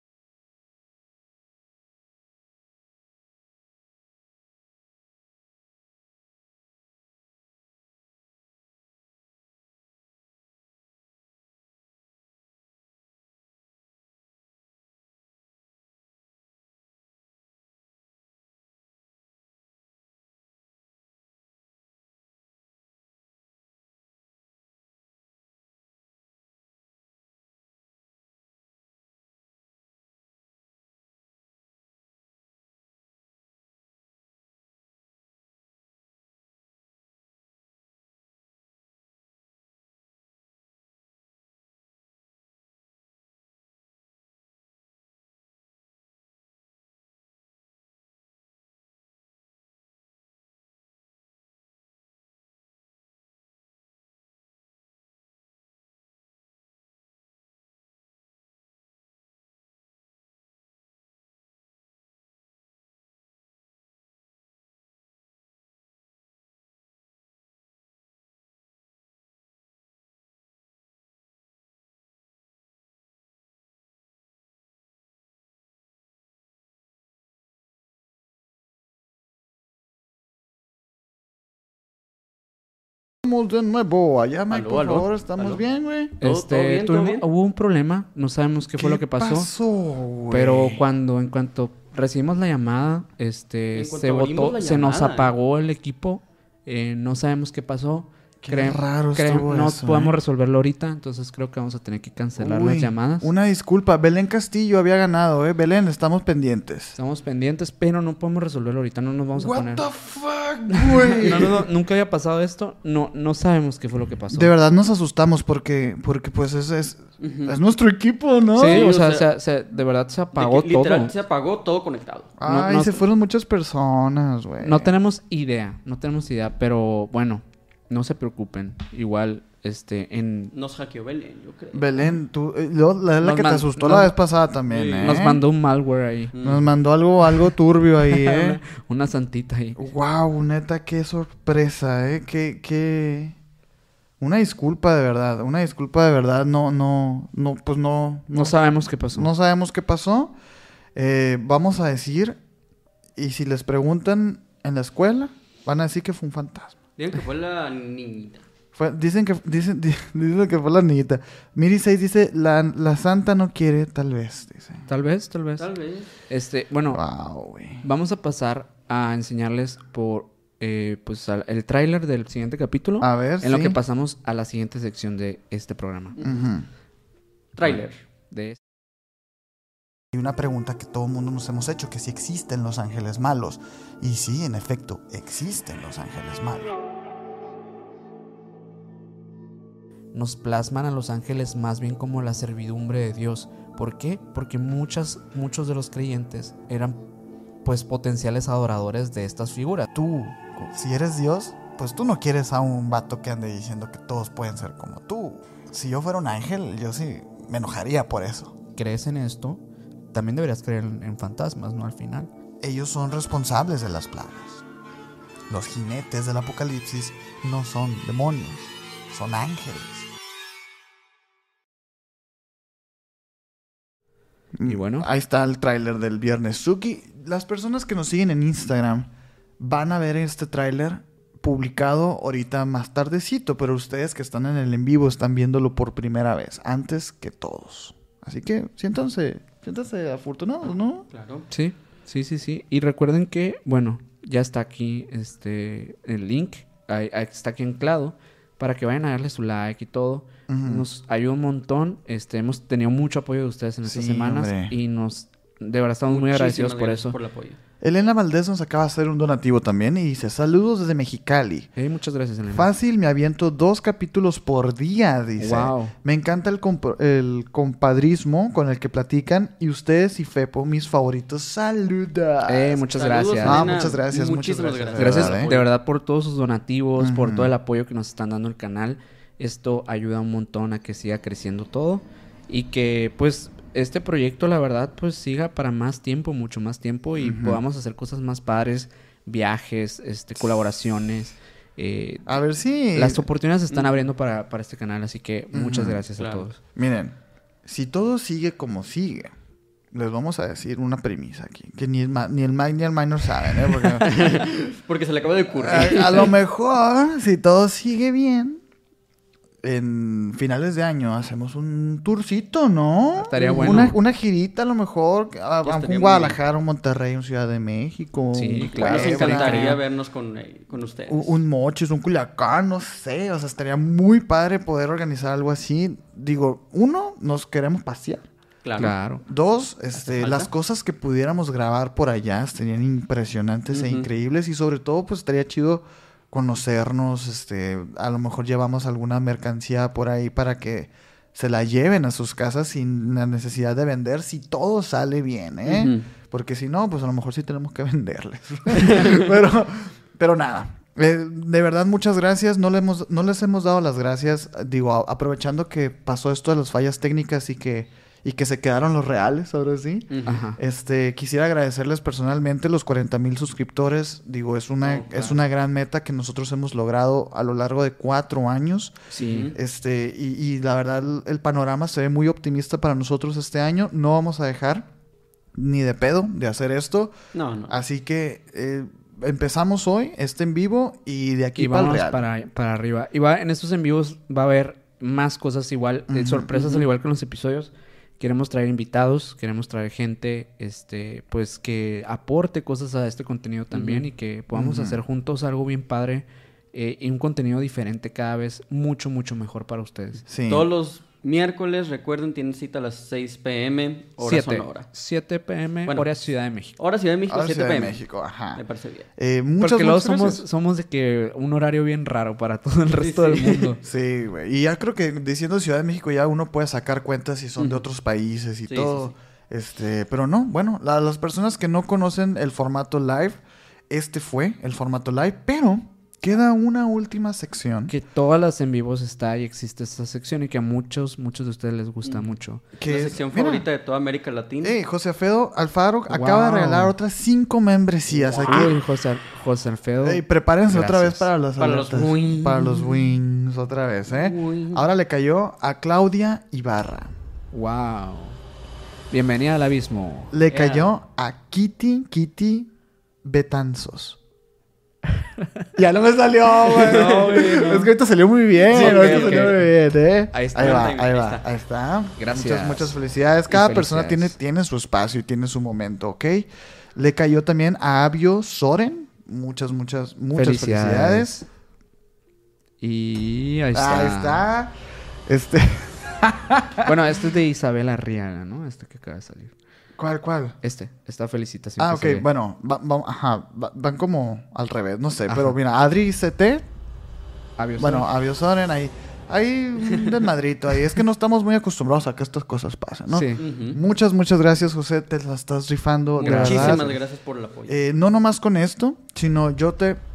De nuevo. Allá, Mike, Aló, por aló, favor. ¿Estamos aló. bien, güey? ¿Todo- Este, todo bien, todo tuvimos- bien? hubo un problema, no sabemos qué fue lo que pasó, pero cuando en cuanto recibimos la llamada, este se botó, se nos apagó el equipo, eh, no sabemos qué pasó. Qué raro estuvo no eso, podemos ¿eh? resolverlo ahorita, entonces creo que vamos a tener que cancelar las llamadas. Una disculpa. Belén Castillo había ganado, ¿eh? Belén, estamos pendientes. Estamos pendientes, pero no podemos resolverlo ahorita, no nos vamos a What poner. the fuck, güey. No, no, no, nunca había pasado esto, no, no sabemos qué fue lo que pasó. De verdad nos asustamos porque, porque pues es, es, nuestro equipo, ¿no? Sí, Sí, o o sea, sea, se- se- de verdad se De apagó que literal todo. se apagó todo conectado. Ay, no- se fueron muchas personas, güey. No tenemos idea, no tenemos idea, pero bueno, no se preocupen. Igual, este, en... Nos hackeó Belén, yo creo. Belén, tú, eh, yo- la, la Nos que te man- asustó nos- la vez pasada también, Sí. ¿eh? Nos mandó un malware ahí. Mm. Nos mandó algo, algo turbio ahí, ¿eh? Una santita ahí. wow, neta, qué sorpresa, ¿eh? Qué, qué... Una disculpa de verdad, una disculpa de verdad, no, no, no, pues no, No sabemos qué pasó. No sabemos qué pasó. Eh, vamos a decir, y si les preguntan en la escuela, van a decir que fue un fantasma. Digan que fue la niñita. Fue- dicen que dicen, di- dicen que fue la niñita. Miri 6 dice, la, la santa no quiere, tal vez, dice. Tal vez, tal vez. Tal vez. Este, bueno, Wow, vamos a pasar a enseñarles por, eh, pues, al- el tráiler del siguiente capítulo. A ver, En lo que pasamos a la siguiente sección de este programa. Ujú. Trailer. De Y una pregunta que todo el mundo nos hemos hecho, que si existen los ángeles malos. Y sí, en efecto, existen los ángeles malos. nos plasman a los ángeles más bien como la servidumbre de Dios. ¿Por qué? Porque muchas, muchos de los creyentes eran pues potenciales adoradores de estas figuras. Tú, si eres Dios, pues tú no quieres a un vato que ande diciendo que todos pueden ser como tú. Si yo fuera un ángel, yo sí me enojaría por eso. ¿Crees en esto? También deberías creer en, en fantasmas, ¿no? Al final. Ellos son responsables de las plagas. Los jinetes del apocalipsis no son demonios, son ángeles. Y bueno. Ahí está el tráiler del viernes. Suki, las personas que nos siguen en Instagram van a ver este tráiler publicado ahorita más tardecito, pero ustedes que están en el en vivo están viéndolo por primera vez, antes que todos. Así que siéntanse, siéntanse afortunados, ¿no? Claro. Sí, sí, sí, sí. Y recuerden que, bueno, ya está aquí este el link, ahí- ahí está aquí anclado, para que vayan a darle su like y todo. Nos ayuda un montón. Este, hemos tenido mucho apoyo de ustedes en estas Sí, semanas hombre. y nos de verdad estamos muy agradecidos por eso. Por el apoyo. Elena Valdés nos acaba de hacer un donativo también y dice, saludos desde Mexicali. Hey, muchas gracias, Elena. Fácil, me aviento dos capítulos por día, dice. Wow. Me encanta el, comp- el compadrismo con el que platican y ustedes y Fepo, mis favoritos. Saludos. Eh, muchas Saludos, gracias. Ah, muchas gracias, Muchísimas muchas gracias. Gracias verdad, ¿eh? de verdad por todos sus donativos, por Ujú. todo el apoyo que nos están dando el canal. Esto ayuda un montón a que siga creciendo todo y que pues este proyecto la verdad pues siga para más tiempo, mucho más tiempo y podamos hacer cosas más padres, viajes, este colaboraciones. eh, A ver si... Las oportunidades se están abriendo para, para este canal, así que muchas gracias a todos. Miren, si todo sigue como sigue, les vamos a decir una premisa aquí, que ni el, ma- ni el Mike ni el Minor saben, ¿eh? Porque Porque se le acaba de ocurrir. a, a lo mejor, si todo sigue bien, en finales de año hacemos un tourcito, ¿no? Estaría bueno. Una, una girita a lo mejor, a, a estaría un Guadalajara, un Monterrey, un Ciudad de México. Sí, un claro. Nos encantaría vernos con, eh, con ustedes. un, un Mochis, un Culiacán, no sé. O sea, estaría muy padre poder organizar algo así. Digo, uno, nos queremos pasear. Claro. Claro. Dos, este, las cosas que pudiéramos grabar por allá estarían impresionantes e increíbles. Y sobre todo, pues estaría chido conocernos. Este, a lo mejor llevamos alguna mercancía por ahí para que se la lleven a sus casas sin la necesidad de vender si todo sale bien, ¿eh? Porque si no, pues a lo mejor sí tenemos que venderles. pero, pero nada. Eh, de verdad, muchas gracias. No, le hemos, no les hemos dado las gracias. Digo, aprovechando que pasó esto de las fallas técnicas y que, y que se quedaron los reales, ahora sí. Este, quisiera agradecerles personalmente los 40 mil suscriptores. Digo, es una, Oh, es una gran meta que nosotros hemos logrado a lo largo de cuatro años. Sí. Este, y, y la verdad, el, panorama se ve muy optimista para nosotros este año. No vamos a dejar ni de pedo de hacer esto. No, no. Así que, eh, empezamos hoy, este en vivo, y de aquí y para el vamos real. para, para arriba. Y va, en estos en vivos va a haber más cosas igual, eh, sorpresas al igual que en los episodios. Queremos traer invitados, queremos traer gente, este, pues que aporte cosas a este contenido también y que podamos hacer juntos algo bien padre eh, y un contenido diferente cada vez mucho, mucho mejor para ustedes. Sí. Todos los miércoles, recuerden, tienen cita a las 6 pm, hora 7, Sonora. 7 pm, Bueno. hora Ciudad de México. Hora Ciudad de México, Ahora 7 Ciudad de pm. México, ajá. Me parece bien. Eh, muchas, Porque luego somos, gracias. somos de que un horario bien raro para todo el resto sí. del mundo. Sí, güey. Y ya creo que diciendo Ciudad de México ya uno puede sacar cuentas si son de otros países y Sí, todo. sí, Este, pero no, bueno, la- las personas que no conocen el formato live, este fue el formato live, pero queda una última sección Que todas las en vivos está y existe esta sección y que a muchos, muchos de ustedes les gusta Mm. mucho. que la es- sección mira, favorita de toda América Latina. eh, José Alfredo Alfaro acaba de Wow. regalar otras cinco membresías aquí. Uy, José, José Alfredo. Ey, prepárense otra vez para los Para los wings. Para los wings otra vez, ¿eh? Wings. Ahora le cayó a Claudia Ibarra. Wow. Bienvenida al abismo. Le Yeah. cayó a Kitty Kitty Betanzos. ya no me salió, güey. No, güey, no. Es que ahorita salió muy bien. Sí, ahorita ok, salió ok. muy bien, ¿eh? Ahí está. Ahí va, Ahí ahí va. está. Ahí está. Gracias. Muchas, muchas felicidades. Cada persona tiene, tiene su espacio y tiene su momento, ¿ok? Le cayó también a Abio Soren. Muchas, muchas, muchas felicidades. Y ahí está. Ahí está. Este. Bueno, este es de Isabel Arriaga, ¿no? Este que acaba de salir. ¿Cuál, cuál? Este, esta felicitación. Ah, que ok, bueno, va- va- ajá, va- van como al revés, no sé, Ajá. pero mira, Adri CT, Abios- bueno, Aviosoren, ahí, hay un desmadrito ahí, es que no estamos muy acostumbrados a que estas cosas pasen, ¿no? Sí. Muchas, muchas gracias, José, te la estás rifando, Gracias. Muchísimas gracias por el apoyo. Eh, no nomás con esto, sino yo te...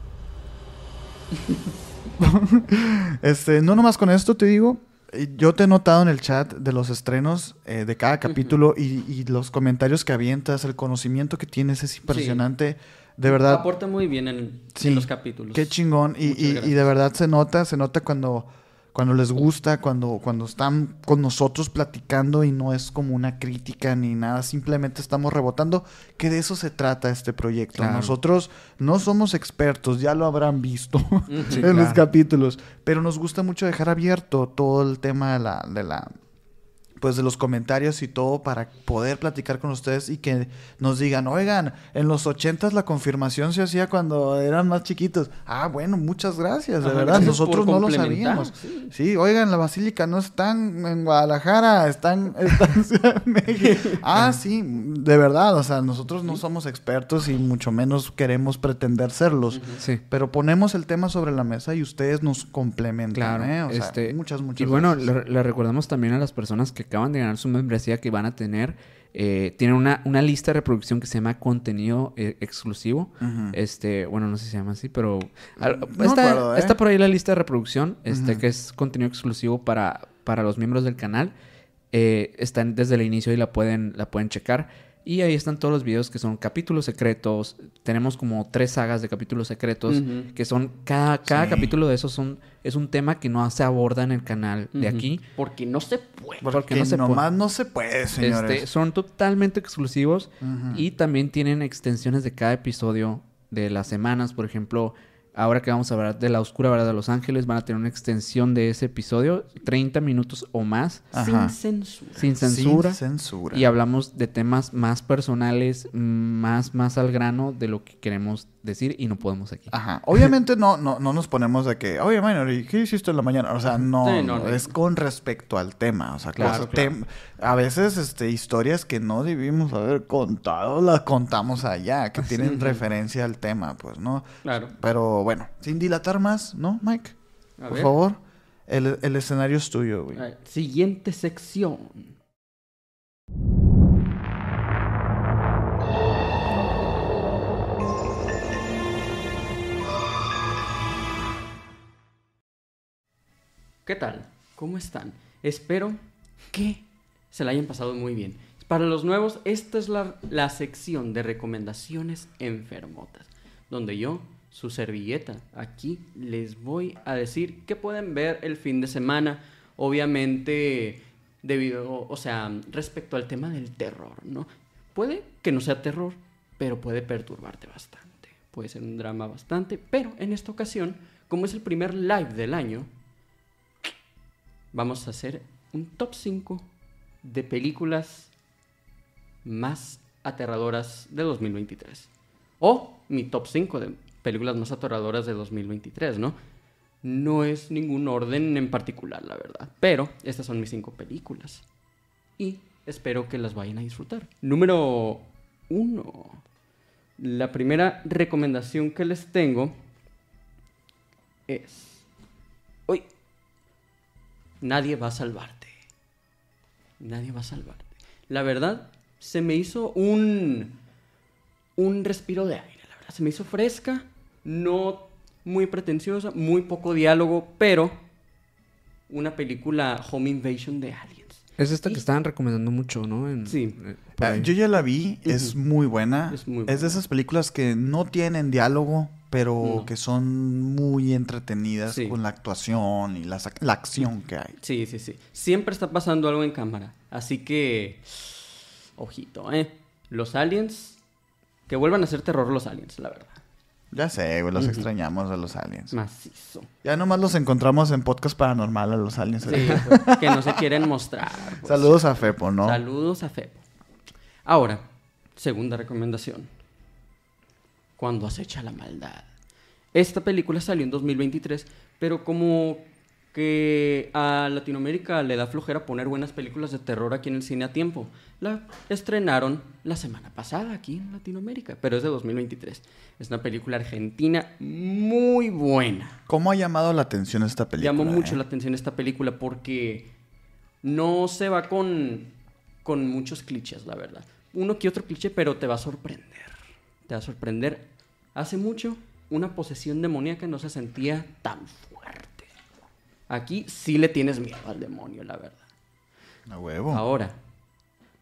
este, no nomás con esto te digo, yo te he notado en el chat de los estrenos eh, de cada capítulo y, y los comentarios que avientas, el conocimiento que tienes es impresionante. De verdad, Aporta muy bien en, Sí. en los capítulos. Qué chingón. Y, y- y de verdad se nota, se nota cuando, cuando les gusta, cuando, cuando están con nosotros platicando y no es como una crítica ni nada, simplemente estamos rebotando, que de eso se trata este proyecto. Claro. Nosotros no somos expertos, ya lo habrán visto Sí, en los capítulos, pero nos gusta mucho dejar abierto todo el tema de la... De la pues de los comentarios y todo para poder platicar con ustedes y que nos digan, oigan, en los ochentas la confirmación se hacía cuando eran más chiquitos. Ah, bueno, muchas gracias, de Ajá, verdad, nosotros no lo sabíamos. sí. Sí. oigan, la basílica no están en Guadalajara, están, están en Ciudad de México. Ah, sí, de verdad, o sea, nosotros no somos expertos y mucho menos queremos pretender serlos. Sí. Pero ponemos el tema sobre la mesa y ustedes nos complementan, Claro, ¿eh? O sea, este, muchas, muchas Y bueno, le, le recordamos también a las personas que acaban de ganar su membresía que van a tener, eh, tienen una, una lista de reproducción que se llama contenido eh, exclusivo. Este, bueno, no sé si se llama así, pero al- No me está, acuerdo, ¿eh? está por ahí la lista de reproducción, este, que es contenido exclusivo para, para los miembros del canal. Están desde el inicio y la pueden, la pueden checar. Y ahí están todos los videos que son capítulos secretos. Tenemos como tres sagas de capítulos secretos que son cada, cada Sí. capítulo de esos son es un tema que no se aborda en el canal de aquí. Porque no se puede. porque no se puede. nomás no se puede, señores. Este, son totalmente exclusivos y también tienen extensiones de cada episodio de las semanas. Por ejemplo, ahora que vamos a hablar de la oscura verdad de Los Ángeles, van a tener una extensión de ese episodio, 30 minutos o más, Ajá. Sin censura. sin censura. Sin censura. Y hablamos de temas más personales, más, más al grano de lo que queremos decir y no podemos aquí. Ajá. Obviamente no, no, no nos ponemos de que, oye, Minor, ¿y qué hiciste en la mañana? O sea, no, Sí, no, es con respecto al tema. O sea, Claro, a veces este, historias que no debimos haber contado, las contamos allá, que tienen referencia al tema, pues, ¿no? Claro. Pero bueno, sin dilatar más, ¿no, Mike? A Por ver. favor, el, el escenario es tuyo, güey. Siguiente sección. ¿Qué tal? ¿Cómo están? Espero que se la hayan pasado muy bien. Para los nuevos, esta es la, la sección de recomendaciones enfermotas, donde yo, su servilleta, aquí les voy a decir qué pueden ver el fin de semana. Obviamente, debido, o sea, respecto al tema del terror, ¿no? Puede que no sea terror, pero puede perturbarte bastante. puede ser un drama bastante, pero en esta ocasión, como es el primer live del año, vamos a hacer un top 5 de películas más aterradoras de 2023. O mi top 5 de películas más aterradoras de 2023, ¿no? No es ningún orden en particular, la verdad. Pero estas son mis 5 películas. Y espero que las vayan a disfrutar. Número 1. La primera recomendación que les tengo es... Uy. Nadie va a salvarte. Nadie va a salvarte. La verdad, se me hizo un... Un respiro de aire, la verdad. Se me hizo fresca, no muy pretenciosa, muy poco diálogo, pero una película Home Invasion de Aliens. Es esta Y- que estaban recomendando mucho, ¿no? En- Sí. eh, Ah, yo ya la vi, es muy buena. Es muy Es buena. de esas películas que no tienen diálogo, pero No. que son muy entretenidas Sí. con la actuación y la, la acción que hay. Sí, sí, sí. Siempre está pasando algo en cámara. Así que. Ojito, ¿eh? Los aliens. Que vuelvan a hacer terror los aliens, la verdad. Ya sé, güey, los extrañamos a los aliens. Macizo. Ya nomás los encontramos en podcast paranormal a los aliens. Sí, pues, que no se quieren mostrar. pues. Saludos a Fepo, ¿no? Saludos a Fepo. Ahora, segunda recomendación. Cuando acecha la maldad. Esta película salió en 2023, pero como que a Latinoamérica le da flojera poner buenas películas de terror aquí en el cine a tiempo. La estrenaron la semana pasada aquí en Latinoamérica, pero es de 2023. Es una película argentina muy buena. ¿Cómo ha llamado la atención esta película? Llamó mucho eh? la atención esta película porque no se va con, con muchos clichés, la verdad. Uno que otro cliché, pero te va a sorprender. Te va a sorprender. Hace mucho, una posesión demoníaca no se sentía tan fuerte. Aquí sí le tienes miedo al demonio, la verdad. A huevo. Ahora,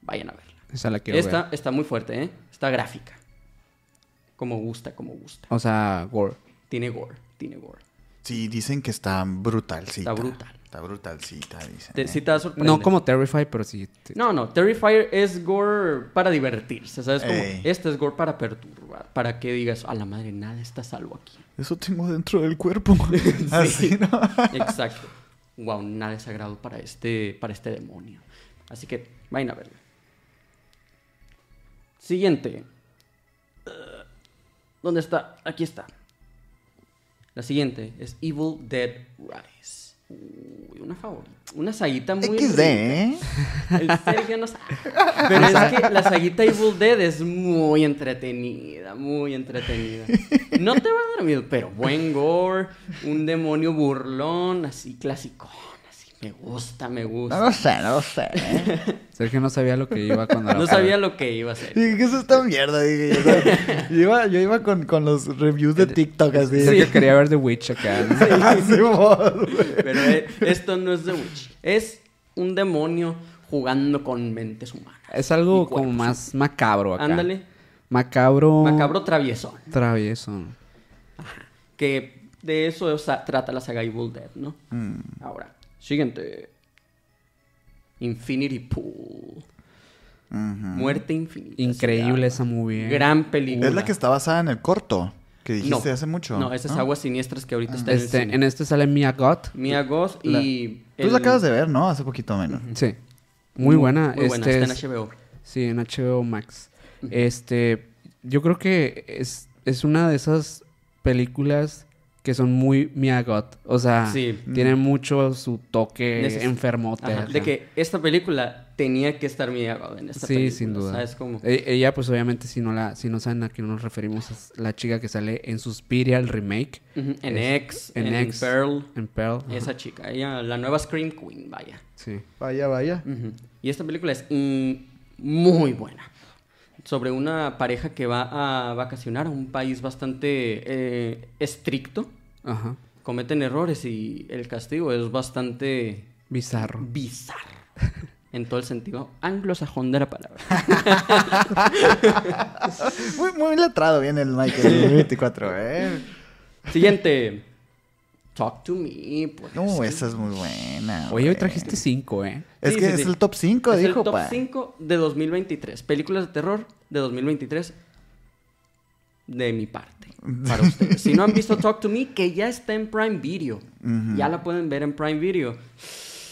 vayan a verla. Esa la quiero Esta ver. está muy fuerte, ¿eh? Está gráfica. Como gusta, como gusta. O sea, gore. Tiene gore, tiene gore. Sí, dicen que está brutalcita. Está brutal. Está brutalcita, dicen. Te, eh. sí te va a sorprender. No como Terrify, pero sí. te- No, no, Terrifier es gore para divertirse, ¿sabes? Como, Ey. este es gore para perturbar, para que digas, a la madre, nada está salvo aquí. Eso tengo dentro del cuerpo. Así, ¿no? Exacto. Wow, nada es sagrado para este, para este demonio. Así que, vayan a verlo. Siguiente. Uh, ¿Dónde está? Aquí está. La siguiente es Evil Dead Rise. Uy, una favorita. Una saguita muy... XD, ¿eh? El Sergio no sabe. Pero es que la saguita Evil Dead es muy entretenida, muy entretenida. No te va a dar miedo, pero buen gore, un demonio burlón, así clásico. Así, me gusta, me No gusta. lo sé, no lo sé. Sergio no sabía lo que iba cuando la No sabía lo que iba a hacer. Dije, ¿qué es esta mierda? Dije, yo, yo iba, yo iba con, con los reviews de TikTok así. Sergio quería ver The Witch acá. ¿no? Así, mod, güey. Pero eh, esto no es The Witch. Es un demonio jugando con mentes humanas. Es algo como más macabro acá. Ándale. Macabro. Macabro traviesón. Travieso. Que de eso o sea, trata la saga Evil Dead, ¿no? Mm. Ahora, siguiente. Infinity Pool. Muerte infinita. se Increíble esa movie. ¿eh? Gran película. Es la que está basada en el corto que dijiste No. hace mucho. No, esas aguas siniestras que ahorita están Este, en el en este sale Mia Goth. Mia Goth La- y... Tú la acabas de ver, ¿no? Hace poquito menos. Sí. Muy buena. Muy buena, Este está es- en HBO. Sí, en HBO Max. Este, yo creo que es, es una de esas películas que son muy Mia Goth. O sea, Sí. tiene mucho su toque Neces- enfermote. Ajá. De que esta película tenía que estar Mia Goth en esta Sí, película. sin duda. ¿Sabes cómo? E- Ella, pues obviamente, si no la, si no saben a quién nos referimos, es la chica que sale en Suspiria, el remake. En es- X, en en, X. Pearl. En Pearl. ajá, Esa chica, ella, la nueva Scream Queen, vaya. Sí. Vaya, vaya. Y esta película es mm, muy buena. Sobre una pareja que va a vacacionar a un país bastante eh, estricto. Ajá. Cometen errores y el castigo es bastante Bizarro. bizarro. En todo el sentido anglosajón de la palabra. Muy, muy letrado viene el Mike en el 24, ¿eh? Siguiente. Talk to me. Pues. No, esa es muy buena. Oye, hoy trajiste cinco, ¿eh? Es Sí, que sí, es sí. el top 5, Es dijo, el top pa. 5 de 2023. Películas de terror de 2023. de mi parte para ustedes. Si no han visto Talk to Me, que ya está en Prime Video. Ya la pueden ver en Prime Video.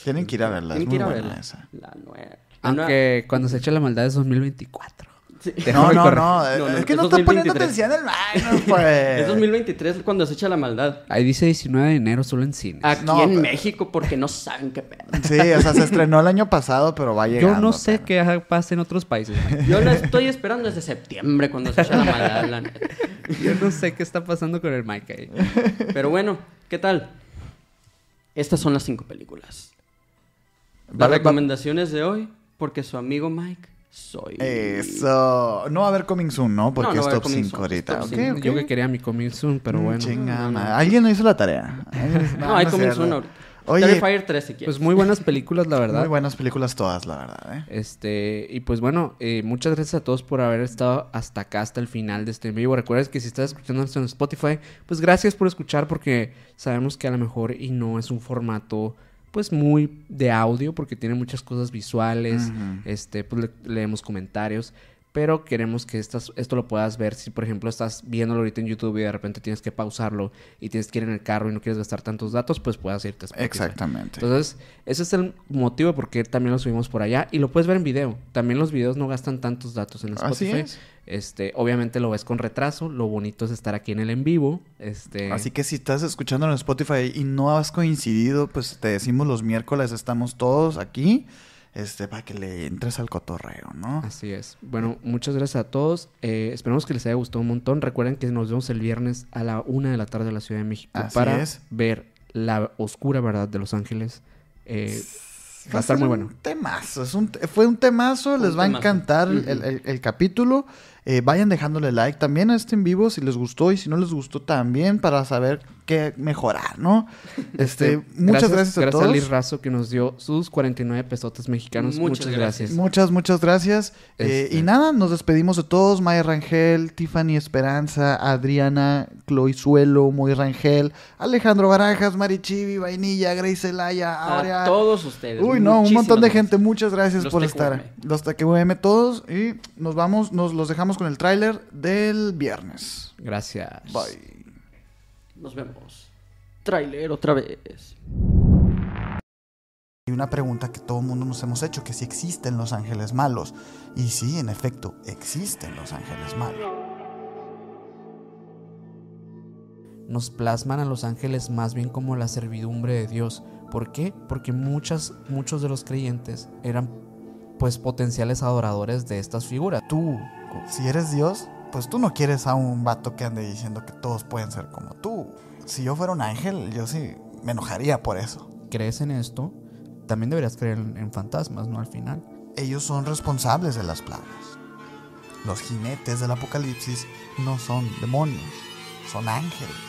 Tienen que ir a verla, es Tienen que muy ir a buena verla. esa. La nueva. Aunque cuando se eche la maldad es 2024. Sí. No, no, no, No, no, es que es no está poniendo 2023. atención el Magnus, pues. Es 2023 cuando se echa la maldad. Ahí dice 19 de enero solo en cine. Aquí No, en pero- México porque no saben qué pedo. Sí, o sea, se estrenó el año pasado, pero va llegando. Yo no sé pero- qué pasa en otros países. Yo la estoy esperando desde septiembre cuando se echa la maldad, la. Yo no sé qué está pasando con el Mike ahí. Pero bueno, ¿qué tal? Estas son las cinco películas. Las Vale, va- recomendaciones de hoy, porque su amigo Mike soy. Eso. No va a haber coming soon, ¿no? Porque No, no es top coming 5 soon, es ahorita. top Ok, cinco. ok. Yo que quería mi coming soon, pero Mm, bueno. chinga, no, no. madre. Alguien no hizo la tarea. no, hay coming soon ahorita. Oye, Terrifier 3 si quieres. Pues muy buenas películas, la verdad. muy buenas películas todas, la verdad, ¿eh? Este, y pues bueno, eh, muchas gracias a todos por haber estado hasta acá, hasta el final de este en vivo. Recuerda que si estás escuchando esto en Spotify, pues gracias por escuchar porque sabemos que a lo mejor y no es un formato pues muy de audio porque tiene muchas cosas visuales, este, pues le- leemos comentarios, pero queremos que estas, esto lo puedas ver si por ejemplo estás viéndolo ahorita en YouTube y de repente tienes que pausarlo y tienes que ir en el carro y no quieres gastar tantos datos, pues puedas irte a. Exactamente. Entonces, ese es el motivo por qué también lo subimos por allá. Y lo puedes ver en video. También los videos no gastan tantos datos en Así Spotify. es. Este, obviamente lo ves con retraso. Lo bonito es estar aquí en el en vivo. Este. Así que si estás escuchando en Spotify y no has coincidido, pues te decimos los miércoles estamos todos aquí, este, para que le entres al cotorreo, ¿no? Así es. Bueno, muchas gracias a todos. Eh, esperamos que les haya gustado un montón. Recuerden que nos vemos el viernes a la una de la tarde en la Ciudad de México Así para es. ver la oscura verdad de Los Ángeles. Eh, va a estar muy bueno. Un temazo, es un, fue un temazo, les va a encantar el, Ujú. el- el capítulo. Eh, vayan dejándole like también a este en vivo si les gustó y si no les gustó también para saber qué mejorar, ¿no? Este, muchas gracias, a Gracias todos. a Liz Razo que nos dio sus 49 pesotes mexicanos. Muchas Muchas, gracias. Muchas, muchas gracias. Eh, Este- y nada, nos despedimos de todos. Maya Rangel, Tiffany Esperanza, Adriana, Chloe Suelo, Moy Rangel, Alejandro Barajas, Marichivi, Vainilla, Grace Elaya, Aurea. A todos ustedes. Uy, no, un montón de gracias. gente. Muchas gracias Los por TQM. estar. Los TQM todos. Y nos vamos, nos los dejamos con el tráiler del viernes. Gracias. Bye. Nos vemos. Trailer otra vez. Hay una pregunta que todo el mundo nos hemos hecho, que si existen los ángeles malos. Y sí, en efecto, existen los ángeles malos. Nos plasman a los ángeles más bien como la servidumbre de Dios. ¿Por qué? Porque muchas, muchos de los creyentes eran pues potenciales adoradores de estas figuras. Tú, si eres Dios, pues tú no quieres a un vato que ande diciendo que todos pueden ser como tú. Si yo fuera un ángel, yo sí me enojaría por eso. ¿Crees en esto? También deberías creer en, fantasmas, ¿no? Al final. Ellos son responsables de las plagas. Los jinetes del apocalipsis no son demonios, son ángeles.